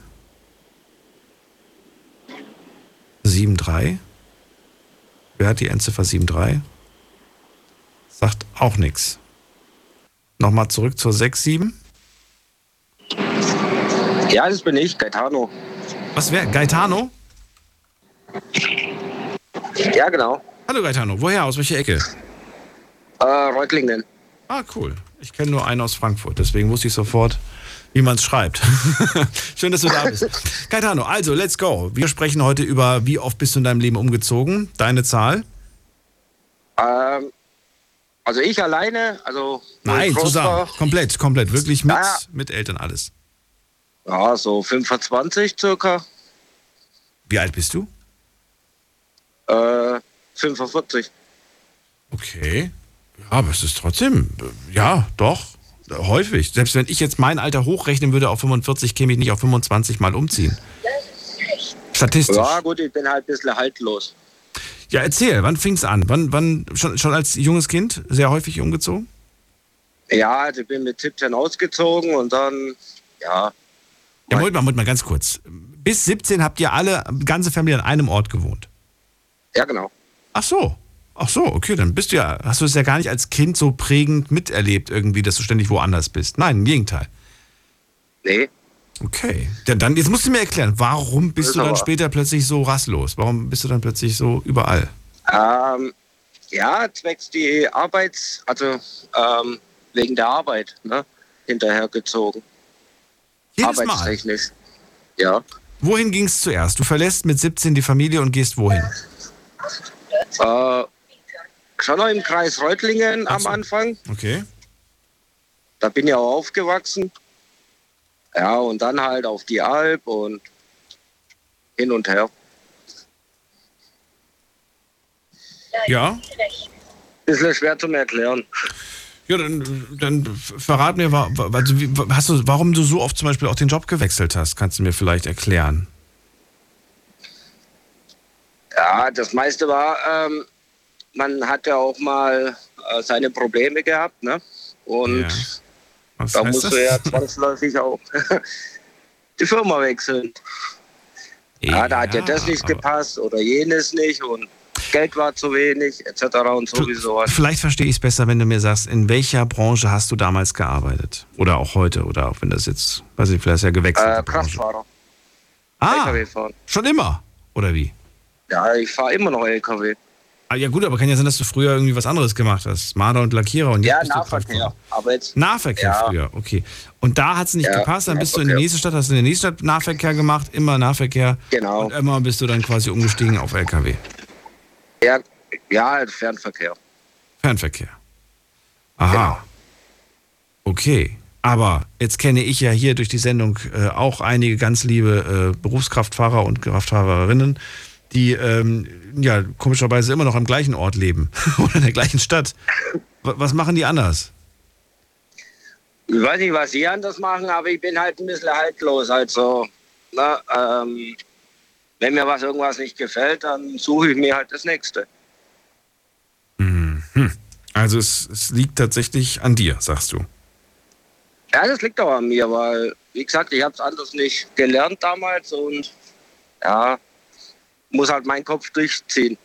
73. Wer hat die Endziffer 73? Sagt auch nichts. Nochmal zurück zur 67. Ja, das bin ich, Gaetano. Was wäre? Gaetano? Ja, genau. Hallo Gaetano, woher? Aus welcher Ecke? Äh, Reutlingen. Ah, cool. Ich kenne nur einen aus Frankfurt, deswegen wusste ich sofort, wie man es schreibt. Schön, dass du da bist. Gaetano, also, let's go. Wir sprechen heute über, wie oft bist du in deinem Leben umgezogen? Deine Zahl? Ähm, also ich alleine, also. Nein, zusammen. Komplett, komplett. Wirklich mit, Ja. mit Eltern alles. Ja, so 25 circa. Wie alt bist du? Äh, 45. Okay. Ja, aber es ist trotzdem, ja, doch, häufig. Selbst wenn ich jetzt mein Alter hochrechnen würde auf 45, käme ich nicht auf 25 Mal umziehen. Statistisch. Ja, gut, ich bin halt ein bisschen haltlos. Ja, erzähl, wann fing es an? Wann, wann schon, schon als junges Kind sehr häufig umgezogen? Ja, also ich bin mit 17 ausgezogen und dann, ja, Ja, Moment mal, Moment mal, ganz kurz. Bis 17 habt ihr alle, ganze Familie an einem Ort gewohnt. ja genau. Ach so. Ach so, okay, dann bist du ja, hast du es ja gar nicht als Kind so prägend miterlebt irgendwie, dass du ständig woanders bist. Nein, im Gegenteil. Nee. Okay. Ja, dann, jetzt musst du mir erklären, warum bist du dann später plötzlich so rastlos? Warum bist du dann plötzlich so überall? Ähm, ja, zwecks die Arbeits-, also ähm, wegen der Arbeit, ne, hinterhergezogen. Jedes Mal. Arbeitstechnisch. Ja. Wohin ging es zuerst? Du verlässt mit 17 die Familie und gehst wohin? Äh, schon noch im Kreis Reutlingen am Anfang. Okay. Da bin ich auch aufgewachsen. Ja, und dann halt auf die Alp und hin und her. Ja? Bisschen schwer zum Erklären. Ja, dann, dann verrat mir, also wie- hast du, warum du so oft zum Beispiel auch den Job gewechselt hast. Kannst du mir vielleicht erklären? Ja, das meiste war ähm, man hat ja auch mal äh, seine Probleme gehabt, ne? Und Ja. Was da musst das? du ja zwangsläufig auch die Firma wechseln. Ja, da hat ja das nicht gepasst oder jenes nicht und Geld war zu wenig, etc. und sowieso was. Vielleicht verstehe ich es besser, wenn du mir sagst, in welcher Branche hast du damals gearbeitet? Oder auch heute, oder auch wenn das jetzt, weiß ich, vielleicht ist ja gewechselt. Äh, Kraftfahrer, ah, schon immer, oder wie? Ja, ich fahre immer noch LKW. Ah, ja gut, aber kann ja sein, dass du früher irgendwie was anderes gemacht hast. Marder und Lackierer und jetzt Ja, bist Nahverkehr. Kraftfahrer. Aber jetzt. Nahverkehr Ja. früher, okay. Und da hat es nicht Ja, gepasst, dann bist du in die Nahverkehr. nächste Stadt, hast du in der nächste Stadt Nahverkehr gemacht, immer Nahverkehr. Genau. Und immer bist du dann quasi umgestiegen auf LKW. Ja, ja, Fernverkehr. Fernverkehr. Aha. Genau. Okay. Aber jetzt kenne ich ja hier durch die Sendung äh, auch einige ganz liebe äh, Berufskraftfahrer und Kraftfahrerinnen, die ähm, ja komischerweise immer noch am gleichen Ort leben oder in der gleichen Stadt. Was machen die anders? Ich weiß nicht, was Sie anders machen, aber ich bin halt ein bisschen haltlos. Also, na, ähm, wenn mir was irgendwas nicht gefällt, dann suche ich mir halt das nächste. Also es, es liegt tatsächlich an dir, sagst du. Ja, das liegt auch an mir, weil, wie gesagt, ich habe es anders nicht gelernt damals und ja, muss halt meinen Kopf durchziehen.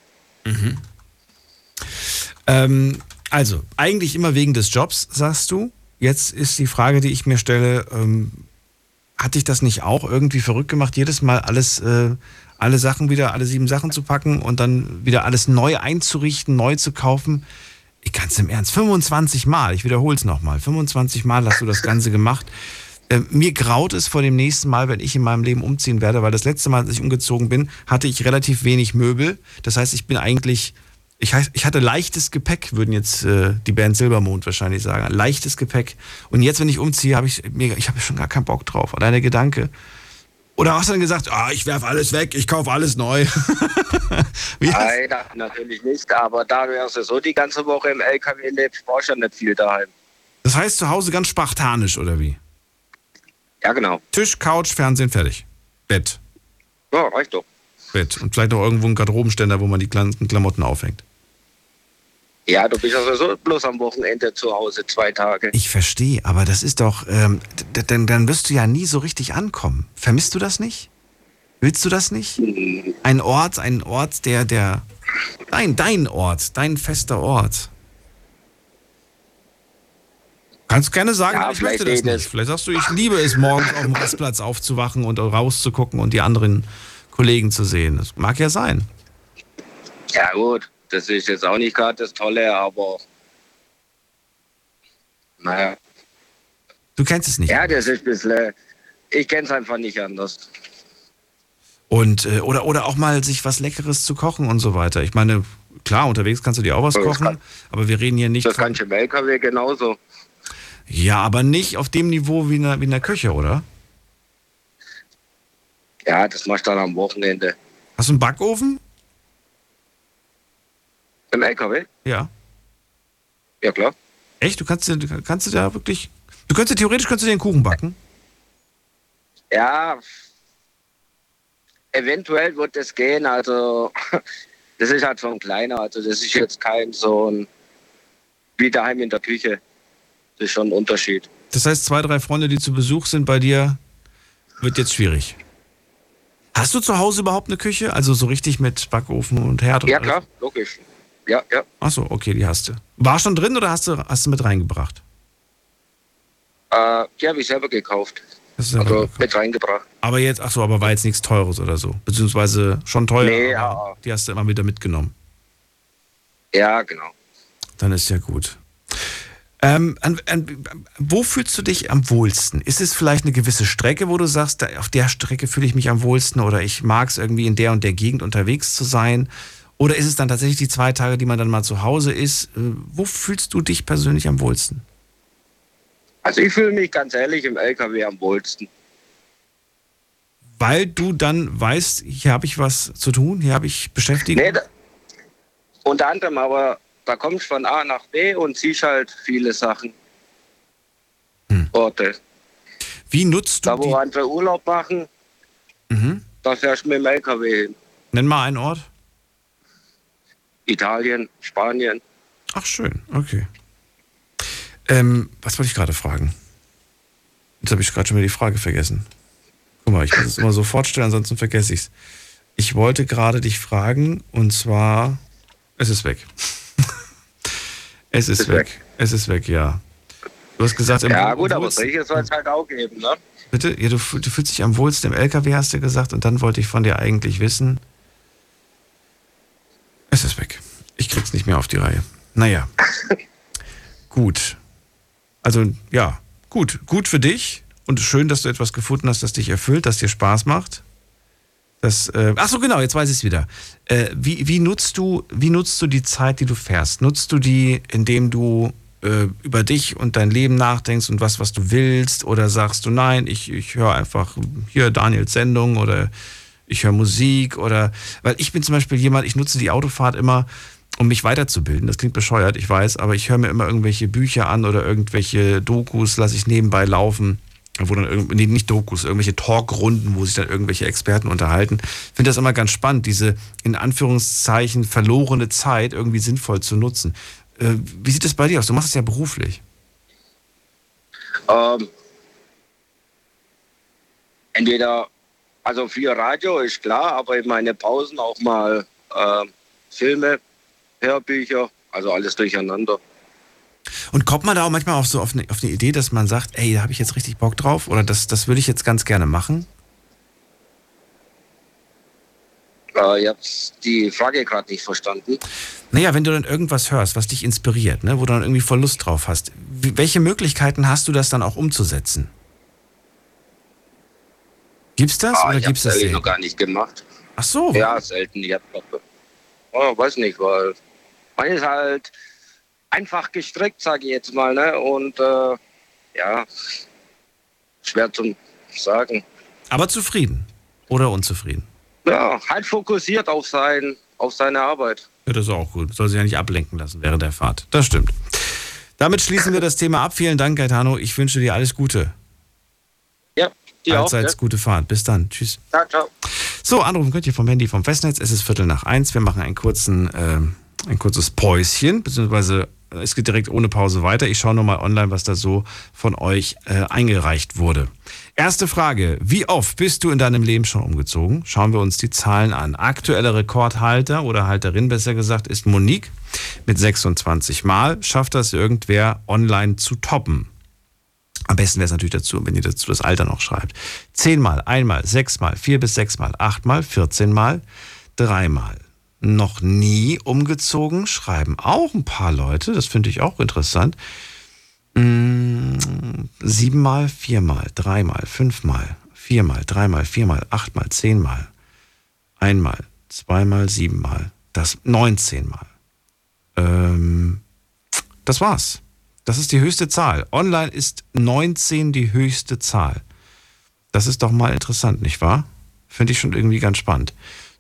Ähm, also, eigentlich immer wegen des Jobs, sagst du. Jetzt ist die Frage, die ich mir stelle, ähm, hat dich das nicht auch irgendwie verrückt gemacht, jedes Mal alles, äh, alle Sachen wieder, alle sieben Sachen zu packen und dann wieder alles neu einzurichten, neu zu kaufen? Ich kann im Ernst, 25 Mal, ich wiederhole es nochmal, 25 Mal hast du das Ganze gemacht. Äh, mir graut es vor dem nächsten Mal, wenn ich in meinem Leben umziehen werde, weil das letzte Mal, als ich umgezogen bin, hatte ich relativ wenig Möbel. Das heißt, ich bin eigentlich, ich, heiß- ich hatte leichtes Gepäck, würden jetzt äh, die Band Silbermond wahrscheinlich sagen. Leichtes Gepäck. Und jetzt, wenn ich umziehe, habe ich mir, ich habe schon gar keinen Bock drauf. Allein der Gedanke. Oder hast du dann gesagt, ah, ich werfe alles weg, ich kaufe alles neu? Nein, natürlich nicht, aber da wir so die ganze Woche im LKW lebst, du ja nicht viel daheim. das heißt zu Hause ganz spartanisch, oder wie? Ja, genau. Tisch, Couch, Fernsehen, fertig. Bett. Ja, reicht doch. Bett. Und vielleicht noch irgendwo ein Garderobenständer, wo man die ganzen Klamotten aufhängt. Ja, du bist sowieso bloß am Wochenende zu Hause, zwei Tage. Ich verstehe, aber das ist doch, ähm, dann, dann wirst du ja nie so richtig ankommen. Vermisst du das nicht? Willst du das nicht? Ein Ort, ein Ort, der, der, dein, dein Ort, dein fester Ort. Kannst gerne sagen, Ja, ich möchte das nicht. das. Vielleicht sagst du, ich liebe es, morgens auf dem Rastplatz aufzuwachen und rauszugucken und die anderen Kollegen zu sehen. Das mag ja sein. Ja, gut, das ist jetzt auch nicht gerade das Tolle, aber naja. Du kennst es nicht. Ja, das ist ein bisschen, ich kenne es einfach nicht anders. Und, äh, oder, oder auch mal sich was Leckeres zu kochen und so weiter. Ich meine, klar, unterwegs kannst du dir auch was Das kochen, kann- aber wir reden hier nicht. Das kann ich im LKW genauso. Ja, aber nicht auf dem Niveau wie in der, wie in der Küche, oder? Ja, das machst du dann am Wochenende. Hast du einen Backofen? Im LKW? Ja. Ja, klar. Echt? Du kannst, kannst du da wirklich. Du könntest theoretisch könntest du einen Kuchen backen. Ja, eventuell wird es gehen. Also, das ist halt schon kleiner. Also, das ist jetzt kein so ein wie daheim in der Küche. Das ist schon ein Unterschied. Das heißt, zwei, drei Freunde, die zu Besuch sind bei dir, wird jetzt schwierig. Hast du zu Hause überhaupt eine Küche? Also so richtig mit Backofen und Herd? Ja, klar, logisch. Ja, ja. Achso, okay, die hast du. War schon drin oder hast du, hast du mit reingebracht? Äh, die habe ich selber gekauft. Selber Also gekauft. mit reingebracht. Aber jetzt, ach so, aber war jetzt nichts Teures oder so. Beziehungsweise schon teuer, Nee, aber die hast du immer wieder mitgenommen. Ja, genau. Dann ist ja gut. Ähm, an, an, wo fühlst du dich am wohlsten? Ist es vielleicht eine gewisse Strecke, wo du sagst, da, auf der Strecke fühle ich mich am wohlsten oder ich mag es irgendwie in der und der Gegend unterwegs zu sein? Oder ist es dann tatsächlich die zwei Tage, die man dann mal zu Hause ist? Äh, wo fühlst du dich persönlich am wohlsten? Also ich fühle mich ganz ehrlich im LKW am wohlsten. Weil du dann weißt, hier habe ich was zu tun, hier habe ich Beschäftigung. Nee, da, unter anderem, aber da kommst du von A nach B und siehst halt viele Sachen. Orte. Wie nutzt du Da, wo andere Urlaub machen, Mhm. da fährst du mit dem LKW hin. Nenn mal einen Ort. Italien, Spanien. Ach, schön, okay. Ähm, was wollte ich gerade fragen? Jetzt habe ich gerade schon wieder die Frage vergessen. Guck mal, ich muss es immer sofort stellen, ansonsten vergesse ich es. Ich wollte gerade dich fragen, und zwar, es ist weg. es ist, Ist weg. weg. Es ist weg, ja. Du hast gesagt, im Ja gut, aber solche soll es halt auch geben, ne? Bitte? Ja, du, du fühlst dich am wohlsten im LKW, hast du gesagt, und dann wollte ich von dir eigentlich wissen. Es ist weg. Ich krieg's nicht mehr auf die Reihe. Naja. gut. Also, ja, gut. Gut für dich. Und schön, dass du etwas gefunden hast, das dich erfüllt, das dir Spaß macht. Das, äh, ach so, genau, jetzt weiß ich es wieder. Äh, wie, wie, nutzt du, wie nutzt du die Zeit, die du fährst? Nutzt du die, indem du äh, über dich und dein Leben nachdenkst und was, was du willst? Oder sagst du, nein, ich, ich höre einfach hier Daniels Sendung oder ich höre Musik oder, weil ich bin zum Beispiel jemand, ich nutze die Autofahrt immer, um mich weiterzubilden. Das klingt bescheuert, ich weiß, aber ich höre mir immer irgendwelche Bücher an oder irgendwelche Dokus, lasse ich nebenbei laufen wo dann irgend- nee, nicht Dokus, irgendwelche Talkrunden, wo sich dann irgendwelche Experten unterhalten. Ich finde das immer ganz spannend, diese in Anführungszeichen verlorene Zeit irgendwie sinnvoll zu nutzen. Äh, wie sieht es bei dir aus? Du machst es ja beruflich. Ähm, entweder, also für Radio ist klar, aber in meine Pausen auch mal äh, Filme, Hörbücher, also alles durcheinander. Und kommt man da auch manchmal auf so auf eine, auf eine Idee, dass man sagt, ey, da habe ich jetzt richtig Bock drauf oder das, das würde ich jetzt ganz gerne machen? Äh, ich habe die Frage gerade nicht verstanden. Naja, wenn du dann irgendwas hörst, was dich inspiriert, ne, wo du dann irgendwie voll Lust drauf hast, welche Möglichkeiten hast du das dann auch umzusetzen? Gibt's das Ah, oder ich gibt's habe das selten? noch gar nicht gemacht. Ach so. Ja, selten. Ich hab, oh, weiß nicht, weil man ist halt einfach gestrickt, sage ich jetzt mal, ne? Und äh, ja, schwer zum sagen. Aber zufrieden oder unzufrieden? Ja, halt fokussiert auf sein, auf seine Arbeit. Ja, das ist auch gut. Soll sich ja nicht ablenken lassen während der Fahrt. Das stimmt. Damit schließen wir das Thema ab. Vielen Dank, Gaetano. Ich wünsche dir alles Gute. Ja, dir auch. Allseits Ne? gute Fahrt. Bis dann. Tschüss. Ciao, ciao. So, anrufen könnt ihr vom Handy vom Festnetz. Es ist Viertel nach eins. Wir machen einen kurzen, ähm, ein kurzes Päuschen, beziehungsweise äh, es geht direkt ohne Pause weiter. Ich schaue nochmal online, was da so von euch äh, eingereicht wurde. Erste Frage. Wie oft bist du in deinem Leben schon umgezogen? Schauen wir uns die Zahlen an. Aktueller Rekordhalter oder Halterin besser gesagt ist Monique mit 26 Mal. Schafft das irgendwer online zu toppen? Am besten wäre es natürlich dazu, wenn ihr dazu das Alter noch schreibt. Zehnmal, einmal, sechsmal, vier bis sechsmal, achtmal, 14 Mal, dreimal. Noch nie umgezogen, schreiben auch ein paar Leute, das finde ich auch interessant. Mm, Siebenmal, viermal, dreimal, fünfmal, viermal, dreimal, viermal, achtmal, zehnmal, einmal, zweimal, siebenmal, das 19 Mal. Ähm, das war's. Das ist die höchste Zahl. Online ist 19 die höchste Zahl. Das ist doch mal interessant, nicht wahr? Finde ich schon irgendwie ganz spannend.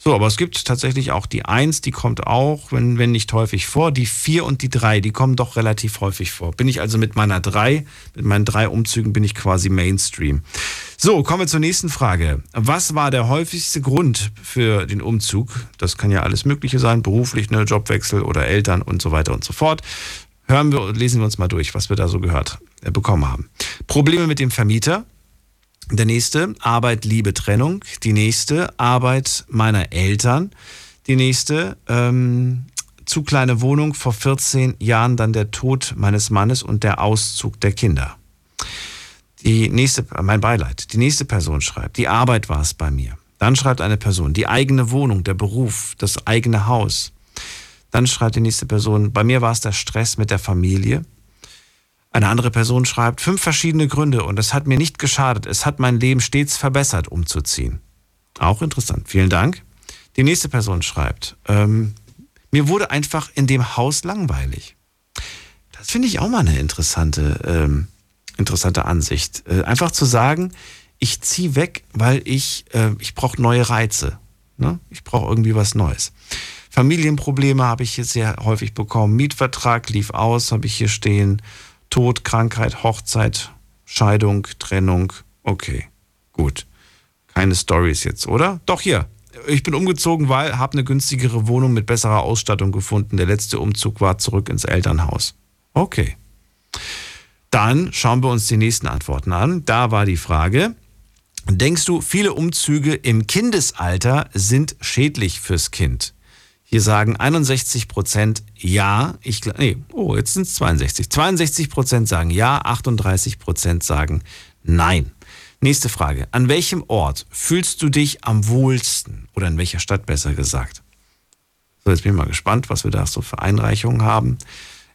So, aber es gibt tatsächlich auch die 1, die kommt auch, wenn, wenn nicht häufig vor. Die 4 und die 3, die kommen doch relativ häufig vor. Bin ich also mit meiner 3, mit meinen drei Umzügen bin ich quasi Mainstream. So, kommen wir zur nächsten Frage. Was war der häufigste Grund für den Umzug? Das kann ja alles Mögliche sein, beruflich, ne, Jobwechsel oder Eltern und so weiter und so fort. Hören wir und lesen wir uns mal durch, was wir da so gehört äh, bekommen haben. Probleme mit dem Vermieter. Der nächste, Arbeit, Liebe, Trennung. Die nächste, Arbeit meiner Eltern. Die nächste, ähm, zu kleine Wohnung, vor 14 Jahren dann der Tod meines Mannes und der Auszug der Kinder. Die nächste, mein Beileid. Die nächste Person schreibt, die Arbeit war es bei mir. Dann schreibt eine Person, die eigene Wohnung, der Beruf, das eigene Haus. Dann schreibt die nächste Person, bei mir war es der Stress mit der Familie. Eine andere Person schreibt, fünf verschiedene Gründe und es hat mir nicht geschadet. Es hat mein Leben stets verbessert, umzuziehen. Auch interessant. Vielen Dank. Die nächste Person schreibt, ähm, mir wurde einfach in dem Haus langweilig. Das finde ich auch mal eine interessante, ähm, interessante Ansicht. Äh, einfach zu sagen, ich ziehe weg, weil ich, äh, ich brauche neue Reize. Ne? Ich brauche irgendwie was Neues. Familienprobleme habe ich hier sehr häufig bekommen. Mietvertrag lief aus, habe ich hier stehen. Tod, Krankheit, Hochzeit, Scheidung, Trennung. Okay, gut. Keine Stories jetzt, oder? Doch hier. ich bin umgezogen, weil habe eine günstigere Wohnung mit besserer Ausstattung gefunden. Der letzte Umzug war zurück ins Elternhaus. Okay. Dann schauen wir uns die nächsten Antworten an. Da war die Frage, denkst du, viele Umzüge im Kindesalter sind schädlich fürs Kind? Hier sagen 61 Prozent ja. Ich, nee, oh, jetzt sind es 62. 62 Prozent sagen ja, 38 Prozent sagen nein. Nächste Frage. An welchem Ort fühlst du dich am wohlsten? Oder in welcher Stadt besser gesagt? So, jetzt bin ich mal gespannt, was wir da so für Einreichungen haben.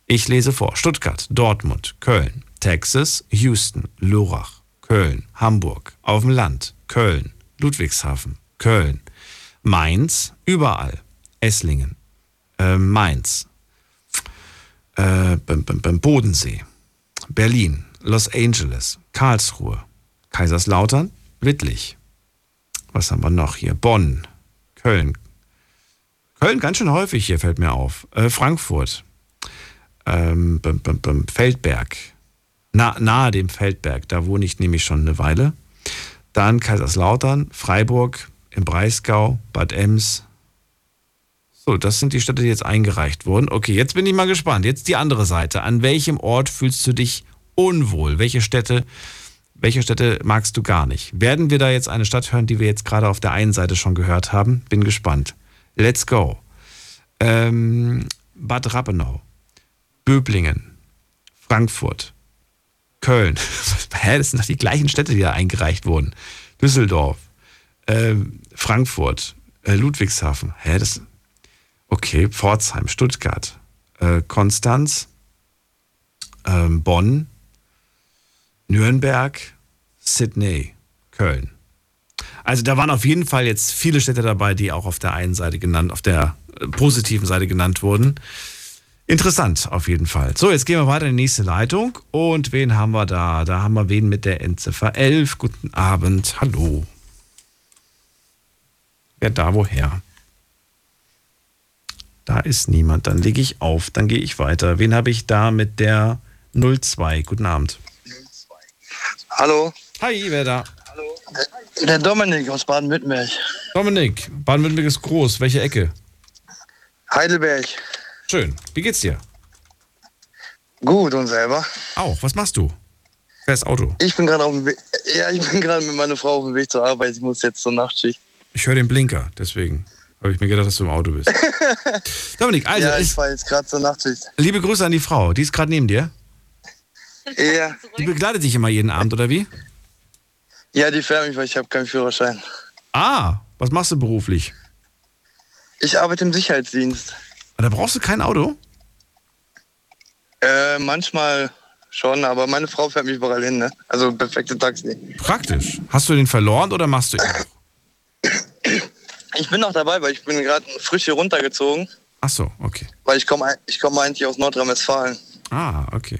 Ich lese vor. Stuttgart, Dortmund, Köln, Texas, Houston, Lorach, Köln, Hamburg, auf dem Land, Köln, Ludwigshafen, Köln, Mainz, überall. Esslingen, äh, Mainz, äh, Bodensee, Berlin, Los Angeles, Karlsruhe, Kaiserslautern, Wittlich. Was haben wir noch hier? Bonn, Köln. Köln ganz schön häufig hier, fällt mir auf. Äh, Frankfurt, ähm, Feldberg, Na, nahe dem Feldberg, da wohne ich nämlich schon eine Weile. Dann Kaiserslautern, Freiburg, im Breisgau, Bad Ems, so, das sind die Städte, die jetzt eingereicht wurden. Okay, jetzt bin ich mal gespannt. Jetzt die andere Seite. An welchem Ort fühlst du dich unwohl? Welche Städte, welche Städte magst du gar nicht? Werden wir da jetzt eine Stadt hören, die wir jetzt gerade auf der einen Seite schon gehört haben? Bin gespannt. Let's go. Ähm, Bad Rappenau, Böblingen, Frankfurt, Köln. Hä, das sind doch die gleichen Städte, die da eingereicht wurden. Düsseldorf, ähm, Frankfurt, äh, Ludwigshafen. Hä, das Okay, Pforzheim, Stuttgart, äh, Konstanz, äh, Bonn, Nürnberg, Sydney, Köln. Also da waren auf jeden Fall jetzt viele Städte dabei, die auch auf der einen Seite genannt, auf der äh, positiven Seite genannt wurden. Interessant auf jeden Fall. So, jetzt gehen wir weiter in die nächste Leitung. Und wen haben wir da? Da haben wir wen mit der Endziffer 11. Guten Abend. Hallo. Wer da woher? Da ist niemand. Dann lege ich auf. Dann gehe ich weiter. Wen habe ich da mit der 02? Guten Abend. Hallo. Hi, wer da? Hallo. Der Dominik aus Baden-Württemberg. Dominik, Baden-Württemberg ist groß. Welche Ecke? Heidelberg. Schön. Wie geht's dir? Gut und selber? Auch. Was machst du? Fährst Auto? Ich bin gerade auf dem Weg. Ja, ich bin gerade mit meiner Frau auf dem Weg zur Arbeit. Ich muss jetzt zur Nachtschicht. Ich höre den Blinker, deswegen. Habe ich mir gedacht, dass du im Auto bist. Dominik, also. Ja, ich fahre jetzt gerade zur Nachtschicht. Liebe Grüße an die Frau. Die ist gerade neben dir. Ja. Die begleitet dich immer jeden Abend, oder wie? Ja, die fährt mich, weil ich habe keinen Führerschein. Ah, was machst du beruflich? Ich arbeite im Sicherheitsdienst. Und da brauchst du kein Auto? Äh, manchmal schon, aber meine Frau fährt mich überall hin, ne? Also perfekte Taxi. Praktisch. Hast du den verloren oder machst du ihn noch? Ich bin noch dabei, weil ich bin gerade frisch hier runtergezogen. Ach so, okay. Weil ich komme ich komm eigentlich aus Nordrhein-Westfalen. Ah, okay.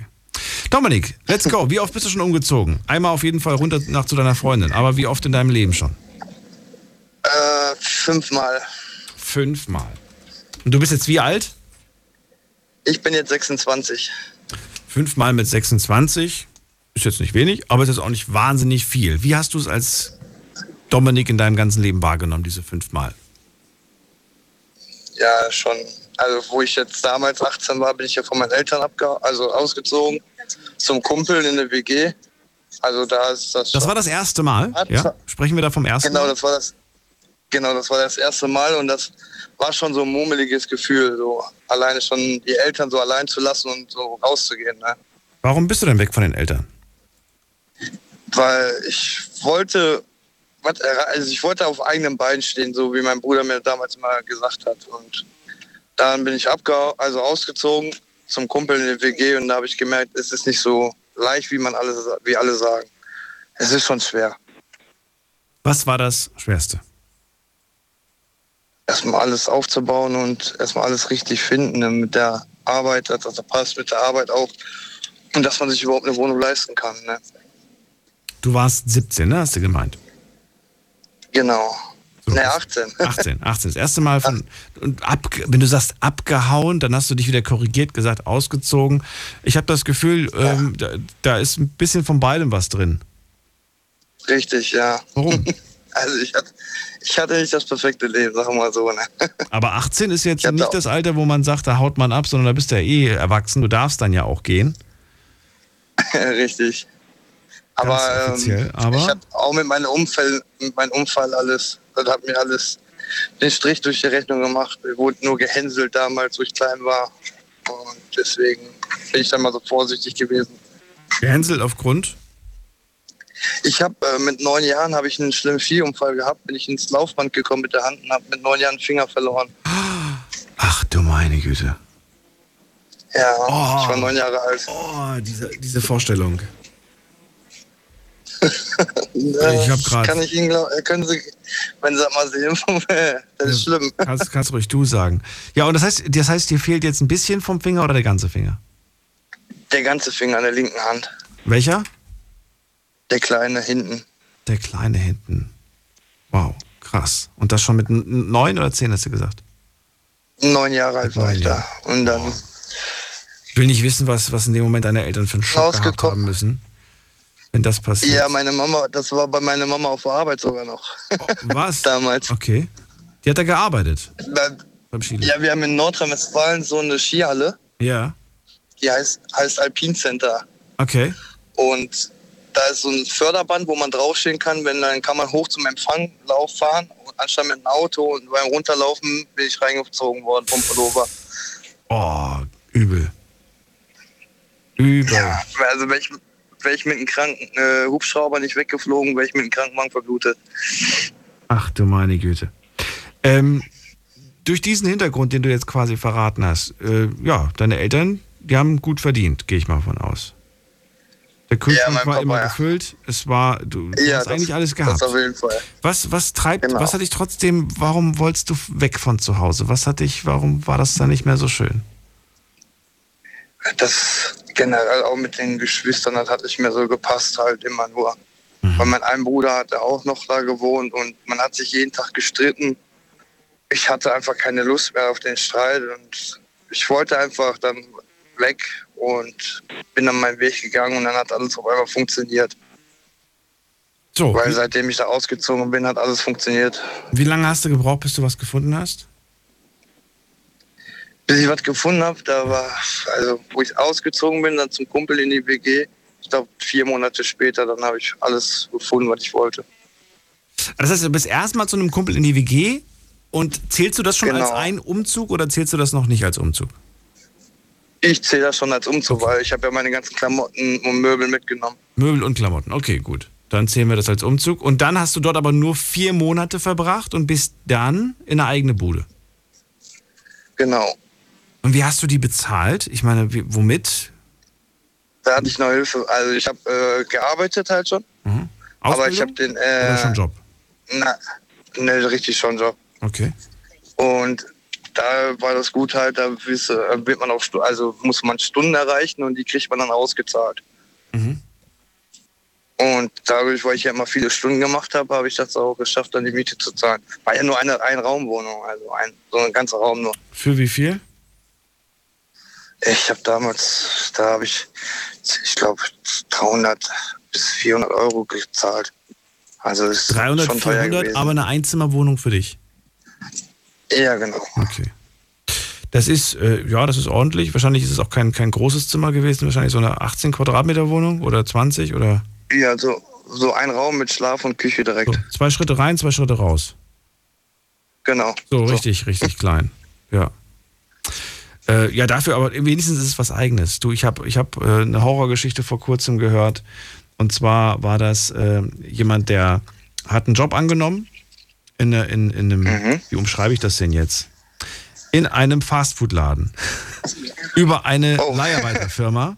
Dominik, let's go. Wie oft bist du schon umgezogen? Einmal auf jeden Fall runter nach zu deiner Freundin, aber wie oft in deinem Leben schon? Äh, fünfmal. Fünfmal. Und du bist jetzt wie alt? Ich bin jetzt 26. Fünfmal mit 26 ist jetzt nicht wenig, aber es ist auch nicht wahnsinnig viel. Wie hast du es als Dominik in deinem ganzen Leben wahrgenommen, diese fünfmal? Ja, schon. Also, wo ich jetzt damals 18 war, bin ich ja von meinen Eltern abge also ausgezogen zum Kumpel in der WG. Also, da ist das. Das war das erste Mal? Ja? Sprechen wir da vom ersten genau, Mal? Das war das, genau, das war das erste Mal und das war schon so ein mummeliges Gefühl, so alleine schon die Eltern so allein zu lassen und so rauszugehen. Ne? Warum bist du denn weg von den Eltern? Weil ich wollte also ich wollte auf eigenen Beinen stehen, so wie mein Bruder mir damals mal gesagt hat. Und dann bin ich abge also ausgezogen zum Kumpel in der WG und da habe ich gemerkt, es ist nicht so leicht, wie man alle, wie alle sagen. Es ist schon schwer. Was war das Schwerste? Erstmal alles aufzubauen und erstmal alles richtig finden ne, mit der Arbeit, dass das passt mit der Arbeit auch und dass man sich überhaupt eine Wohnung leisten kann. Ne? Du warst 17, ne? Hast du gemeint? Genau. So, ne, 18. 18, 18. Das erste Mal von. Und ab, wenn du sagst abgehauen, dann hast du dich wieder korrigiert, gesagt ausgezogen. Ich habe das Gefühl, ja. ähm, da, da, ist ein bisschen von beidem was drin. Richtig, ja. Warum? Also ich hatte, ich hatte nicht das perfekte Leben, sagen wir mal so. Ne? Aber 18 ist jetzt nicht das Alter, wo man sagt, da haut man ab, sondern da bist du ja eh erwachsen. Du darfst dann ja auch gehen. Richtig. Aber, ähm, aber ich hatte auch mit meinem Unfall, mit meinem Unfall alles, das hat mir alles den Strich durch die Rechnung gemacht. Wir wurden nur gehänselt damals, wo ich klein war. Und deswegen bin ich dann mal so vorsichtig gewesen. Gehänselt aufgrund? Ich habe äh, mit neun Jahren habe ich einen schlimmen Skiunfall gehabt, bin ich ins Laufband gekommen mit der Hand und habe mit neun Jahren einen Finger verloren. Ach du meine Güte. Ja, Oh. ich war neun Jahre alt. Oh, diese, diese Vorstellung. Ich hab grad- Kann ich Ihnen glauben, können Sie, wenn Sie das mal sehen, das ist schlimm. Kannst, kannst ruhig du sagen. Ja, und das heißt, das heißt, dir fehlt jetzt ein bisschen vom Finger oder der ganze Finger? Der ganze Finger an der linken Hand. Welcher? Der kleine hinten. Der kleine hinten. Wow, krass. Und das schon mit neun oder zehn, hast du gesagt? Neun Jahre alt war ich da. Und dann Ich will nicht wissen, was, was in dem Moment deine Eltern für einen Schock gehabt haben müssen, wenn das passiert. Ja, meine Mama, das war bei meiner Mama auf der Arbeit sogar noch. Was? Damals. Okay. Die hat da gearbeitet Beim- beim Skilift. Ja, wir haben in Nordrhein-Westfalen so eine Skihalle, Ja, die heißt, heißt Alpin Center. okay. Und da ist so ein Förderband, wo man draufstehen kann, wenn dann kann man hoch zum Empfanglauf fahren, und anstatt mit einem Auto und beim Runterlaufen bin ich reingezogen worden vom Pullover. Oh, übel. Übel. Ja, also wäre ich, wär ich mit einem kranken äh, Hubschrauber nicht weggeflogen, wäre ich mit einem Krankenwagen verblutet. Ach du meine Güte. Ähm, durch diesen Hintergrund, den du jetzt quasi verraten hast, äh, ja, deine Eltern, die haben gut verdient, gehe ich mal von aus. Der Kühlschrank mein war Papa, immer ja. gefüllt, es war, du, du Ja, hast das- eigentlich alles gehabt. Das auf jeden Fall. Was, was treibt, Genau. was hat dich trotzdem, warum wolltest du weg von zu Hause? Was hat dich, warum war das da nicht mehr so schön? Das generell auch mit den Geschwistern, das hat nicht mehr so gepasst, halt immer nur. Weil mein ein Bruder hatte auch noch da gewohnt und man hat sich jeden Tag gestritten. Ich hatte einfach keine Lust mehr auf den Streit und ich wollte einfach dann weg und bin dann meinen Weg gegangen und dann hat alles auf einmal funktioniert. So, Weil seitdem ich da ausgezogen bin, hat alles funktioniert. wie lange hast du gebraucht, bis du was gefunden hast? Bis ich was gefunden habe, da war, also wo ich ausgezogen bin, dann zum Kumpel in die WG. Ich glaube, vier Monate später, dann habe ich alles gefunden, was ich wollte. Das heißt, du bist erstmal zu einem Kumpel in die WG und zählst du das schon Genau. als einen Umzug oder zählst du das noch nicht als Umzug? Ich zähle das schon als Umzug, weil ich habe ja meine ganzen Klamotten und Möbel mitgenommen. Möbel und Klamotten. Okay, gut. Dann zählen wir das als Umzug. Und dann hast du dort aber nur vier Monate verbracht und bist dann in eine eigene Bude. Genau. Und wie hast du die bezahlt? Ich meine, wie, womit? Da hatte ich noch Hilfe. Also ich habe äh, gearbeitet halt schon. Aber ich habe den... Äh, Oder schon Job? Na, ne, richtig schon Job. Okay. Und da war das gut halt, da äh, wird man auch, Stu- also muss man Stunden erreichen und die kriegt man dann ausgezahlt. Mhm. Und dadurch, weil ich ja immer viele Stunden gemacht habe, habe ich das auch geschafft, dann die Miete zu zahlen. War ja nur eine Ein-Raumwohnung, also ein, so ein ganzer Raum nur. Für wie viel? Ich habe damals, da habe ich, ich glaube, 300 bis 400 Euro gezahlt. Also ist 300, schon teuer 400, gewesen. aber eine Einzimmerwohnung für dich. Ja, genau. Okay. Das ist, äh, ja, das ist ordentlich. Wahrscheinlich ist es auch kein, kein großes Zimmer gewesen. Wahrscheinlich so eine 18 Quadratmeter Wohnung oder 20 oder Ja, so, so ein Raum mit Schlaf und Küche direkt. zwei Schritte rein, zwei Schritte raus. Genau. So, richtig, richtig klein. Ja. Äh, ja, dafür, aber wenigstens ist es was Eigenes. Du, ich habe ich hab, äh, eine Horrorgeschichte vor kurzem gehört. Und zwar war das äh, jemand, der hat einen Job angenommen. In, in, in einem, wie umschreibe ich das denn jetzt? In einem Fastfood-Laden. Über eine Leiharbeiterfirma.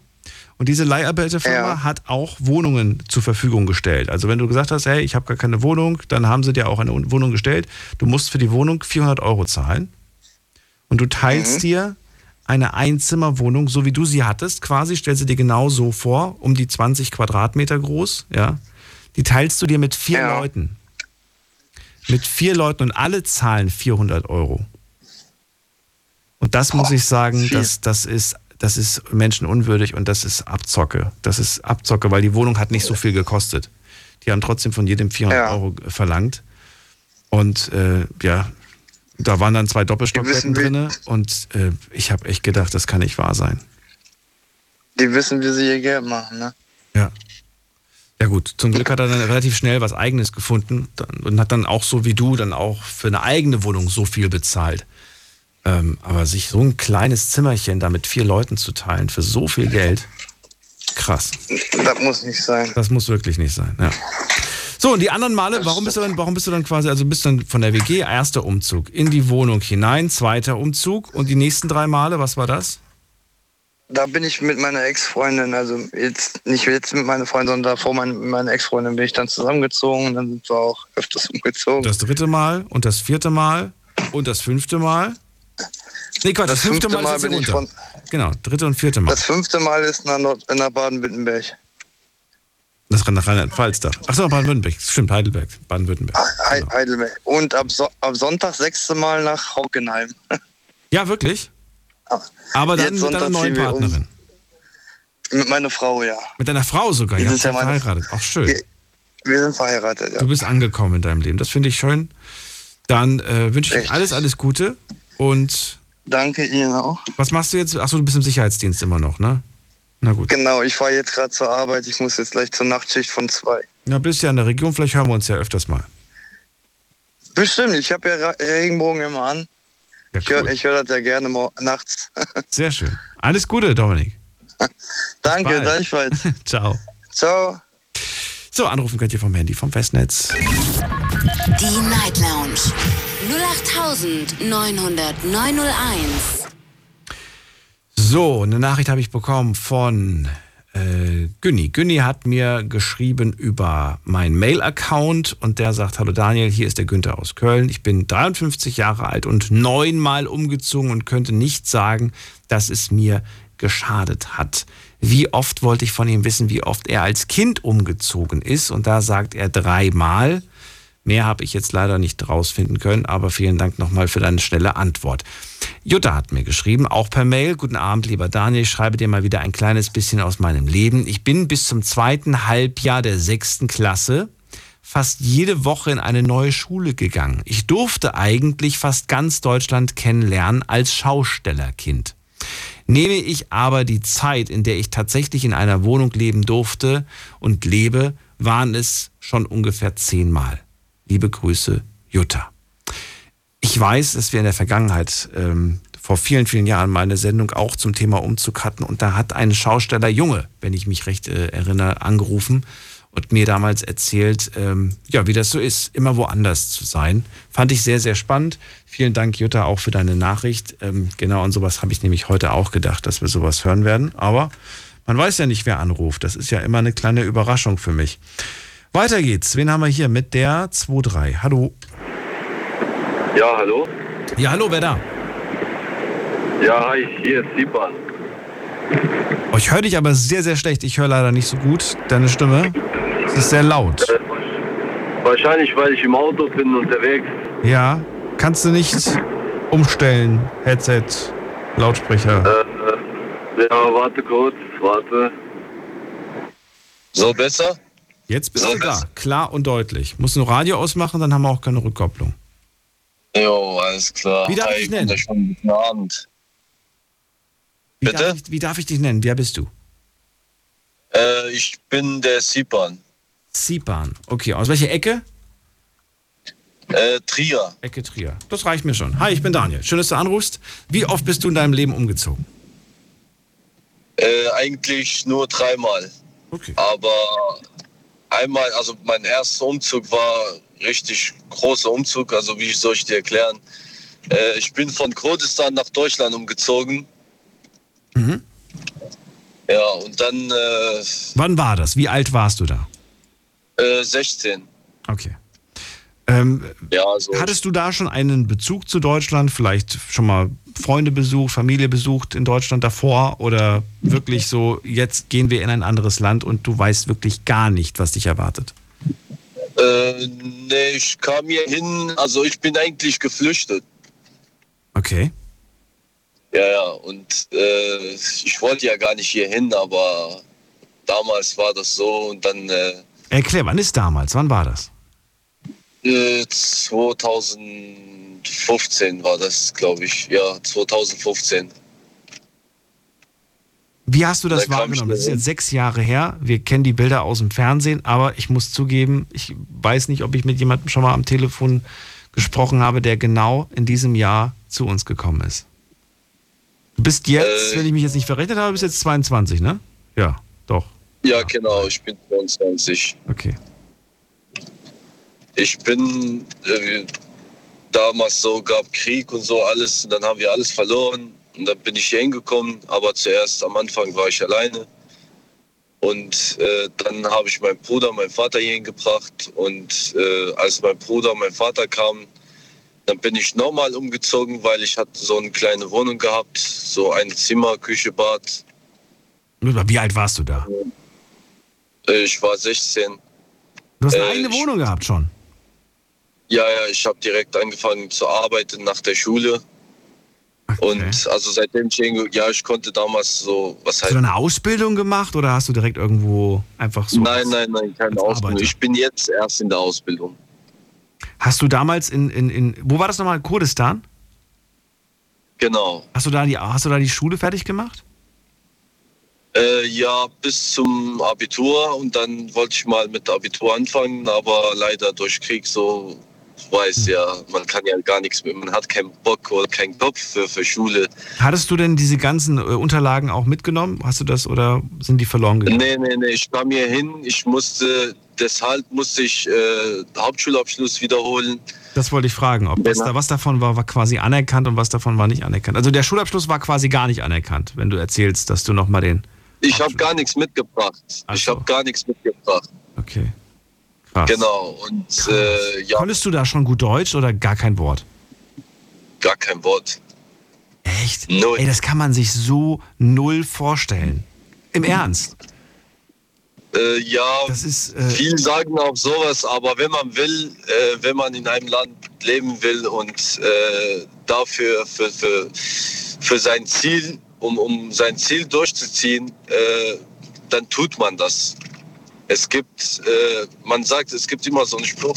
Und diese Leiharbeiterfirma hat auch Wohnungen zur Verfügung gestellt. Also wenn du gesagt hast, hey, ich habe gar keine Wohnung, dann haben sie dir auch eine Wohnung gestellt. Du musst für die Wohnung 400 Euro zahlen. Und du teilst dir eine Einzimmerwohnung, so wie du sie hattest, quasi, stellst du dir genau so vor, um die 20 Quadratmeter groß, ja. Die teilst du dir mit vier Leuten. Mit vier Leuten und alle zahlen 400 Euro. Und das muss ich sagen, das, das, ist, das ist menschenunwürdig und das ist Abzocke. Das ist Abzocke, weil die Wohnung hat nicht so viel gekostet. Die haben trotzdem von jedem 400 Euro verlangt. Und äh, ja, da waren dann zwei Doppelstockbetten drin und äh, ich habe echt gedacht, das kann nicht wahr sein. Die wissen, wie sie ihr Geld machen, ne? Ja. Ja gut, zum Glück hat er dann relativ schnell was Eigenes gefunden und hat dann auch so wie du dann auch für eine eigene Wohnung so viel bezahlt. Ähm, aber sich so ein kleines Zimmerchen da mit vier Leuten zu teilen für so viel Geld, krass. Das muss nicht sein. Das muss wirklich nicht sein, ja. So, und die anderen Male, warum bist du dann, warum bist du dann quasi, also bist du dann von der WG, erster Umzug, in die Wohnung hinein, zweiter Umzug und die nächsten drei Male, was war das? Da bin ich mit meiner Ex-Freundin, also jetzt nicht jetzt mit meiner Freundin, sondern davor mein, mit meiner Ex-Freundin bin ich dann zusammengezogen und dann sind wir auch öfters umgezogen. Das dritte Mal und das vierte Mal und das fünfte Mal? Nee, Quatsch, das, Das fünfte fünfte Mal, Mal ist bin ich runter. Genau, dritte und vierte Mal. Das fünfte Mal ist Nord in der Baden-Württemberg. Das nach Rheinland-Pfalz da. Achso, Baden-Württemberg. Stimmt, Heidelberg. Baden-Württemberg. He Heidelberg. Und ab, so ab Sonntag sechste Mal nach Hockenheim. Ja, wirklich? Aber dann Jetzt mit deiner neuen wir um. Partnerin. Mit meiner Frau, ja. Mit deiner Frau sogar. Wir Ihr sind ja ja verheiratet. Auch schön. Wir, wir sind verheiratet, ja. Du bist angekommen in deinem Leben. Das finde ich schön. Dann äh, wünsche ich dir alles, alles Gute. Und Danke Ihnen auch. was machst du jetzt? Achso, du bist im Sicherheitsdienst immer noch, ne? Na gut. Genau, ich fahre jetzt gerade zur Arbeit. Ich muss jetzt gleich zur Nachtschicht von zwei. Na, bist ja in der Region. Vielleicht hören wir uns ja öfters mal. Bestimmt, ich habe ja Ra- Regenbogen immer an. Ja, Ich höre hör das ja gerne nachts. Sehr schön. Alles Gute, Dominik. Danke, gleichfalls. Ciao. Ciao. So, anrufen könnt ihr vom Handy, vom Festnetz. Die Night Lounge 0890901. So, eine Nachricht habe ich bekommen von äh, Günni. Günni hat mir geschrieben über meinen Mail-Account und der sagt, hallo Daniel, hier ist der Günther aus Köln. Ich bin 53 Jahre alt und neunmal umgezogen und könnte nicht sagen, dass es mir geschadet hat. Wie oft wollte ich von ihm wissen, wie oft er als Kind umgezogen ist und da sagt er dreimal. Mehr habe ich jetzt leider nicht rausfinden können, aber vielen Dank nochmal für deine schnelle Antwort. Jutta hat mir geschrieben, auch per Mail. Guten Abend, lieber Daniel. Ich schreibe dir mal wieder ein kleines bisschen aus meinem Leben. Ich bin bis zum zweiten Halbjahr der sechsten Klasse fast jede Woche in eine neue Schule gegangen. Ich durfte eigentlich fast ganz Deutschland kennenlernen als Schaustellerkind. Nehme ich aber die Zeit, in der ich tatsächlich in einer Wohnung leben durfte und lebe, waren es schon ungefähr zehnmal. Liebe Grüße, Jutta. Ich weiß, dass wir in der Vergangenheit ähm, vor vielen, vielen Jahren mal eine Sendung auch zum Thema Umzug hatten und da hat ein Schausteller Junge, wenn ich mich recht äh, erinnere, angerufen und mir damals erzählt, ähm, ja, wie das so ist, immer woanders zu sein. Fand ich sehr, sehr spannend. Vielen Dank, Jutta, auch für deine Nachricht. Ähm, genau an sowas habe ich nämlich heute auch gedacht, dass wir sowas hören werden. Aber man weiß ja nicht, wer anruft. Das ist ja immer eine kleine Überraschung für mich. Weiter geht's. Wen haben wir hier mit der 2-3? Hallo. Ja, hallo? Ja, hallo, wer da? Ja, hi, hier ist Sipan. Oh, ich höre dich aber sehr, sehr schlecht. Ich höre leider nicht so gut deine Stimme. Es ist sehr laut. Äh, wahrscheinlich, weil ich im Auto bin unterwegs. Ja, kannst du nicht umstellen? Headset, Lautsprecher. Äh, ja, warte kurz, warte. So besser? Jetzt bist du da. Klar und deutlich. Muss nur Radio ausmachen, dann haben wir auch keine Rückkopplung. Jo, alles klar. Wie darf Hi, ich dich nennen? Guten Abend. Wie Bitte? Darf ich, wie darf ich dich nennen? Wer bist du? Äh, ich bin der Sipan. Sipan. Okay, aus welcher Ecke? Äh, Trier. Ecke Trier. Das reicht mir schon. Hi, ich bin Daniel. Schön, dass du anrufst. Wie oft bist du in deinem Leben umgezogen? Äh, eigentlich nur dreimal. Okay. Aber einmal, also mein erster Umzug war richtig großer Umzug. Also wie soll ich dir erklären? Äh, ich bin von Kurdistan nach Deutschland umgezogen. Mhm. Ja, und dann äh, Wann war das? Wie alt warst du da? äh, 16. Okay. Ähm, Ja, also hattest du da schon einen Bezug zu Deutschland? Vielleicht schon mal Freunde besucht, Familie besucht in Deutschland davor? Oder wirklich so, jetzt gehen wir in ein anderes Land und du weißt wirklich gar nicht, was dich erwartet? Äh, nee, ich kam hier hin, also ich bin eigentlich geflüchtet. Okay. Ja, ja, und äh, ich wollte ja gar nicht hier hin, aber damals war das so und dann äh, Erklär, wann ist damals? Wann war das? Äh, 2015 war das, glaube ich. Ja, 2015. Wie hast du das Da wahrgenommen? Das ist jetzt sechs Jahre her. Wir kennen die Bilder aus dem Fernsehen, aber ich muss zugeben, ich weiß nicht, ob ich mit jemandem schon mal am Telefon gesprochen habe, der genau in diesem Jahr zu uns gekommen ist. Du bist jetzt, Äh, wenn ich mich jetzt nicht verrechnet habe, bist jetzt 22, ne? Ja, doch. Ja, genau, ich bin 22. Okay. Ich bin äh, damals so, gab Krieg und so alles, und dann haben wir alles verloren. Und dann bin ich hier hingekommen, aber zuerst am Anfang war ich alleine. Und äh, dann habe ich meinen Bruder, meinen Vater hier hingebracht. Und äh, als mein Bruder und mein Vater kamen, dann bin ich nochmal umgezogen, weil ich hatte so eine kleine Wohnung gehabt, so ein Zimmer, Küche, Bad. Wie alt warst du da? Äh, ich war 16. Du hast eine Äh, eigene ich- Wohnung gehabt schon. Ja, ja, ich habe direkt angefangen zu arbeiten nach der Schule. Und also seitdem ich ja, ich konnte damals so, was Hast halt. du eine Ausbildung gemacht oder hast du direkt irgendwo einfach so. nein, nein, nein, keine Ausbildung. Arbeiter. Ich bin jetzt erst in der Ausbildung. Hast du damals in, in, in wo war das nochmal? Kurdistan? Genau. Hast du da die, hast du da die Schule fertig gemacht? Äh, ja, bis zum Abitur und dann wollte ich mal mit Abitur anfangen, aber leider durch Krieg so, ich weiß ja, man kann ja gar nichts mehr, man hat keinen Bock oder keinen Kopf für, für Schule. Hattest du denn diese ganzen äh, Unterlagen auch mitgenommen? Hast du das oder sind die verloren gegangen? Nee, nee, nee, ich kam hier hin, ich musste, deshalb musste ich äh, Hauptschulabschluss wiederholen. Das wollte ich fragen, ob was, da, was davon war, war quasi anerkannt und was davon war nicht anerkannt. Also der Schulabschluss war quasi gar nicht anerkannt, wenn du erzählst, dass du nochmal den. Ich habe gar nichts mitgebracht. Ich habe gar nichts mitgebracht. Okay. Krass. Genau, und äh, ja, Konntest du da schon gut Deutsch oder gar kein Wort? gar kein Wort. Echt? Null. Ey, das kann man sich so null vorstellen. Im Ernst. Äh, ja, das ist, äh, viele sagen auch sowas, aber wenn man will, äh, wenn man in einem Land leben will und äh, dafür für, für, für sein Ziel, um, um sein Ziel durchzuziehen, äh, dann tut man das. Es gibt, äh, man sagt, es gibt immer so einen Spruch,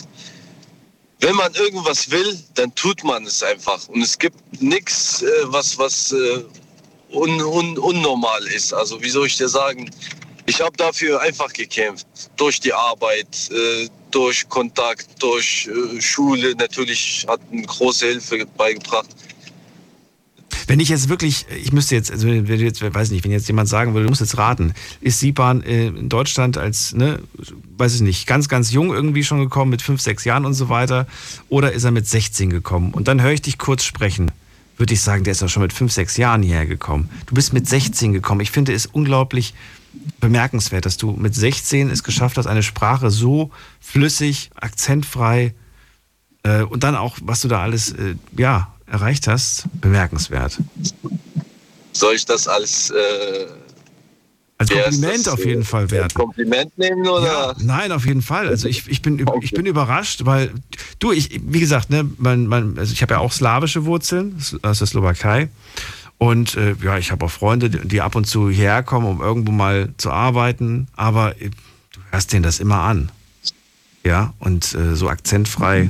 wenn man irgendwas will, dann tut man es einfach. Und es gibt nichts, äh, was, was äh, un, un, unnormal ist. Also wie soll ich dir sagen? Ich habe dafür einfach gekämpft. Durch die Arbeit, äh, durch Kontakt, durch äh, Schule. Natürlich hat eine große Hilfe beigebracht. Wenn ich jetzt wirklich, ich müsste jetzt, also wenn jetzt, weiß nicht, wenn jetzt jemand sagen würde, du musst jetzt raten, ist Sipan äh, in Deutschland als, ne, weiß ich nicht, ganz, ganz jung irgendwie schon gekommen, mit fünf, sechs Jahren und so weiter, oder ist er mit 16 gekommen? Und dann höre ich dich kurz sprechen, würde ich sagen, der ist doch schon mit fünf, sechs Jahren hierher gekommen. Du bist mit 16 gekommen. Ich finde es unglaublich bemerkenswert, dass du mit 16 es geschafft hast, eine Sprache so flüssig, akzentfrei äh, und dann auch, was du da alles, äh, ja, erreicht hast, bemerkenswert. Soll ich das als, äh, Als Kompliment das, auf jeden Fall werten. Kompliment nehmen oder? Ja, nein, auf jeden Fall. Also ich, ich, bin, über- ich bin überrascht, weil du, ich, wie gesagt, ne, mein, mein, also ich habe ja auch slawische Wurzeln aus der Slowakei. Und äh, ja, ich habe auch Freunde, die die ab und zu hierher kommen, um irgendwo mal zu arbeiten. Aber äh, du hörst denen das immer an. Ja, und äh, so akzentfrei.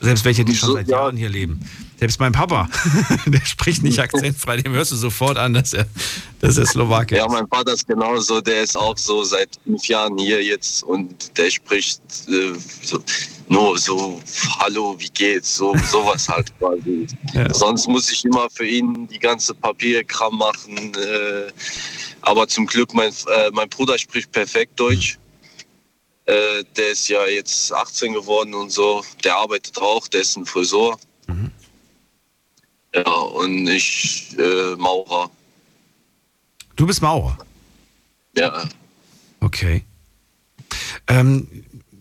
Selbst welche, die schon seit Jahren hier leben. Selbst mein Papa, der spricht nicht akzentfrei, dem hörst du sofort an, dass er, dass er Slowake Ja, ist. mein Vater ist genauso, der ist auch so seit fünf Jahren hier jetzt und der spricht äh, so, nur so, hallo, wie geht's, so sowas halt quasi. Ja. Sonst muss ich immer für ihn die ganze Papierkram machen. Äh, aber zum Glück, mein, äh, mein Bruder spricht perfekt Deutsch. Äh, der ist ja jetzt 18 geworden und so. Der arbeitet auch, der ist ein Friseur. Ja, und ich äh, Maurer. Du bist Maurer. Ja. Okay. Ähm,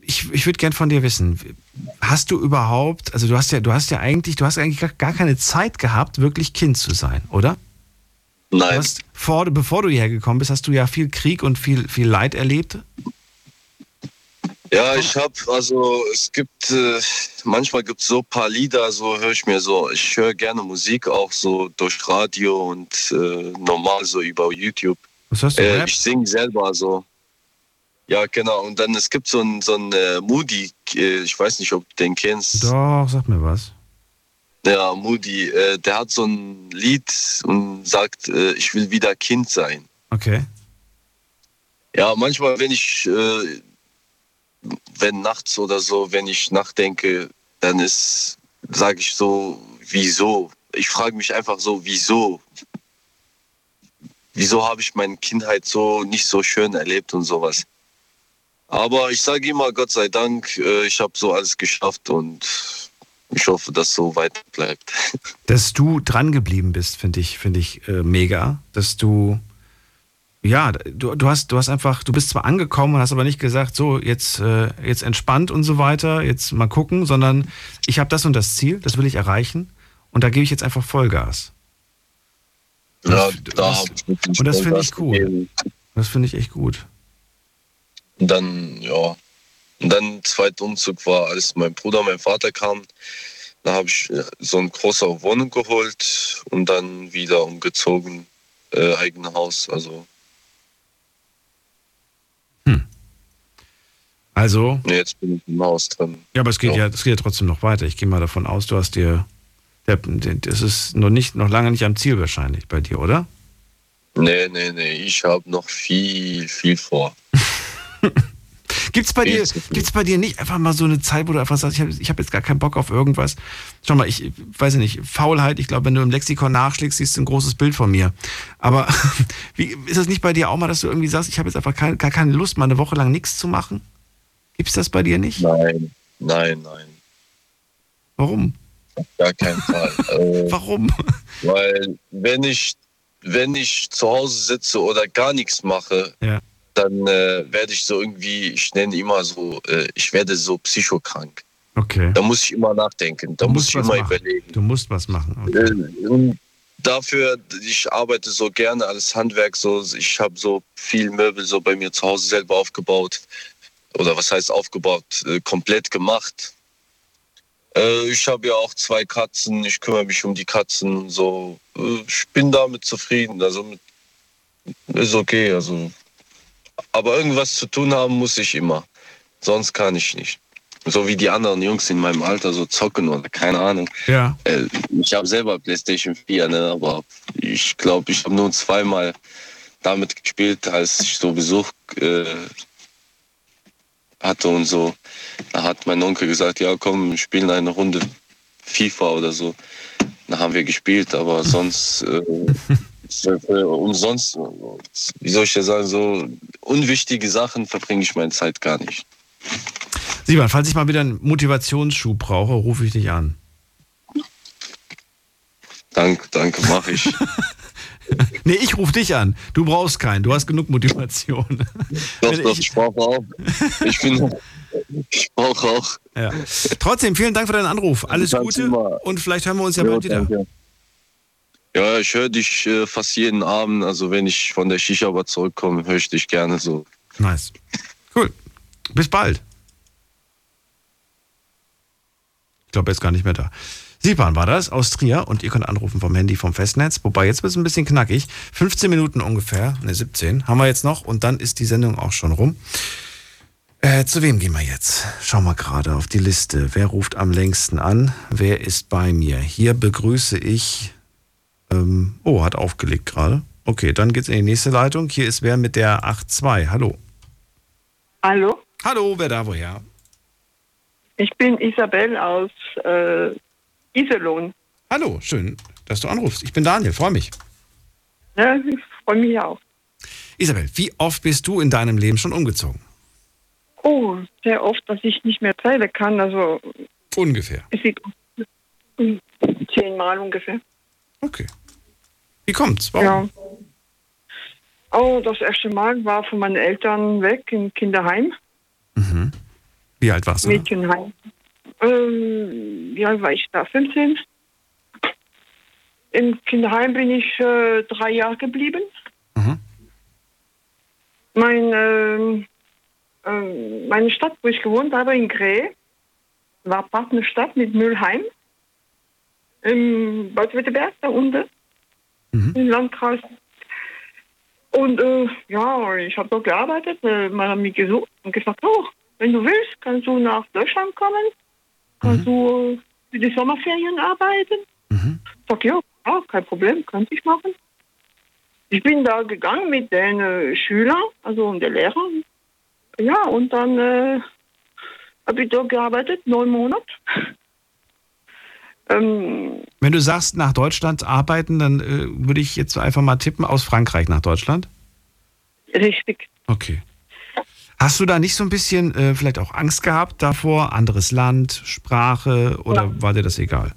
ich ich würde gern von dir wissen, hast du überhaupt, also du hast ja, du hast ja eigentlich, du hast eigentlich gar- gar keine Zeit gehabt, wirklich Kind zu sein, oder? Nein. Du hast vor, bevor du hierher gekommen bist, hast du ja viel Krieg und viel, viel Leid erlebt. Ja, ich habe, also es gibt, äh, manchmal gibt es so ein paar Lieder, so höre ich mir so, ich höre gerne Musik auch so durch Radio und äh, normal so über YouTube. Was hörst du? Äh, ich singe selber so. Ja, genau. Und dann es gibt so einen so einen, äh, Moody, äh, ich weiß nicht, ob du den kennst. Doch, sag mir was. Ja, Moody, äh, der hat so ein Lied und sagt, ich will wieder Kind sein. Okay. Ja, manchmal, wenn ich, wenn nachts oder so, wenn ich nachdenke, dann ist, sage ich so, wieso? Ich frage mich einfach so, wieso? Wieso habe ich meine Kindheit so nicht so schön erlebt und sowas? Aber ich sage immer, Gott sei Dank, äh, ich habe so alles geschafft und ich hoffe, dass so weit bleibt. Dass du dran geblieben bist, finde ich, finde ich äh, mega. Dass du, ja, du, du hast, du hast einfach, du bist zwar angekommen und hast aber nicht gesagt, so, jetzt, äh, jetzt entspannt und so weiter, jetzt mal gucken, sondern ich habe das und das Ziel, das will ich erreichen und da gebe ich jetzt einfach Vollgas. Ja, das, da habe ich wirklich Und das finde ich cool. gegeben. Das finde ich echt gut. Und dann, ja. Und dann zweiter Umzug war, als mein Bruder, mein Vater kam, da habe ich äh, so eine große Wohnung geholt und dann wieder umgezogen, äh, eigenes Haus. Also Also, nee, jetzt bin ich im Haus drin. ja, aber es geht ja, es geht ja trotzdem noch weiter. Ich gehe mal davon aus, du hast dir, das ist noch nicht, noch lange nicht am Ziel wahrscheinlich bei dir, oder? Nee, nee, nee, ich habe noch viel, viel vor. Gibt's bei dir, gibt's bei dir nicht einfach mal so eine Zeit, wo du einfach sagst, ich habe hab jetzt gar keinen Bock auf irgendwas? Schau mal, ich weiß ja nicht, Faulheit, ich glaube, wenn du im Lexikon nachschlägst, siehst du ein großes Bild von mir. Aber wie, ist das nicht bei dir auch mal, dass du irgendwie sagst, ich habe jetzt einfach kein, gar keine Lust, mal eine Woche lang nichts zu machen? Gibt's das bei dir nicht? Nein, nein, nein. Warum? Auf gar keinen Fall. äh, Warum? Weil wenn ich, wenn ich zu Hause sitze oder gar nichts mache, Ja. Dann äh, werde ich so irgendwie, ich nenne immer so, äh, ich werde so psychokrank. Okay. Da muss ich immer nachdenken, da muss ich immer machen. überlegen. Du musst was machen. Okay. Äh, und dafür, ich arbeite so gerne als Handwerk, so ich habe so viel Möbel so bei mir zu Hause selber aufgebaut. Oder was heißt aufgebaut? Äh, komplett gemacht. Äh, ich habe ja auch zwei Katzen, ich kümmere mich um die Katzen. So, ich bin damit zufrieden. Also mit, ist okay. Also, aber irgendwas zu tun haben muss ich immer. Sonst kann ich nicht. So wie die anderen Jungs in meinem Alter so zocken oder keine Ahnung. Ja. Äh, ich habe selber PlayStation 4, ne, aber ich glaube, ich habe nur zweimal damit gespielt, als ich so Besuch äh, hatte und so. Da hat mein Onkel gesagt, ja komm, wir spielen eine Runde FIFA oder so. Da haben wir gespielt, aber sonst äh, für, für umsonst, wie soll ich ja sagen, so unwichtige Sachen verbringe ich meine Zeit gar nicht. Simon, falls ich mal wieder einen Motivationsschub brauche, rufe ich dich an. Danke, danke, mache ich. Nee, ich rufe dich an. Du brauchst keinen. Du hast genug Motivation. Doch, doch, ich brauche auch. Ich bin, ich brauche auch. Ja. Trotzdem, vielen Dank für deinen Anruf. Alles Gute und vielleicht hören wir uns ja bald wieder. danke. Ja, ich höre dich äh, fast jeden Abend. Also wenn ich von der Shisha-Bar zurückkomme, höre ich dich gerne so. Nice. Cool. Bis bald. Ich glaube, er ist gar nicht mehr da. Sipan war das aus Trier und ihr könnt anrufen vom Handy vom Festnetz. Wobei jetzt wird es ein bisschen knackig. 15 Minuten ungefähr, ne 17 haben wir jetzt noch und dann ist die Sendung auch schon rum. Äh, zu wem gehen wir jetzt? Schauen wir gerade auf die Liste. Wer ruft am längsten an? Wer ist bei mir? Hier begrüße ich. Ähm, oh, hat aufgelegt gerade. Okay, dann geht's in die nächste Leitung. Hier ist wer mit der 82. Hallo. Hallo, Hallo, wer da woher? ich bin Isabel aus äh, Iserlohn. Hallo, schön, dass du anrufst. Ich bin Daniel, freue mich. Ja, ich freue mich auch. Isabel, wie oft bist du in deinem Leben schon umgezogen? Oh, sehr oft, dass ich nicht mehr zählen kann. Also Ungefähr. es sieht hm, zehnmal ungefähr. Okay. Wie kommt's? Warum? Ja. Oh, das erste Mal war von meinen Eltern weg im Kinderheim, Mhm. Wie alt warst du? Mädchenheim. Ähm, wie alt war ich da? 15. Im Kinderheim bin ich äh, drei Jahre geblieben. Mhm. Mein, ähm, ähm, meine Stadt, wo ich gewohnt habe, in Gree, war Partnerstadt mit Mülheim. Im Baden-Württemberg, da unten, im Landkreis. Und äh, ja, ich habe dort gearbeitet. Man hat mich gesucht und gesagt, oh, wenn du willst, kannst du nach Deutschland kommen. Kannst du für die Sommerferien arbeiten. Ich sag, ja, ja, kein Problem, kann ich machen. Ich bin da gegangen mit den äh, Schülern, also und der Lehrer. Ja, und dann äh, habe ich dort gearbeitet, neun Monate. Ähm, Wenn du sagst, nach Deutschland arbeiten, dann äh, würde ich jetzt einfach mal tippen, aus Frankreich nach Deutschland. richtig. Okay. Hast du da nicht so ein bisschen äh, vielleicht auch Angst gehabt davor? Anderes Land, Sprache oder war dir das egal?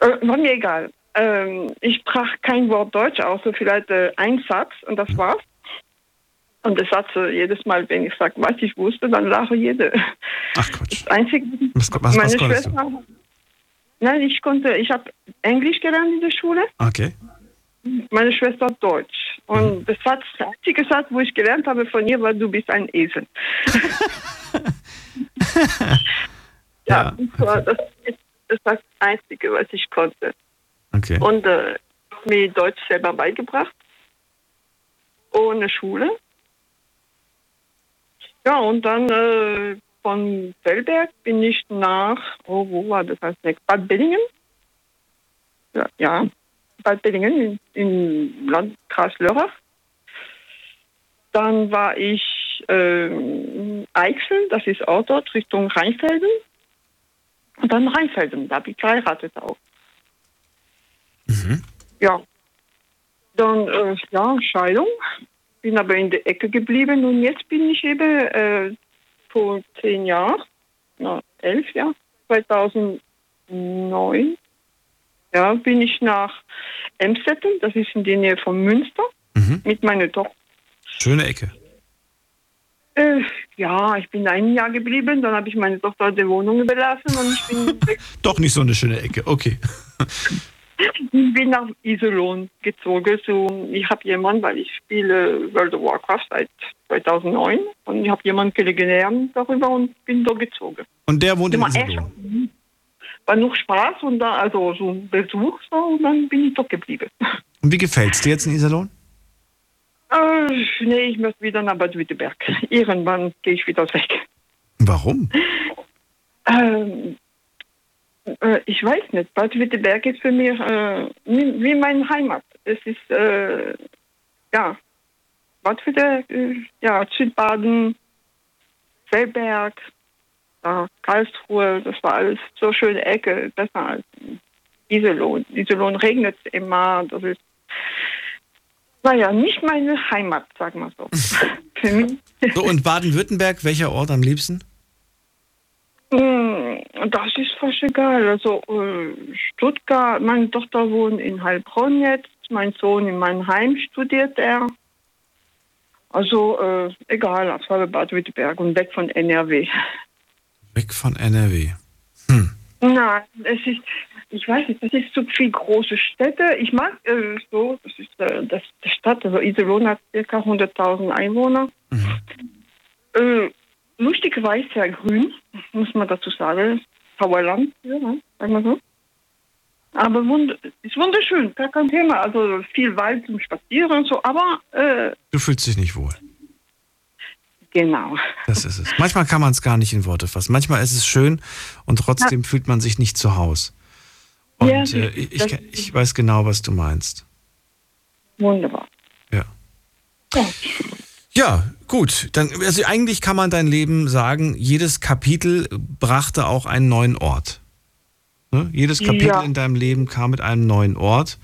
Äh, war mir egal. Ähm, ich sprach kein Wort Deutsch, außer vielleicht äh, ein Satz und das war's. Und der Satz, äh, jedes Mal, wenn ich sage, was ich wusste, dann lache jede. Ach Quatsch. Das Einzige, Was, was, was meine konntest du? Nein, ich konnte, ich habe Englisch gelernt in der Schule. Okay. Meine Schwester hat Deutsch. Und der Satz, der einzige Satz, wo ich gelernt habe von ihr, war, du bist ein Esel. ja, das, war, das, ist, das war das Einzige, was ich konnte. Okay. Und äh, mir Deutsch selber beigebracht. Ohne Schule. Ja, und dann äh, von Fellberg bin ich nach, oh, wo war das als nächstes? Bad Billingen. Ja, ja Bad Billingen im, Landkreis Lörrach. Dann war ich äh, Eichsel, das ist auch dort, Richtung Rheinfelden. Und dann Rheinfelden, da habe ich geheiratet auch. Ja. Dann, äh, ja, Scheidung. Bin aber in der Ecke geblieben und jetzt bin ich eben äh, vor zehn Jahren, na, elf Jahre, 2009, ja, bin ich nach Emstetten, das ist in der Nähe von Münster, mit meiner Tochter. Schöne Ecke. Äh, ja, ich bin ein Jahr geblieben, dann habe ich meine Tochter die Wohnung überlassen und ich bin, weg, Doch nicht so eine schöne Ecke. Okay. Ich bin nach Iserlohn gezogen. So, ich habe jemanden, weil ich spiele World of Warcraft seit 2009 und ich habe jemanden kennengelernt darüber und bin da gezogen. Und der wohnt in Iserlohn. War noch Spaß und da, also so ein Besuch so, und dann bin ich doch geblieben. Und wie gefällt's dir jetzt in Iserlohn? Äh, nee, ich möchte wieder nach Bad Wittenberg. Irgendwann gehe ich wieder weg. Warum? Ähm, äh, ich weiß nicht. Bad Wittenberg ist für mich äh, wie, wie meine Heimat. Es ist, äh, ja, Bad Wittenberg, äh, ja, Südbaden, Fellberg, ja, Karlsruhe, das war alles so schöne Ecke, besser als Iserlohn. Iserlohn regnet immer, das ist, naja, nicht meine Heimat, sagen wir so. So, und Baden-Württemberg, welcher Ort am liebsten? Hm, Das ist fast egal. Also äh, Stuttgart, meine Tochter wohnt in Heilbronn jetzt, mein Sohn in Mannheim studiert er. Also äh, egal, Hauptsache Bad Wittenberg und weg von NRW. Weg von NRW. Nein, es ist, ich weiß nicht, das ist zu viel große Städte. Ich mag äh, so, das ist äh, das, die Stadt, also Iserlohn hat ca. 100.000 Einwohner. Äh, lustigerweise sehr grün, muss man dazu sagen. Sauerland, ja, sagen wir so. Aber wund ist wunderschön, gar kein Thema. Also viel Wald zum Spazieren und so, aber äh, Du fühlst dich nicht wohl. genau. Das ist es. Manchmal kann man es gar nicht in Worte fassen. Manchmal ist es schön und trotzdem fühlt man sich nicht zu Haus. Und Ja, äh, ich, ich, ich weiß genau, was du meinst. Wunderbar. Ja. Ja, gut. Dann, also eigentlich kann man dein Leben sagen, jedes Kapitel brachte auch einen neuen Ort. Ne? Jedes Kapitel Ja. in deinem Leben kam mit einem neuen Ort.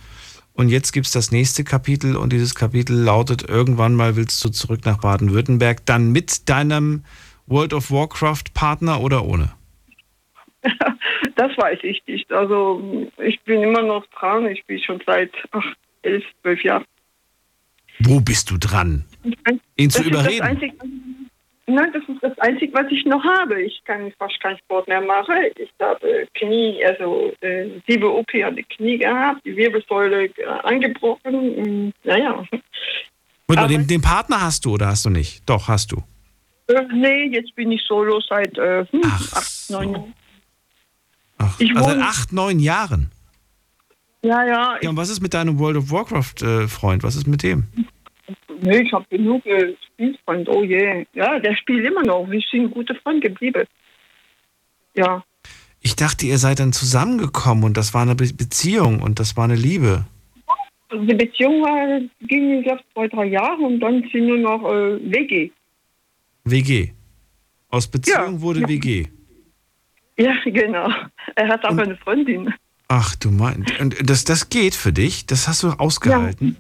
Und jetzt gibt es das nächste Kapitel und dieses Kapitel lautet, irgendwann mal willst du zurück nach Baden-Württemberg, dann mit deinem World of Warcraft-Partner oder ohne? Das weiß ich nicht. Also ich bin immer noch dran. Ich bin schon seit ach, elf, zwölf Jahren. Wo bist du dran? Ihn zu Das das überreden? Einzige, nein, das ist das Einzige, was ich noch habe. Ich kann fast keinen Sport mehr machen. Ich habe Knie, also äh, sieben OP an die Knie gehabt, die Wirbelsäule äh, angebrochen. Naja. Oder den, den Partner hast du oder hast du nicht? Doch, hast du. Äh, nee, jetzt bin ich solo seit äh, hm, acht, neun Jahren. Ach, Ich also wohne- acht, neun Jahren. Ja, ja. Ja, und was ist mit deinem World of Warcraft-Freund? was ist mit dem? Nee, ich habe genug äh, Spielfreund. Oh je. Ja, der spielt immer noch. Wir sind gute Freunde geblieben. Ja. Ich dachte, ihr seid dann zusammengekommen und das war eine Be Beziehung und das war eine Liebe. Die Beziehung war, ging, ich glaube, zwei, drei Jahre und dann sind nur noch äh, WG. WG. Aus Beziehung wurde ja. WG. Ja, genau. Er hat aber eine Freundin. Ach du meinst. Und das, das geht für dich? Das hast du ausgehalten?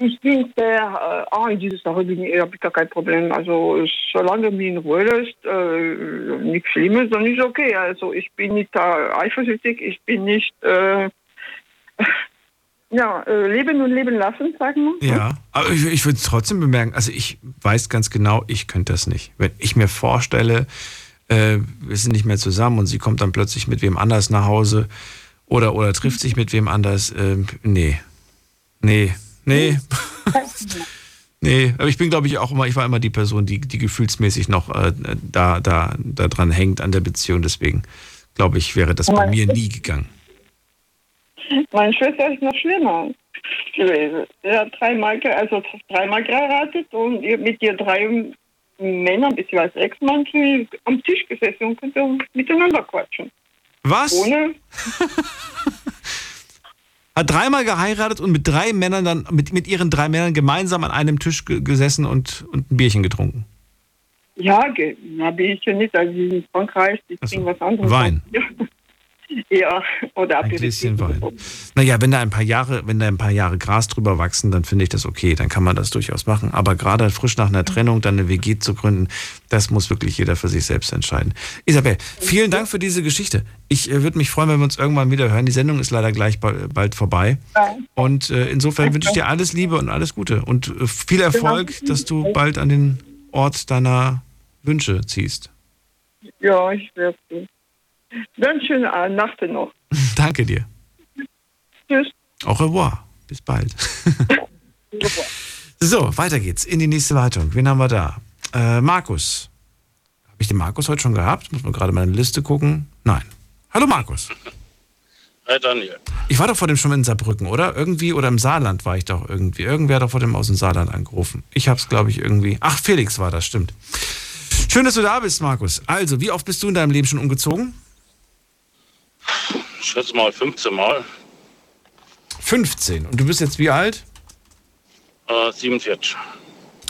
Ich bin sehr, äh, ah, in dieser Sache bin ich, habe ich gar kein Problem. Also, solange mir in Ruhe lässt, äh, nichts Schlimmes, dann ist okay. Also, ich bin nicht da eifersüchtig, ich bin nicht, äh, ja, äh, leben und leben lassen, sagen wir. Ja, aber ich, ich würde es trotzdem bemerken, also ich weiß ganz genau, ich könnte das nicht. Wenn ich mir vorstelle, äh, wir sind nicht mehr zusammen und sie kommt dann plötzlich mit wem anders nach Hause oder, oder trifft sich mit wem anders, äh, nee. Nee, nee. nee, aber ich bin, glaube ich, auch immer, ich war immer die Person, die, die gefühlsmäßig noch äh, da, da, da dran hängt an der Beziehung. Deswegen glaube ich, wäre das bei mir nie gegangen. Meine Schwester ist noch schlimmer gewesen. Sie hat dreimal, also dreimal geheiratet und mit ihr drei Männern, beziehungsweise Ex-Mann, am Tisch gesessen und konnte miteinander quatschen. Was? Ohne, Hat dreimal geheiratet und mit drei Männern dann, mit, mit ihren drei Männern gemeinsam an einem Tisch ge gesessen und, und ein Bierchen getrunken. ja, ge- na, bin ich ja nicht, also die sind in Frankreich, die trinken was anderes. Wein. Ja, oder Ein. Gläschen Wein. Naja, wenn da ein paar Jahre, wenn da ein paar Jahre Gras drüber wachsen, dann finde ich das okay, dann kann man das durchaus machen. Aber gerade frisch nach einer Trennung dann eine WG zu gründen, das muss wirklich jeder für sich selbst entscheiden. Isabel, vielen Dank für diese Geschichte. Ich äh, würde mich freuen, wenn wir uns irgendwann wieder hören. Die Sendung ist leider gleich ba- bald vorbei. Und äh, insofern wünsche ich dir alles Liebe und alles Gute und äh, viel Erfolg, dass du bald an den Ort deiner Wünsche ziehst. Ja, ich werde so. Dann schöne Nacht noch. Danke dir. Tschüss. Au revoir. Bis bald. So, weiter geht's in die nächste Leitung. Wen haben wir da? Äh, Markus. Habe ich den Markus heute schon gehabt? Muss man gerade mal in die Liste gucken. Nein. Hallo Markus. Hi Daniel. Ich war doch vor dem schon in Saarbrücken, oder? Irgendwie, oder im Saarland war ich doch irgendwie. Irgendwer hat doch vor dem aus dem Saarland angerufen. Ich hab's, glaube ich, irgendwie. Ach, Felix war das, stimmt. Schön, dass du da bist, Markus. Also, wie oft bist du in deinem Leben schon umgezogen? Ich schätze mal 15 Mal. 15. Und du bist jetzt wie alt? Äh, 47.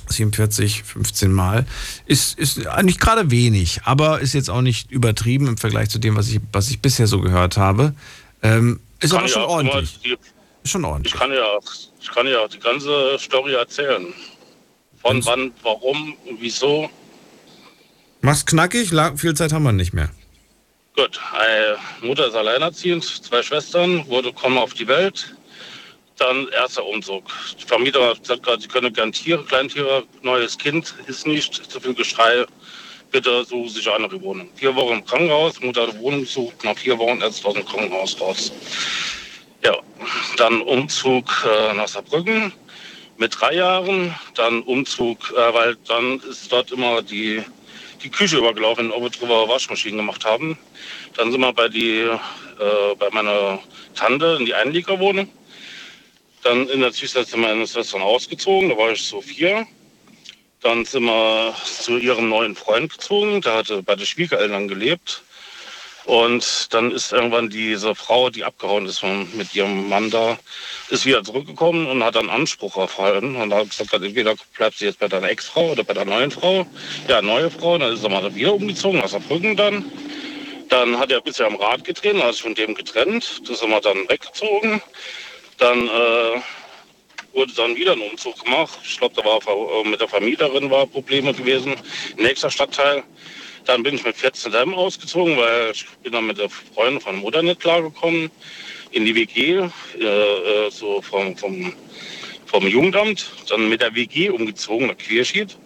47, 15 Mal. Ist, ist nicht gerade wenig, aber ist jetzt auch nicht übertrieben im Vergleich zu dem, was ich, was ich bisher so gehört habe. Ähm, ist Kann aber ja schon auch immer ordentlich. Die, Ist schon ordentlich. ich, kann ja, auch- ich kann ja die ganze Story erzählen. Von wann, warum, und wieso. Mach's knackig, viel Zeit haben wir nicht mehr. Gut, äh, Mutter ist alleinerziehend, zwei Schwestern, wurde kommen auf die Welt. Dann erster Umzug. Die Vermieter hat gesagt, sie können gern Tiere, Kleintiere, neues Kind ist nicht, zu viel Geschrei. Bitte suchen Sie sich eine andere Wohnung. Vier Wochen im Krankenhaus, Mutter hat eine Wohnung gesucht, nach vier Wochen erst aus dem Krankenhaus raus. Ja, dann Umzug äh, nach Saarbrücken mit drei Jahren, dann Umzug, äh, weil dann ist dort immer die, die Küche übergelaufen, ob wir drüber Waschmaschinen gemacht haben. Dann sind wir bei, die, äh, bei meiner Tante in die Einliegerwohnung. Dann in der Zwischenzeit sind meine Schwestern ausgezogen, da war ich so vier. Dann sind wir zu ihrem neuen Freund gezogen, der hatte bei den Schwiegereltern gelebt. Und dann ist irgendwann diese Frau, die abgehauen ist von, mit ihrem Mann da, ist wieder zurückgekommen und hat dann Anspruch erfahren. Und hat gesagt, entweder bleibt sie jetzt bei deiner Ex-Frau oder bei der neuen Frau. Ja, neue Frau. Dann ist er mal wieder umgezogen, aus Saarbrücken dann. Dann hat er bisher am Rad gedreht, hat sich von dem getrennt. Das sind wir dann weggezogen. Dann äh, wurde dann wieder ein Umzug gemacht. Ich glaube, da war äh, mit der Vermieterin war Probleme gewesen. Nächster Stadtteil. Dann bin ich mit 14 Dämmen ausgezogen, weil ich bin dann mit der Freundin von Mutter nicht klargekommen. In die WG, äh, äh, so vom, vom, vom Jugendamt. Dann mit der WG umgezogen nach Querschied.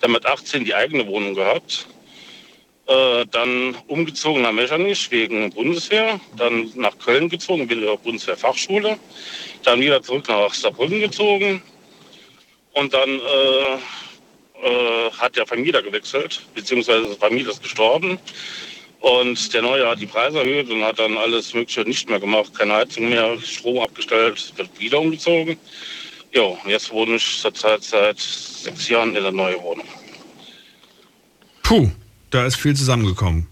Dann mit 18 die eigene Wohnung gehabt. Äh, dann umgezogen nach Mechernich wegen Bundeswehr. Dann nach Köln gezogen, wieder Bundeswehrfachschule. Dann wieder zurück nach Saarbrücken gezogen. Und dann äh, äh, hat der Vermieter gewechselt, beziehungsweise der Vermieter ist gestorben. Und der Neue hat die Preise erhöht und hat dann alles Mögliche nicht mehr gemacht. Keine Heizung mehr, Strom abgestellt, wird wieder umgezogen. Jo, jetzt wohne ich zurzeit seit sechs Jahren in der neuen Wohnung. Puh, da ist viel zusammengekommen.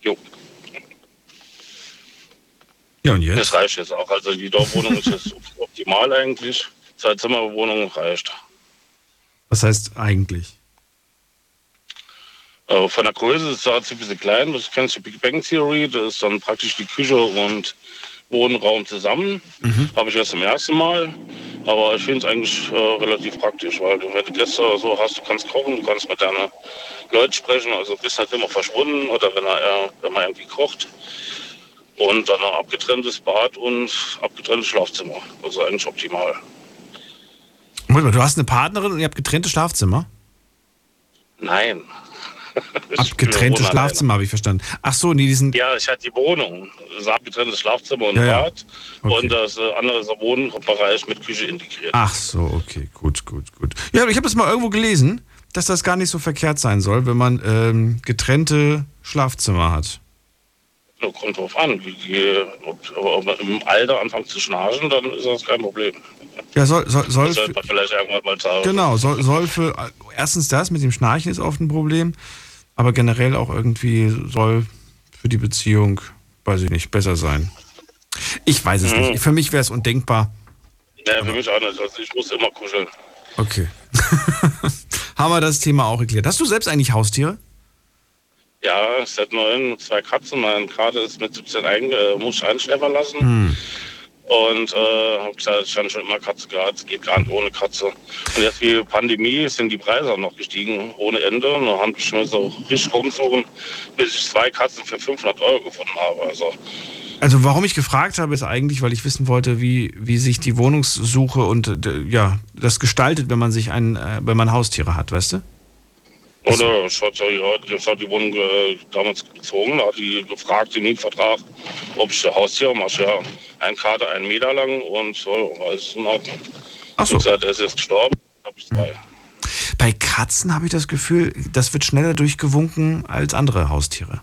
Jo. Ja, und jetzt? Das reicht jetzt auch. Also die Dorfwohnung ist jetzt optimal eigentlich. Zwei Zimmerwohnung reicht. Was heißt eigentlich? Äh, von der Größe ist es ein bisschen klein. Das kennst du Big Bang Theory. Das ist dann praktisch die Küche und Wohnraum zusammen. Habe ich jetzt zum ersten Mal. Aber ich finde es eigentlich äh, relativ praktisch, weil du, wenn du Gäste oder so hast, du kannst kochen, du kannst mit deinen Leuten sprechen. Also bist halt immer verschwunden oder wenn, er, äh, wenn man irgendwie kocht. Und dann ein abgetrenntes Bad und abgetrenntes Schlafzimmer. Also eigentlich optimal. Du hast eine Partnerin und ihr habt getrennte Schlafzimmer? Nein. Abgetrennte wohne Schlafzimmer, habe ich verstanden. Ach so, nee, die sind. Ja, ich hatte die Wohnung. Das ist ein abgetrenntes Schlafzimmer und Ja, ja. Bad. Und das äh, andere ist der Wohnbereich mit Küche integriert. Ach so, okay, gut, gut, gut. Ja, aber ich habe das mal irgendwo gelesen, dass das gar nicht so verkehrt sein soll, wenn man ähm, getrennte Schlafzimmer hat. Kommt drauf an. Wie, ob, ob man im Alter anfängt zu schnarchen, dann ist das kein Problem. Ja, soll, soll, soll das sollte man vielleicht irgendwann mal sagen. Genau, soll, soll für erstens das mit dem Schnarchen ist oft ein Problem, aber generell auch irgendwie soll für die Beziehung, weiß ich nicht, besser sein. Ich weiß es Mhm. nicht. Für mich wäre es undenkbar. Ja, für mich auch nicht. Also ich muss immer kuscheln. Okay. Haben wir das Thema auch geklärt. Hast du selbst eigentlich Haustiere? Ja, seit neun, zwei Katzen. Mein Kater ist mit 17 ein, äh, muss ich einschläfern lassen. Hm. Und äh, hab gesagt, ich habe schon immer Katze gehabt, es geht gar nicht ohne Katze. Und jetzt wie Pandemie sind die Preise auch noch gestiegen, ohne Ende. Und dann haben ich schon so richtig rumsuchen, bis ich zwei Katzen für 500 Euro gefunden habe. Also Also warum ich gefragt habe, ist eigentlich, weil ich wissen wollte, wie, wie sich die Wohnungssuche und äh, ja, das gestaltet, wenn man sich ein, äh, wenn man Haustiere hat, weißt du? Oder ich ja, jetzt hat die Wohnung äh, damals gezogen, da hat die gefragt im Mietvertrag, ob ich ein Haustier mache. Ja, ein Kater einen Meter lang und so, alles in Ordnung. Ach so. Und seit er ist jetzt gestorben, habe ich zwei. Bei Katzen habe ich das Gefühl, das wird schneller durchgewunken als andere Haustiere.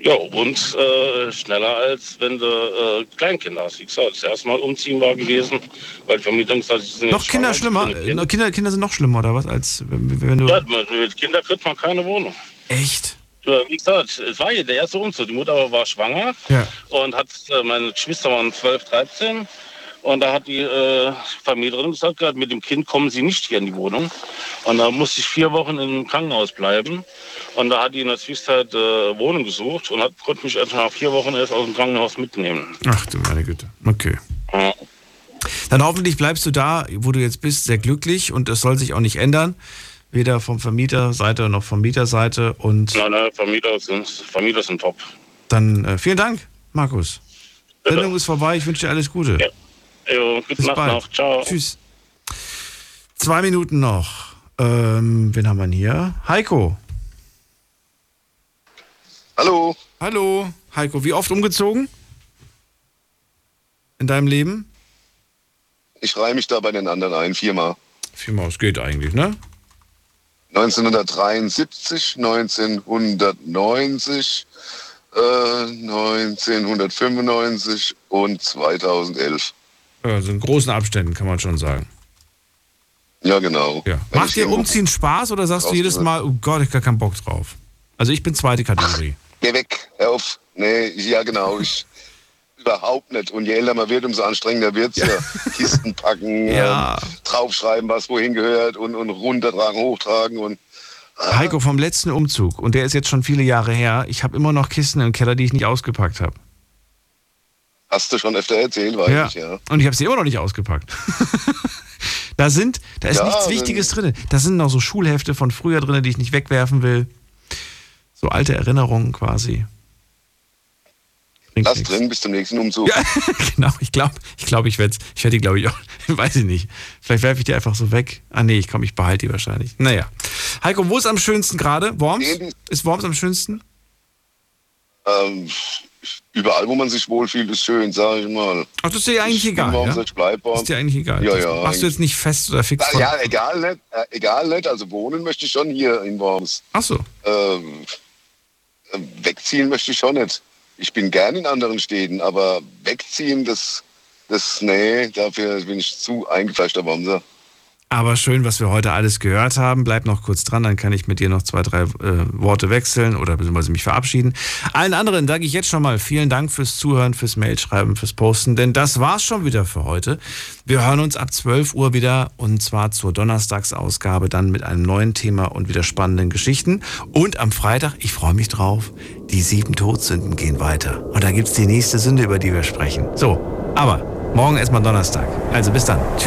Ja, und äh, schneller als wenn du äh, Kleinkinder hast. Wie gesagt, das erste Mal umziehen war gewesen, weil die Vermietung hat, sie sind Noch Kinder schlimmer? Äh, Kinder, Kinder sind noch schlimmer, oder was? Als wenn, du. Ja, mit Kindern kriegt man keine Wohnung. Echt? Ja, Wie gesagt, es war hier der erste Umzug. Die Mutter war schwanger Ja. und hat, äh, meine Geschwister waren 12, 13. Und da hat die äh, Vermieterin gesagt, mit dem Kind kommen sie nicht hier in die Wohnung. Und da musste ich vier Wochen im Krankenhaus bleiben. Und da hat die in der Zwischenzeit äh, Wohnung gesucht und hat, konnte mich erst nach vier Wochen erst aus dem Krankenhaus mitnehmen. Ach du meine Güte. Okay. Ja. Dann hoffentlich bleibst du da, wo du jetzt bist, sehr glücklich und es soll sich auch nicht ändern. Weder vom Vermieterseite noch vom Mieterseite. Und Nein, nein, Vermieter sind, Vermieter sind top. dann äh, vielen Dank, Markus. Sendung ist vorbei, ich wünsche dir alles Gute. Jo, gute Bis Nacht bald. noch. Ciao. Tschüss. Zwei Minuten noch. Ähm, wen haben wir denn hier? Heiko. Hallo. Hallo. Heiko, wie oft umgezogen? In deinem Leben? Ich reihe mich da bei den anderen ein, viermal. Viermal, es geht eigentlich, ne? 1973, 1990, äh, 1995 und 2011. Also in großen Abständen kann man schon sagen. Ja, genau. Ja. Macht dir Umziehen Spaß oder sagst du jedes Mal, oh Gott, ich hab gar keinen Bock drauf? Also ich bin zweite Kategorie. Geh weg, hör auf. Nee, ja genau, ich überhaupt nicht. Und je älter man wird, umso anstrengender wird's ja. Kisten packen, Ja. ähm, draufschreiben, was wohin gehört und, und runtertragen, hochtragen und Heiko, vom letzten Umzug, und der ist jetzt schon viele Jahre her, ich habe immer noch Kisten im Keller, die ich nicht ausgepackt habe. Hast du schon öfter erzählt, weiß Ja. ich, ja. Und ich habe sie immer noch nicht ausgepackt. da sind, da ist Ja, nichts dann- Wichtiges drin. Da sind noch so Schulhefte von früher drin, die ich nicht wegwerfen will. So alte Erinnerungen quasi. Bringt Lass nichts. drin bis zum nächsten Umzug. Ja, genau. Ich glaube, ich, glaub, ich werde ich werd die, glaube ich, auch, weiß ich nicht. Vielleicht werfe ich die einfach so weg. Ah, nee, ich komme, ich behalte die wahrscheinlich. Naja. Heiko, wo ist am schönsten gerade? Worms? Ist Worms am schönsten? Ähm, überall, wo man sich wohlfühlt, ist schön, sage ich mal. Ach, das ist dir eigentlich Ich bin egal. Worms, Ja? ich bleib. Ist dir eigentlich egal. Ja, ja. Machst du jetzt nicht fest oder fix? Na, ja, egal nicht, äh, egal nicht. Also wohnen möchte ich schon hier in Worms. Ach so. Ähm, ähm, wegziehen möchte ich schon nicht. Ich bin gern in anderen Städten, aber wegziehen, das, das, nee, dafür bin ich zu eingefleischter Bomse. Aber schön, was wir heute alles gehört haben. Bleib noch kurz dran, dann kann ich mit dir noch zwei, drei äh, Worte wechseln oder beziehungsweise mich verabschieden. Allen anderen sage ich jetzt schon mal vielen Dank fürs Zuhören, fürs Mailschreiben, fürs Posten, denn das war's schon wieder für heute. Wir hören uns ab 12 Uhr wieder und zwar zur Donnerstagsausgabe dann mit einem neuen Thema und wieder spannenden Geschichten. Und am Freitag, ich freue mich drauf, die sieben Todsünden gehen weiter. Und da gibt's die nächste Sünde, über die wir sprechen. So, aber morgen erstmal Donnerstag. Also bis dann. Tschüss.